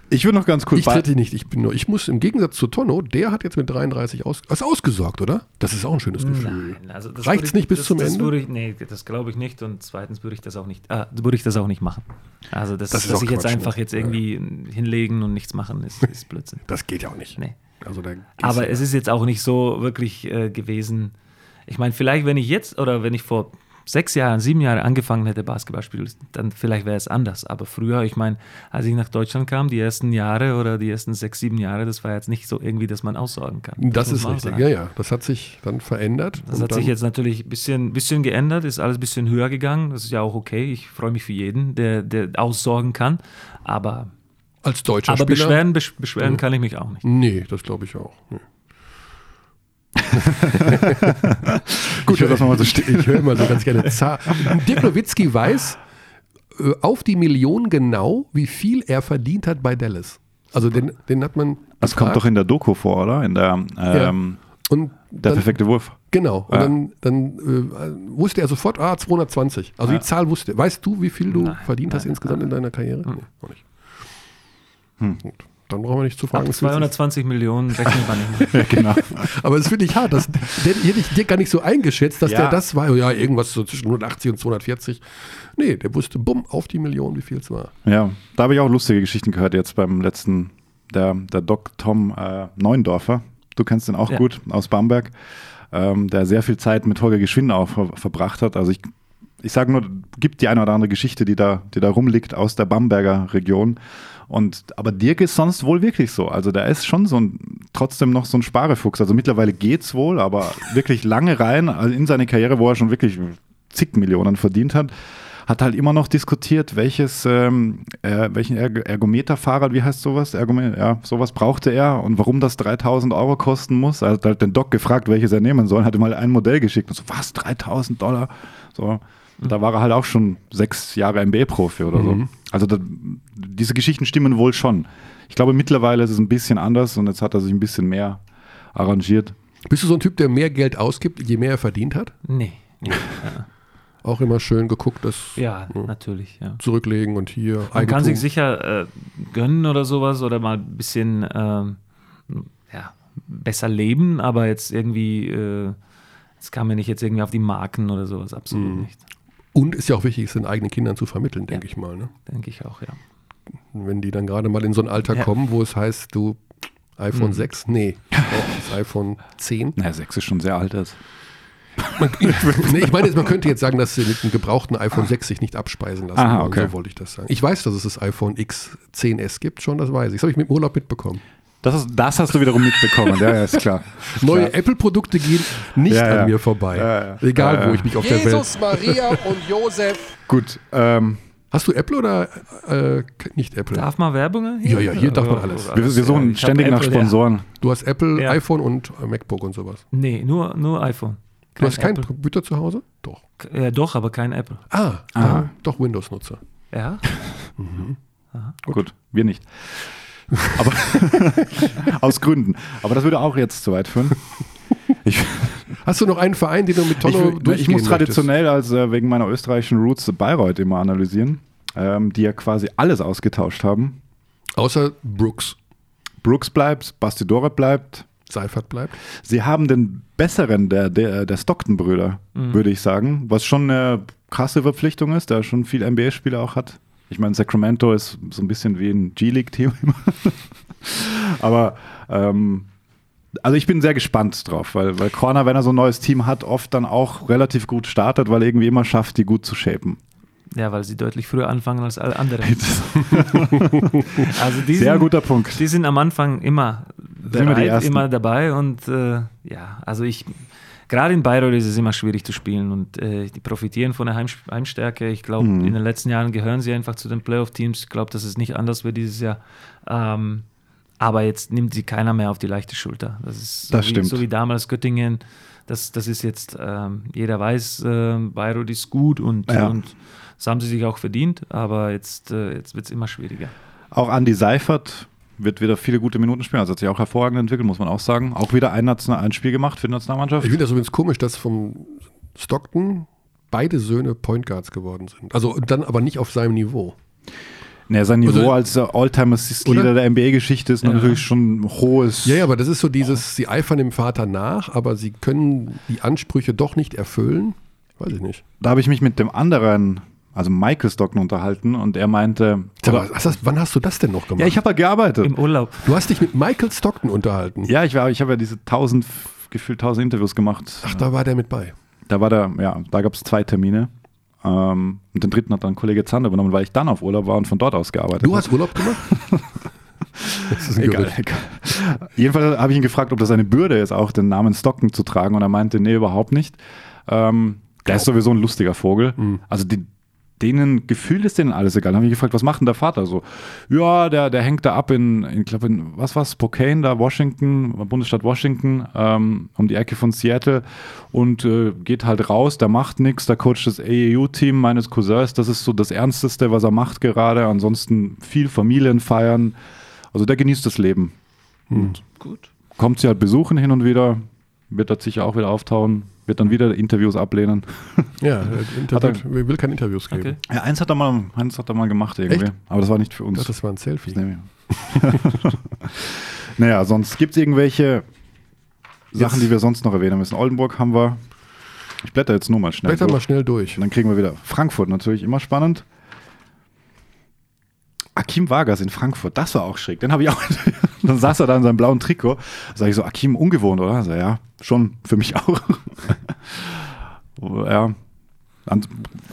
Ich würde noch ganz kurz. Ich trete nicht. Ich bin nur. Ich muss im Gegensatz zu Tonno, der hat jetzt mit 33 aus, ist ausgesorgt, oder? Das ist auch ein schönes Gefühl. Nein, also das Reicht's ich- nicht bis das, zum das Ende? Würde ich, nee, das glaube ich nicht. Und zweitens würde ich das auch nicht, äh, würde ich das auch nicht machen. Also das, Das ist dass auch ich jetzt Quatsch, einfach ne? jetzt irgendwie hinlegen und nichts machen, ist, ist Blödsinn. Das geht ja auch nicht. Nee. Also da Aber es ist jetzt auch nicht so wirklich äh, gewesen. Ich meine, vielleicht, wenn ich jetzt oder wenn ich vor sechs Jahren, sieben Jahren angefangen hätte, Basketball spielen, dann vielleicht wäre es anders. Aber früher, ich meine, als ich nach Deutschland kam, die ersten Jahre oder die ersten sechs, sieben Jahre, das war jetzt nicht so irgendwie, dass man aussorgen kann. das muss ist richtig. sagen. Ja, ja. Das hat sich dann verändert. Das hat sich jetzt natürlich ein bisschen, bisschen geändert, ist alles ein bisschen höher gegangen. Das ist ja auch okay. Ich freue mich für jeden, der, der aussorgen kann. Aber, als deutscher aber Spieler. beschweren, besch beschweren kann ich mich auch nicht. Nee, das glaube ich auch. Nee. Gut, dass das nochmal so steht. Ich höre immer so ganz gerne Zahl. Dirk Nowitzki weiß äh, auf die Million genau, wie viel er verdient hat bei Dallas. Also den, den hat man. Das kommt doch in der Doku vor, oder? In der, ähm, Und der dann, perfekte Wurf. Genau. Und Ja. dann, dann äh, wusste er sofort, ah, 220. Also die Zahl wusste. Weißt du, wie viel du Nein, verdient hast nein, insgesamt in deiner Karriere? Nee, noch nicht. Gut. Dann brauchen wir nicht zu fragen. Ab was willst du- 220 Millionen rechnet man nicht mehr. Genau. Aber das finde ich hart. Das, der hätte ich dir gar nicht so eingeschätzt, dass Ja. der das war. Ja, irgendwas so zwischen 180 und 240. Nee, der wusste, bumm, auf die Million, wie viel es war. Ja, da habe ich auch lustige Geschichten gehört jetzt beim letzten der, der Doc Tom äh, Neundorfer. Du kennst den auch Ja. gut aus Bamberg, ähm, der sehr viel Zeit mit Holger Geschwinde auch ver verbracht hat. Also ich, ich sage nur, gibt die eine oder andere Geschichte, die da, die da rumliegt aus der Bamberger Region. Und, aber Dirk ist sonst wohl wirklich so. Also der ist schon so ein, trotzdem noch so ein Sparefuchs. Also mittlerweile geht's wohl, aber wirklich lange rein also in seine Karriere, wo er schon wirklich zig Millionen verdient hat, hat halt immer noch diskutiert, welches, ähm, äh, welchen Erg Ergometerfahrrad, wie heißt sowas? Ergome ja, sowas brauchte er und warum das 3000 Euro kosten muss. Er hat halt den Doc gefragt, welches er nehmen soll, hat ihm mal ein Modell geschickt und so, was, 3000 Dollar? So, da war er halt auch schon sechs Jahre MB-Profi oder so. Also da, diese Geschichten stimmen wohl schon. Ich glaube, mittlerweile ist es ein bisschen anders und jetzt hat er sich ein bisschen mehr arrangiert. Bist du so ein Typ, der mehr Geld ausgibt, je mehr er verdient hat? Nee. nee. Auch immer schön geguckt, dass ja, natürlich, ja. zurücklegen und hier Man kann Eigentum. sich sicher äh, gönnen oder sowas oder mal ein bisschen ähm, ja, besser leben, aber jetzt irgendwie, äh, es kam mir nicht jetzt irgendwie auf die Marken oder sowas, absolut Mhm. nicht. Und ist ja auch wichtig, es den eigenen Kindern zu vermitteln, denke Ja. ich mal. Ne? Denke ich auch, ja. Wenn die dann gerade mal in so ein Alter Ja. kommen, wo es heißt, du iPhone Mhm. 6, nee, das iPhone 10. Naja, sechs ist schon sehr alt. Ist. Man, nee, ich meine, jetzt, man könnte jetzt sagen, dass sie mit einem gebrauchten iPhone 6 sich nicht abspeisen lassen. Aha, okay. So wollte ich das sagen. Ich weiß, dass es das iPhone X10S gibt, schon, das weiß ich. Das habe ich mit dem Urlaub mitbekommen. Das, ist, das hast du wiederum mitbekommen, ja, ja, ist klar. Neue. Apple-Produkte gehen nicht Ja, ja. an mir vorbei. Ja, ja. Egal, Ja, wo ich mich auf der Welt. Jesus, Maria und Josef. Gut, ähm, Hast du Apple oder äh, nicht Apple? Darf man Werbung Ja, ja, hier darf man alles. wir, wir suchen Ich ständig nach Apple, Sponsoren. Du hast Apple, Ja. iPhone und äh, MacBook und sowas. Nee, nur, nur iPhone. Du hast keinen. Computer zu Hause? Doch. Ja, doch, aber kein Apple. Ah, doch Windows-Nutzer. Ja? Gut. wir nicht. Aber aus Gründen. Aber das würde auch jetzt zu weit führen. Ich, Hast du noch einen Verein, den du mit ich, Tonno ich durchgehen muss traditionell, also äh, wegen meiner österreichischen Roots, Bayreuth immer analysieren, ähm, die ja quasi alles ausgetauscht haben. Außer Brooks. Brooks bleibt, Bastidore bleibt. Seifert bleibt. Sie haben den besseren der, der, der Stockton-Brüder, würde ich sagen, was schon eine krasse Verpflichtung ist, der schon viel NBA-Spieler auch hat. Ich meine, Sacramento ist so ein bisschen wie ein G-League-Team immer. Aber ähm, also ich bin sehr gespannt drauf, weil, weil Corner, wenn er so ein neues Team hat, oft dann auch relativ gut startet, weil er irgendwie immer schafft, die gut zu shapen. Ja, weil sie deutlich früher anfangen als alle anderen. Also die Sehr sind, guter Punkt. Die sind am Anfang immer Sind immer die bereit, immer dabei und äh, ja, also ich, gerade in Bayreuth ist es immer schwierig zu spielen und äh, die profitieren von der Heim, Heimstärke. Ich glaube, Mhm. in den letzten Jahren gehören sie einfach zu den Playoff-Teams. Ich glaube, dass es nicht anders wird dieses Jahr. Ähm, aber jetzt nimmt sie keiner mehr auf die leichte Schulter. Das ist so, Das wie, stimmt. so wie damals Göttingen. Das, das ist jetzt, ähm, jeder weiß, äh, Bayreuth ist gut und, Ja. und das haben sie sich auch verdient, aber jetzt, äh, jetzt wird es immer schwieriger. Auch Andy Seifert wird wieder viele gute Minuten spielen. Also hat sich auch hervorragend entwickelt, muss man auch sagen. Auch wieder ein, Nation ein Spiel gemacht für die Nationalmannschaft. Ich finde das übrigens komisch, dass vom Stockton beide Söhne Point Guards geworden sind. Also dann aber nicht auf seinem Niveau. Nee, sein Niveau Also- als äh, All-Time-Assist-Leader der NBA-Geschichte ist Ja. natürlich schon ein hohes. Ja, ja, aber das ist so dieses, sie eifern dem Vater nach, aber sie können die Ansprüche doch nicht erfüllen. Weiß ich nicht. Da habe ich mich mit dem anderen, also Michael Stockton, unterhalten und er meinte. Sag oder- mal, was hast, wann hast du das denn noch gemacht? ja, ich habe halt gearbeitet. Im Urlaub. du hast dich mit Michael Stockton unterhalten. Ja, ich, war, ich habe ja diese tausend, gefühlt tausend Interviews gemacht. Ach, da war der mit bei. Da war der, ja, da gab es zwei Termine. Ähm, und den dritten hat dann Kollege Zander übernommen, weil ich dann auf Urlaub war und von dort aus gearbeitet Du habe. hast Urlaub gemacht? das ist ein Egal, Gerücht. egal. Jedenfalls habe ich ihn gefragt, ob das eine Bürde ist, auch den Namen Stockton zu tragen. Und er meinte, nee, überhaupt nicht. Ähm, der ist sowieso ein lustiger Vogel. Mhm. Also die, denen gefühlt ist denen alles egal. Dann habe ich gefragt, was macht denn der Vater so? Ja, der, der hängt da ab in, in ich glaube, in, was war's, Spokane, da Washington, Bundesstaat Washington, ähm, um die Ecke von Seattle und äh, geht halt raus, der macht nichts, der coacht das AAU-Team meines Cousins, das ist so das Ernsteste, was er macht gerade. Ansonsten viel Familienfeiern. Also der genießt das Leben. Gut. Kommt sie halt besuchen hin und wieder, wird dort sicher auch wieder auftauchen, wird dann wieder Interviews ablehnen. Ja, äh, Interview, will will keine Interviews geben. Okay. Ja, eins hat er mal, eins hat er mal gemacht irgendwie. Echt? Aber das war nicht für Ich uns. dachte, das war ein Selfie. Naja, sonst gibt es irgendwelche Sachen, Jetzt- die wir sonst noch erwähnen müssen. Oldenburg haben wir. Ich blätter jetzt nur mal schnell. Blätter mal durch. schnell durch. Und dann kriegen wir wieder Frankfurt natürlich immer spannend. Akim Vargas in Frankfurt, das war auch schräg. Den habe ich auch. Dann saß er da in seinem blauen Trikot. Sag ich so, Akim, ungewohnt, oder? So, ja, schon, für mich auch. ja,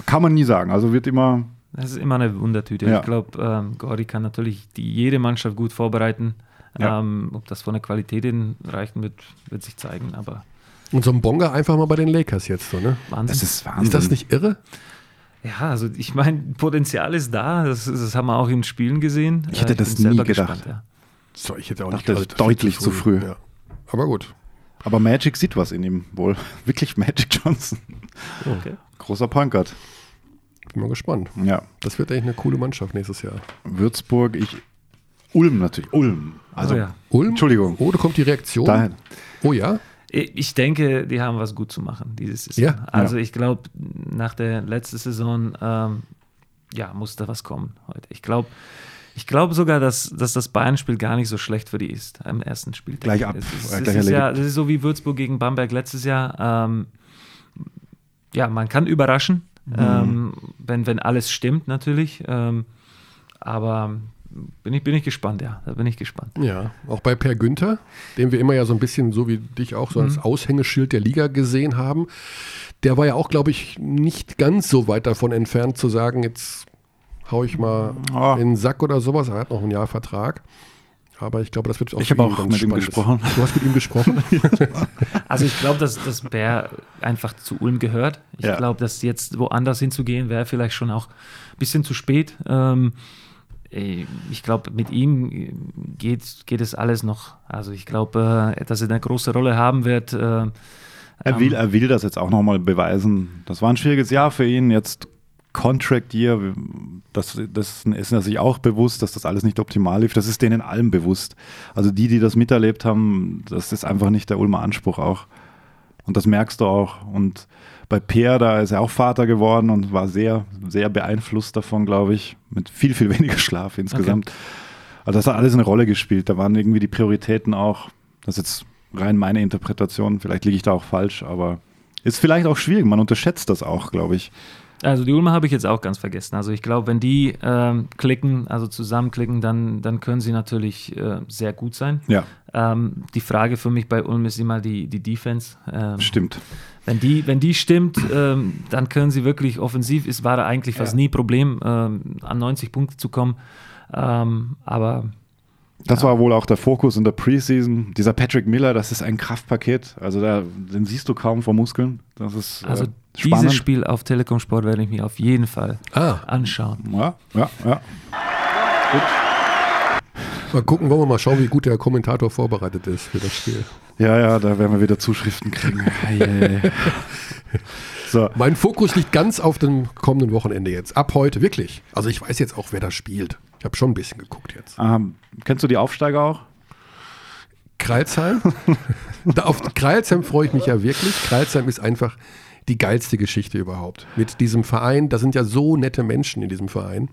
kann man nie sagen. Also wird immer. Das ist immer eine Wundertüte. Ja. Ich glaube, ähm, Gordy kann natürlich die, jede Mannschaft gut vorbereiten. Ja. Ähm, ob das von der Qualität hin reichen wird, wird sich zeigen. Aber Und so ein Bonga einfach mal bei den Lakers jetzt so, ne? Wahnsinn. Das ist Wahnsinn. Ist das nicht irre? ja, also ich meine, Potenzial ist da. Das, das haben wir auch in Spielen gesehen. Ich hätte Äh, das nie selber gedacht. gespannt, ja. So, ich hätte auch nicht Dachte, gedacht, das deutlich ist zu früh. Ja. Aber gut. Aber Magic sieht was in ihm wohl. Wirklich Magic Johnson. Okay. Großer Punkert. Bin mal gespannt. Ja. Das wird echt eine coole Mannschaft nächstes Jahr. Würzburg, ich. Ulm natürlich. Ulm. Also, Oh ja. Ulm? Entschuldigung. Oh, da kommt die Reaktion. dahin. Oh ja? Ich denke, die haben was gut zu machen dieses Saison. Ja. Also ich glaube, nach der letzten Saison ähm, ja, muss da was kommen heute. Ich glaube ich glaube sogar, dass, dass das Bayern-Spiel gar nicht so schlecht für die ist am ersten Spiel. Gleich ab, Es ist, äh, es gleich ist ja, das ist so wie Würzburg gegen Bamberg letztes Jahr. Ähm, ja, man kann überraschen, Mhm. ähm, wenn, wenn alles stimmt natürlich. Ähm, aber bin ich, bin ich gespannt, ja. Da bin ich gespannt. Ja, auch bei Per Günther, den wir immer ja so ein bisschen, so wie dich auch, so als Aushängeschild der Liga gesehen haben. Der war ja auch, glaube ich, nicht ganz so weit davon entfernt zu sagen, jetzt hau ich mal Oh. in den Sack oder sowas. Er hat noch ein Jahr Vertrag. Aber ich glaube, das wird auch Ich habe auch mit ihm gesprochen. Du hast mit ihm gesprochen? Also ich glaube, dass, dass Bär einfach zu Ulm gehört. Ich Ja. glaube, dass jetzt woanders hinzugehen, wäre vielleicht schon auch ein bisschen zu spät. Ähm, ich glaube, mit ihm geht, geht es alles noch. Also ich glaube, äh, dass er eine große Rolle haben wird. Äh, Er will, er will das jetzt auch nochmal beweisen. Das war ein schwieriges Jahr für ihn. Jetzt Contract Year, das, das ist sich auch bewusst, dass das alles nicht optimal lief. Das ist denen allen bewusst. Also die, die das miterlebt haben, das ist einfach nicht der Ulmer Anspruch auch. Und das merkst du auch. Und bei Peer, da ist er auch Vater geworden und war sehr, sehr beeinflusst davon, glaube ich. Mit viel, viel weniger Schlaf insgesamt. Also das hat alles eine Rolle gespielt. Da waren irgendwie die Prioritäten auch, das ist jetzt rein meine Interpretation, vielleicht liege ich da auch falsch, aber ist vielleicht auch schwierig. Man unterschätzt das auch, glaube ich. Also die Ulmer habe ich jetzt auch ganz vergessen. Also ich glaube, wenn die ähm, klicken, also zusammenklicken, dann, dann können sie natürlich äh, sehr gut sein. Ja, Ähm, die Frage für mich bei Ulm ist immer die, die Defense. Ähm, stimmt. Wenn die, wenn die stimmt, ähm, dann können sie wirklich offensiv, es war da eigentlich fast nie Problem, ähm, an 90 Punkte zu kommen. Ähm, aber Das war wohl auch der Fokus in der Preseason. Dieser Patrick Miller, das ist ein Kraftpaket. Also da, den siehst du kaum vor Muskeln. Das ist also äh, dieses spannend. Spiel auf Telekom Sport werde ich mir auf jeden Fall ah, anschauen. Ja, ja, ja. mal gucken, wollen wir mal schauen, wie gut der Kommentator vorbereitet ist für das Spiel. Ja, ja, da werden wir wieder Zuschriften kriegen. So, Mein Fokus liegt ganz auf dem kommenden Wochenende jetzt. Ab heute, wirklich. Also ich weiß jetzt auch, wer da spielt. Ich habe schon ein bisschen geguckt jetzt. ähm, kennst du die Aufsteiger auch? Kreilsheim. auf Kreilsheim freue ich mich ja wirklich. Kreilsheim ist einfach die geilste Geschichte überhaupt. Mit diesem Verein, da sind ja so nette Menschen in diesem Verein.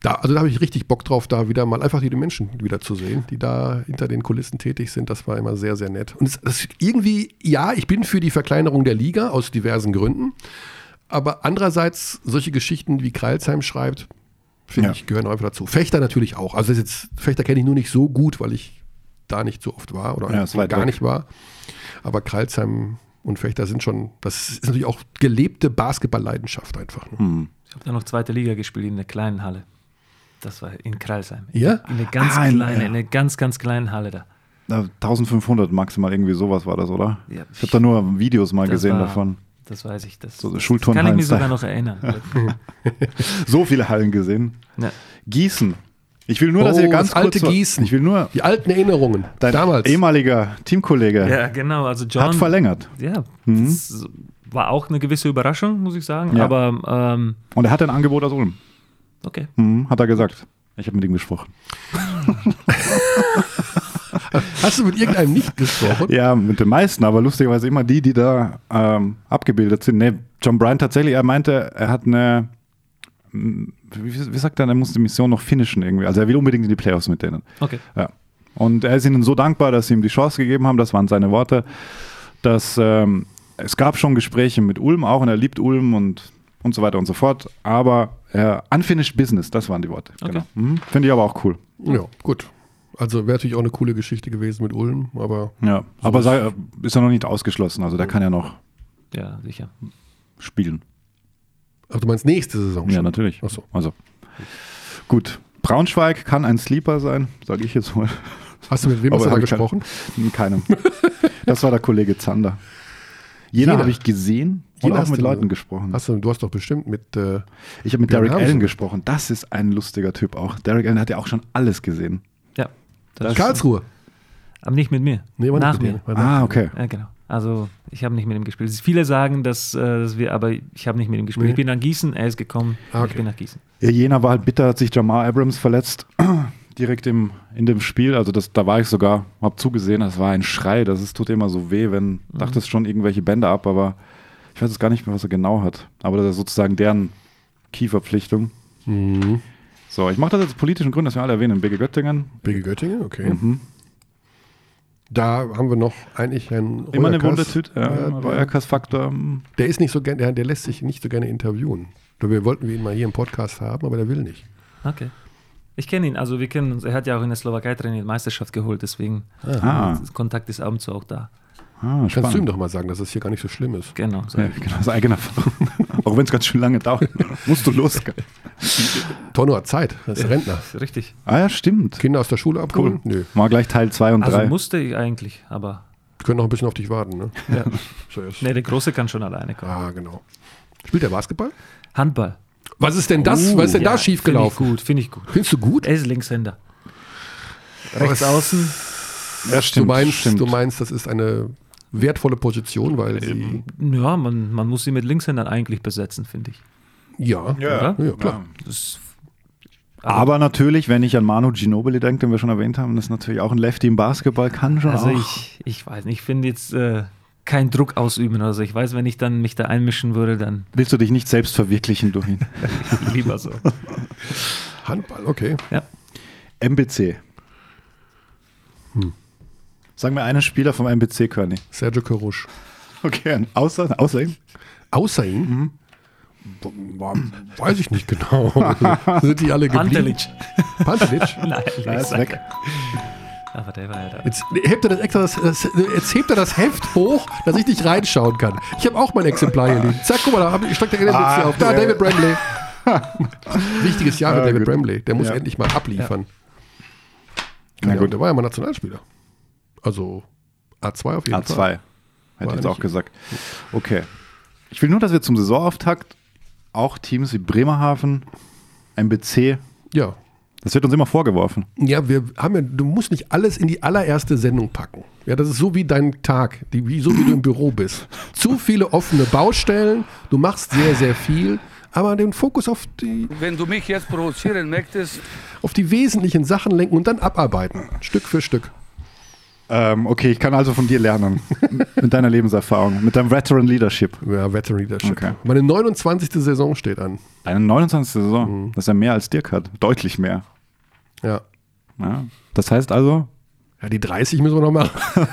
Da, also da habe ich richtig Bock drauf, da wieder mal einfach die Menschen wieder zu sehen, die da hinter den Kulissen tätig sind. Das war immer sehr, sehr nett. Und es, das irgendwie, ja, ich bin für die Verkleinerung der Liga aus diversen Gründen. Aber andererseits, solche Geschichten wie Kreilsheim schreibt, finde Ja. ich, gehören einfach dazu. Fechter natürlich auch. Also jetzt, Fechter kenne ich nur nicht so gut, weil ich da nicht so oft war oder Ja, gar weg. nicht war. Aber Kreilsheim und Fechter sind schon, das ist natürlich auch gelebte Basketball-Leidenschaft einfach. Ne? Hm. Ich habe da noch zweite Liga gespielt in der kleinen Halle. Das war in Kralsheim. Ja? In der ganz Ah, in- kleinen, ja. in der ganz, ganz kleinen Halle da. Na, 1500 maximal, irgendwie sowas war das, oder? Ja. Ich habe da nur Videos mal gesehen war- davon. Das weiß ich. Das, So das kann ich mir sogar noch erinnern. So viele Hallen gesehen. ja. Gießen. Ich will nur, dass Oh, ihr ganz das alte kurz, Gießen. Ich will nur, Die alten Erinnerungen. dein damals. ehemaliger Teamkollege ja, genau. Also John. hat verlängert. Ja, das war auch eine gewisse Überraschung, muss ich sagen. Ja. Aber ähm, Und er hat ein Angebot aus Ulm. okay. Mhm, hat er gesagt. Ich habe mit ihm gesprochen. Hast du mit irgendeinem nicht gesprochen? Ja, mit den meisten, aber lustigerweise immer die, die da ähm, abgebildet sind. Nee, John Bryan tatsächlich, er meinte, er hat eine, m, wie, wie sagt er, er muss die Mission noch finishen irgendwie. Also er will unbedingt in die Playoffs mit denen. Okay. Ja. Und er ist ihnen so dankbar, dass sie ihm die Chance gegeben haben, das waren seine Worte, dass ähm, es gab schon Gespräche mit Ulm auch und er liebt Ulm und, und so weiter und so fort. Aber äh, unfinished business, das waren die Worte. Okay. Genau. Mhm. Finde ich aber auch cool. Ja, gut. Also wäre natürlich auch eine coole Geschichte gewesen mit Ulm, aber Ja, aber sei, ist ja noch nicht ausgeschlossen. Also der kann ja noch Ja, sicher. spielen. ach, du meinst nächste Saison Ja, schon? natürlich. Ach so. Also gut. Braunschweig kann ein Sleeper sein, sage ich jetzt mal. Hast du mit wem hast du da ich keine- gesprochen? Mit keinem. Das war der Kollege Zander. Jena Jena. habe ich gesehen und Jena auch hast mit du- Leuten gesprochen. Hast du, du hast doch bestimmt mit äh, Ich habe mit Björn Derek. Allen gesprochen. Das ist ein lustiger Typ auch. Derek Allen hat ja auch schon alles gesehen. Das Karlsruhe. Aber nicht mit mir. Nee, war nicht Nach mit mir. dir. War Ah, okay. Ja, genau. Also ich habe nicht mit ihm gespielt. Viele sagen, dass, äh, dass wir, aber ich habe nicht mit ihm gespielt. Nee. Ich bin nach Gießen, er ist gekommen, Ah, okay. ich bin nach Gießen. Ja, Jena war halt bitter, hat sich Jamar Abrams verletzt. Direkt im, in dem Spiel. Also das, da war ich sogar, habe zugesehen, das war ein Schrei. Das ist, tut immer so weh, wenn, dachtest schon irgendwelche Bänder ab, aber ich weiß jetzt gar nicht mehr, was er genau hat. Aber das ist sozusagen deren Key-Verpflichtung. Mhm. So, ich mache das jetzt aus politischen Gründen, dass wir alle erwähnen. BG Göttingen. BG Göttingen, okay. Mhm. Da haben wir noch eigentlich einen Immer eine Reuerkas. Wundertüte. Ja, Reuerkas-Faktor. mm. Der ist nicht so gerne, der, der lässt sich nicht so gerne interviewen. Wir wollten ihn mal hier im Podcast haben, aber der will nicht. Okay. Ich kenne ihn, also wir kennen uns. Er hat ja auch in der Slowakei trainiert, Meisterschaft geholt, deswegen Ah, Kontakt ist ab und zu auch da. Ah Kannst du ihm doch mal sagen, dass es hier gar nicht so schlimm ist. Genau. So. Ja, genau, das eigene Auch wenn es ganz schön lange dauert. Musst du los. Tonno hat Zeit, er ist Rentner. Richtig. Ah ja, stimmt. Kinder aus der Schule abholen? Nö. Mal gleich Teil 2 und 3. Also musste ich eigentlich, aber Die können noch ein bisschen auf dich warten, ne? ja. So ist. nee, der Große kann schon alleine kommen. Ah, genau. Spielt der Basketball? Handball. Was ist denn das? Oh, Was ist denn da Ja, schiefgelaufen? Finde ich gut, finde ich gut. Findest du gut? Er ist Linkshänder. Rechts außen. ja, du, meinst, du meinst, das ist eine wertvolle Position, weil sie. Ja, man, man muss sie mit Linkshändern eigentlich besetzen, finde ich. Ja, Ja, Oder? ja, klar. Das, Aber natürlich, wenn ich an Manu Ginobili denke, den wir schon erwähnt haben, das ist natürlich auch ein Lefty im Basketball, kann schon also auch. ich, ich weiß nicht, ich finde jetzt äh, keinen Druck ausüben. Also ich weiß, wenn ich dann mich da einmischen würde, dann Willst du dich nicht selbst verwirklichen durch ihn? lieber so. Handball, okay. Ja. MBC. Sag mir einen Spieler vom MBC, Körny. Sergio Carusch. Okay, außer, außer ihm? Außer ihm? Boah, Weiß ich nicht genau. Sind die alle geblieben? Pantelic. Pantelic? Nein, Er ist weg. Aber der war ja da. Jetzt hebt er das extra das, das, jetzt hebt er das Heft hoch, dass ich nicht reinschauen kann. Ich habe auch mein Exemplar hier liegen. Zack, guck mal, da steckt der Witz Ah, hier auf. Da. David Bramley. Wichtiges Jahr mit Ah, David gut. Bramley. Der muss Ja. endlich mal abliefern. Na Ja, gut. Der war ja mal Nationalspieler. Also A2 auf jeden A2. Fall. Hätte War ich jetzt auch gesagt. Okay. Ich will nur, dass wir zum Saisonauftakt auch Teams wie Bremerhaven, MBC, Ja. das wird uns immer vorgeworfen. Ja, wir haben ja, du musst nicht alles in die allererste Sendung packen. Ja, das ist so wie dein Tag, die, wie, so wie du im Büro bist. Zu viele offene Baustellen, du machst sehr, sehr viel, aber den Fokus auf die, Wenn du mich jetzt provozieren möchtest, auf die wesentlichen Sachen lenken und dann abarbeiten, Stück für Stück. Ähm, okay, ich kann also von dir lernen. mit deiner Lebenserfahrung, mit deinem Veteran Leadership. Ja, Veteran Leadership. Okay. Meine 29. Saison steht an. Eine 29. Saison. Mhm. Das ist ja mehr als Dirk hat. Deutlich mehr. Ja. Ja. Das heißt also, Ja, die 30 müssen wir noch machen.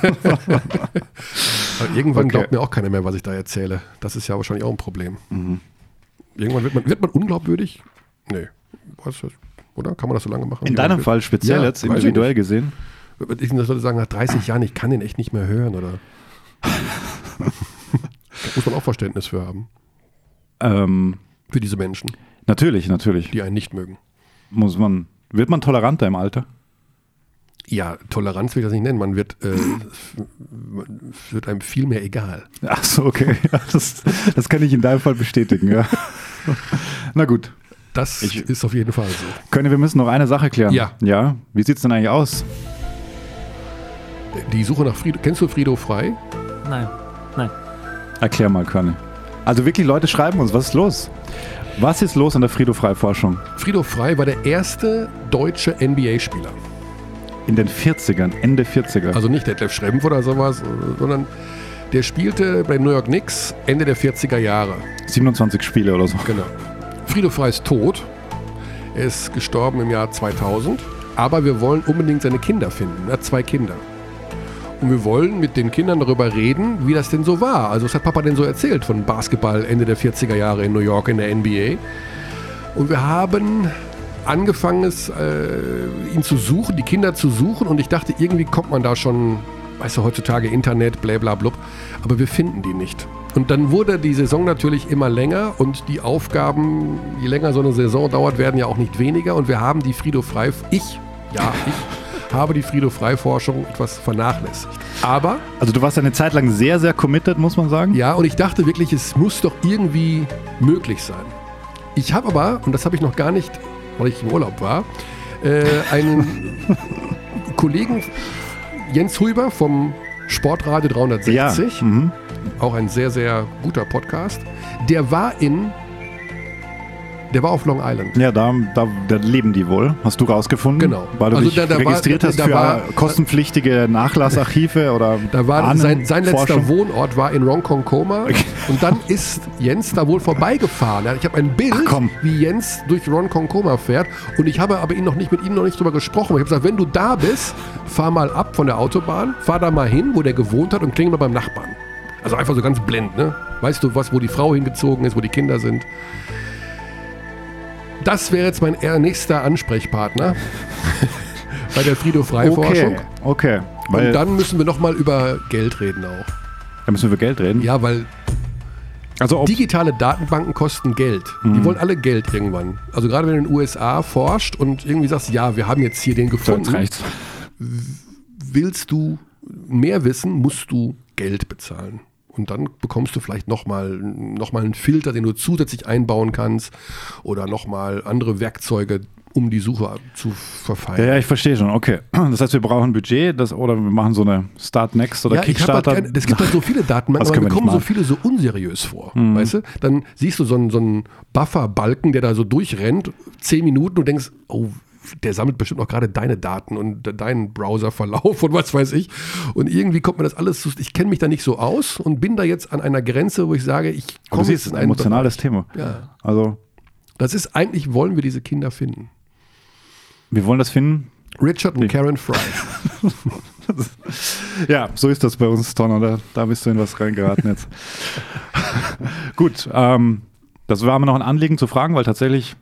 irgendwann Okay. glaubt mir auch keiner mehr, was ich da erzähle. Das ist ja wahrscheinlich auch ein Problem. Mhm. Irgendwann wird man, wird man unglaubwürdig? Nee. Was, oder? Kann man das so lange machen? in deinem Fall speziell Ja, jetzt, individuell gesehen, Ich Leute sagen, nach 30 Jahren, ich kann den echt nicht mehr hören, oder? da muss man auch Verständnis für haben. ähm, Für diese Menschen, natürlich, natürlich, die einen nicht mögen. muss man, wird man toleranter im Alter? Ja, Toleranz will ich das nicht nennen. Man wird, äh, wird einem viel mehr egal. Ach so, okay. Ja, das, das kann ich in deinem Fall bestätigen, ja. Na gut. Das Ich- ist auf jeden Fall so. Können wir müssen noch eine Sache klären. Ja. Ja. Wie sieht es denn eigentlich aus? Die Suche nach Frido. Kennst du Frido Frei? Nein, nein. Erklär mal, Körne. Also wirklich, Leute schreiben uns, was ist los? Was ist los an der Frido-Frei-Forschung? Frido Frei war der erste deutsche NBA-Spieler. In den 40ern, Ende 40er. Also nicht Detlef Schrempf oder sowas, sondern der spielte bei den New York Knicks Ende der 40er Jahre. 27 Spiele oder so. Genau. Frido Frei ist tot. Er ist gestorben im Jahr 2000. Aber wir wollen unbedingt seine Kinder finden. Er hat zwei Kinder. Und wir wollen mit den Kindern darüber reden, wie das denn so war. Also, was hat Papa denn so erzählt von Basketball Ende der 40er Jahre in New York in der NBA? Und wir haben angefangen, es, äh, ihn zu suchen, die Kinder zu suchen und ich dachte, irgendwie kommt man da schon, weißt du, heutzutage Internet, bla bla blub, aber wir finden die nicht. Und dann wurde die Saison natürlich immer länger und die Aufgaben, je länger so eine Saison dauert, werden ja auch nicht weniger und wir haben die Frido Frei, ich, ja, ich habe die Frido Frei Forschung etwas vernachlässigt. Aber Also du warst eine Zeit lang sehr, sehr committed, muss man sagen. ja, und ich dachte wirklich, es muss doch irgendwie möglich sein. Ich habe aber, und das habe ich noch gar nicht, weil ich im Urlaub war, äh, einen Kollegen, Jens Huber vom Sportradio 360, Mhm. auch ein sehr, sehr guter Podcast, der war in, der war auf Long Island. Ja, da, da, da leben die wohl. Hast du rausgefunden? Genau. Weil du Also dich da- da war- registriert hast da für war- kostenpflichtige Nachlassarchive oder Da war sein, sein letzter. Wohnort war in Ronkonkoma und dann ist Jens da wohl vorbeigefahren. Ich habe ein Bild, Ach, wie Jens durch Ronkonkoma fährt und ich habe aber ihn noch nicht mit ihm noch nicht drüber gesprochen. Ich habe gesagt, wenn du da bist, fahr mal ab von der Autobahn, fahr da mal hin, wo der gewohnt hat und klingel mal beim Nachbarn. Also einfach so ganz blind, ne? Weißt du was, wo die Frau hingezogen ist, wo die Kinder sind? Das wäre jetzt mein nächster Ansprechpartner bei der Frido Frei Forschung. Okay, okay. Und dann müssen wir noch mal über Geld reden auch. da müssen wir über Geld reden. Ja, weil Also digitale Datenbanken kosten Geld. Die wollen alle Geld irgendwann. Also gerade wenn du in den USA forscht und irgendwie sagst, ja, wir haben jetzt hier den so, gefunden, reicht's. willst du mehr wissen, musst du Geld bezahlen. Und dann bekommst du vielleicht nochmal noch mal einen Filter, den du zusätzlich einbauen kannst oder nochmal andere Werkzeuge, um die Suche zu verfeinern. Ja, ja, ich verstehe schon. Okay. Das heißt, wir brauchen ein Budget das, oder wir machen so eine Start Next oder Ja, hab Kickstarter. halt es gibt halt so viele Datenbanken, aber wir kommen so viele so unseriös vor. Weißt du? Dann siehst du so einen, so einen Buffer-Balken, der da so durchrennt, zehn Minuten und denkst, oh, der sammelt bestimmt auch gerade deine Daten und deinen Browserverlauf und was weiß ich. Und irgendwie kommt mir das alles zu. Ich kenne mich da nicht so aus und bin da jetzt an einer Grenze, wo ich sage, ich komme jetzt ist in ein emotionales Thema. Bereich. Ja. Also, Das ist eigentlich, wollen wir diese Kinder finden. wir wollen das finden. Richard und Karen Fry. Ja, so ist das bei uns, Tonner. Da, da bist du in was reingeraten jetzt. Gut, ähm, das war mir noch ein Anliegen zu fragen, weil tatsächlich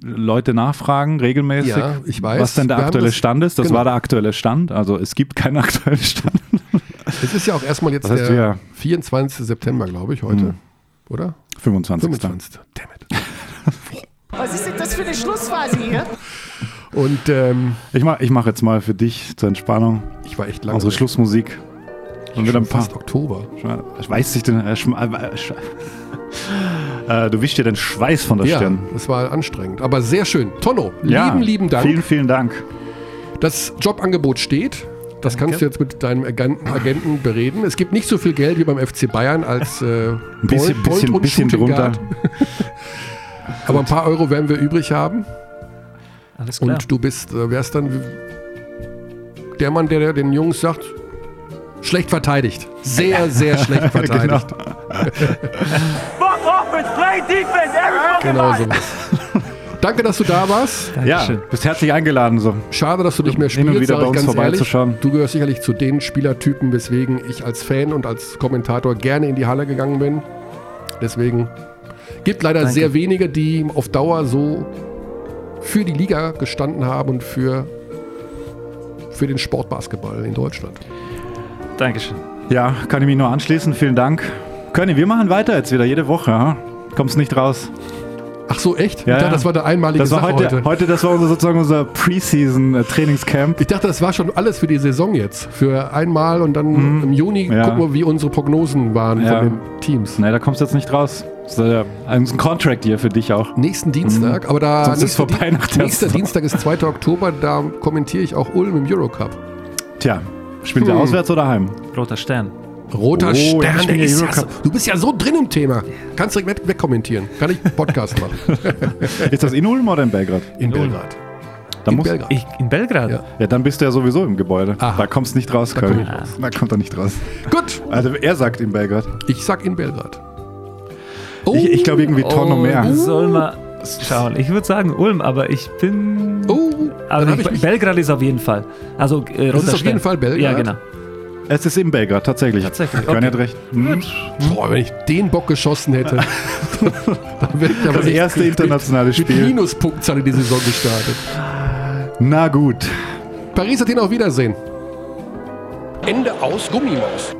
Leute nachfragen regelmäßig, Ja, ich weiß. was denn der aktuelle das- Stand ist. Das genau. war der aktuelle Stand. Also es gibt keinen aktuellen Stand. Es ist ja auch erstmal jetzt Das heißt, der wir- 24. September, glaube ich, heute. Mhm. Oder? 25. 25. Damn it. Was ist denn das für eine Schlussphase hier? Und ähm, Ich mache ich mach jetzt mal für dich zur Entspannung ich war echt lange. unsere weg. Schlussmusik. Und wieder ein paar. fast Oktober. Ich weiß nicht, den, äh, Schm- äh, äh, du wischst dir den Schweiß von der Ja, Stirn. das war anstrengend. Aber sehr schön. Tonno, Ja, lieben, lieben Dank. Vielen, vielen Dank. Das Jobangebot steht. Das kannst du jetzt mit deinem Agenten, bereden. Es gibt nicht so viel Geld wie beim FC Bayern als äh, bisschen, Point- Point bisschen, und bisschen drunter. Aber ein paar Euro werden wir übrig haben. Alles klar. Und du bist, äh, wärst dann der Mann, der, den Jungs sagt, schlecht verteidigt. Sehr, sehr schlecht verteidigt. Fuck Genau so. Danke, dass du da warst. Ja, Dankeschön. bist herzlich eingeladen. So. Schade, dass du nicht mehr spielst, und wieder bei ich uns vorbeizuschauen. ehrlich. Du gehörst sicherlich zu den Spielertypen, weswegen ich als Fan und als Kommentator gerne in die Halle gegangen bin. Deswegen gibt leider Danke. sehr wenige, die auf Dauer so für die Liga gestanden haben und für, für den Sportbasketball in Deutschland. Dankeschön. Ja, kann ich mich nur anschließen. Vielen Dank. Conny, wir machen weiter jetzt wieder, jede Woche. Kommst nicht raus. Ach so, echt? Ja, ich dachte, ja. das war der einmalige Das war Sache heute, heute. heute. das war unser, sozusagen unser Preseason-Trainingscamp. Ich dachte, das war schon alles für die Saison jetzt. Für einmal und dann im Juni Mhm. Ja. gucken wir, wie unsere Prognosen waren Ja. von den Teams. Nee, da kommst du jetzt nicht raus. Das ist ja ein Contract hier für dich auch. Nächsten Dienstag, aber da Mhm. Sonst ist nächster vorbei nach der nächster. Dienstag ist 2. Oktober, da kommentiere ich auch Ulm im Eurocup. Tja, spielen sie Hm. auswärts oder heim? Roter Stern. Roter Oh, ja, Stern, der ist ja so, du bist ja so drin im Thema. Kannst direkt weg, wegkommentieren. Kann ich einen Podcast machen. Ist das in Ulm oder in Belgrad? In Ulm. Belgrad. Da in muss, Belgrad. Ich, in Belgrad? Ja. ja, dann bist du ja sowieso im Gebäude. Aha. Da kommst du nicht raus, Da Köln. komm ich raus. Da kommt er nicht raus. Gut, Also er sagt in Belgrad. ich sag in Belgrad. Oh, Ich, ich glaube irgendwie Tonne mehr. Oh, Soll mal schauen. Ich würde sagen Ulm, aber ich bin. oh, dann Also habe ich ich, Belgrad ist auf jeden Fall. Also äh, Das ist auf jeden Fall Belgrad? Ja, genau. Es ist in Belgrad, tatsächlich. Tatsächlich, Können okay. hat recht. Hm. Boah, wenn ich den Bock geschossen hätte, dann wäre ich aber Das nicht erste mit- internationale mit, Spiel. Mit Minuspunktzahl in die Saison gestartet. Na gut. Paris Athen auf Wiedersehen. Ende aus Gummimaus.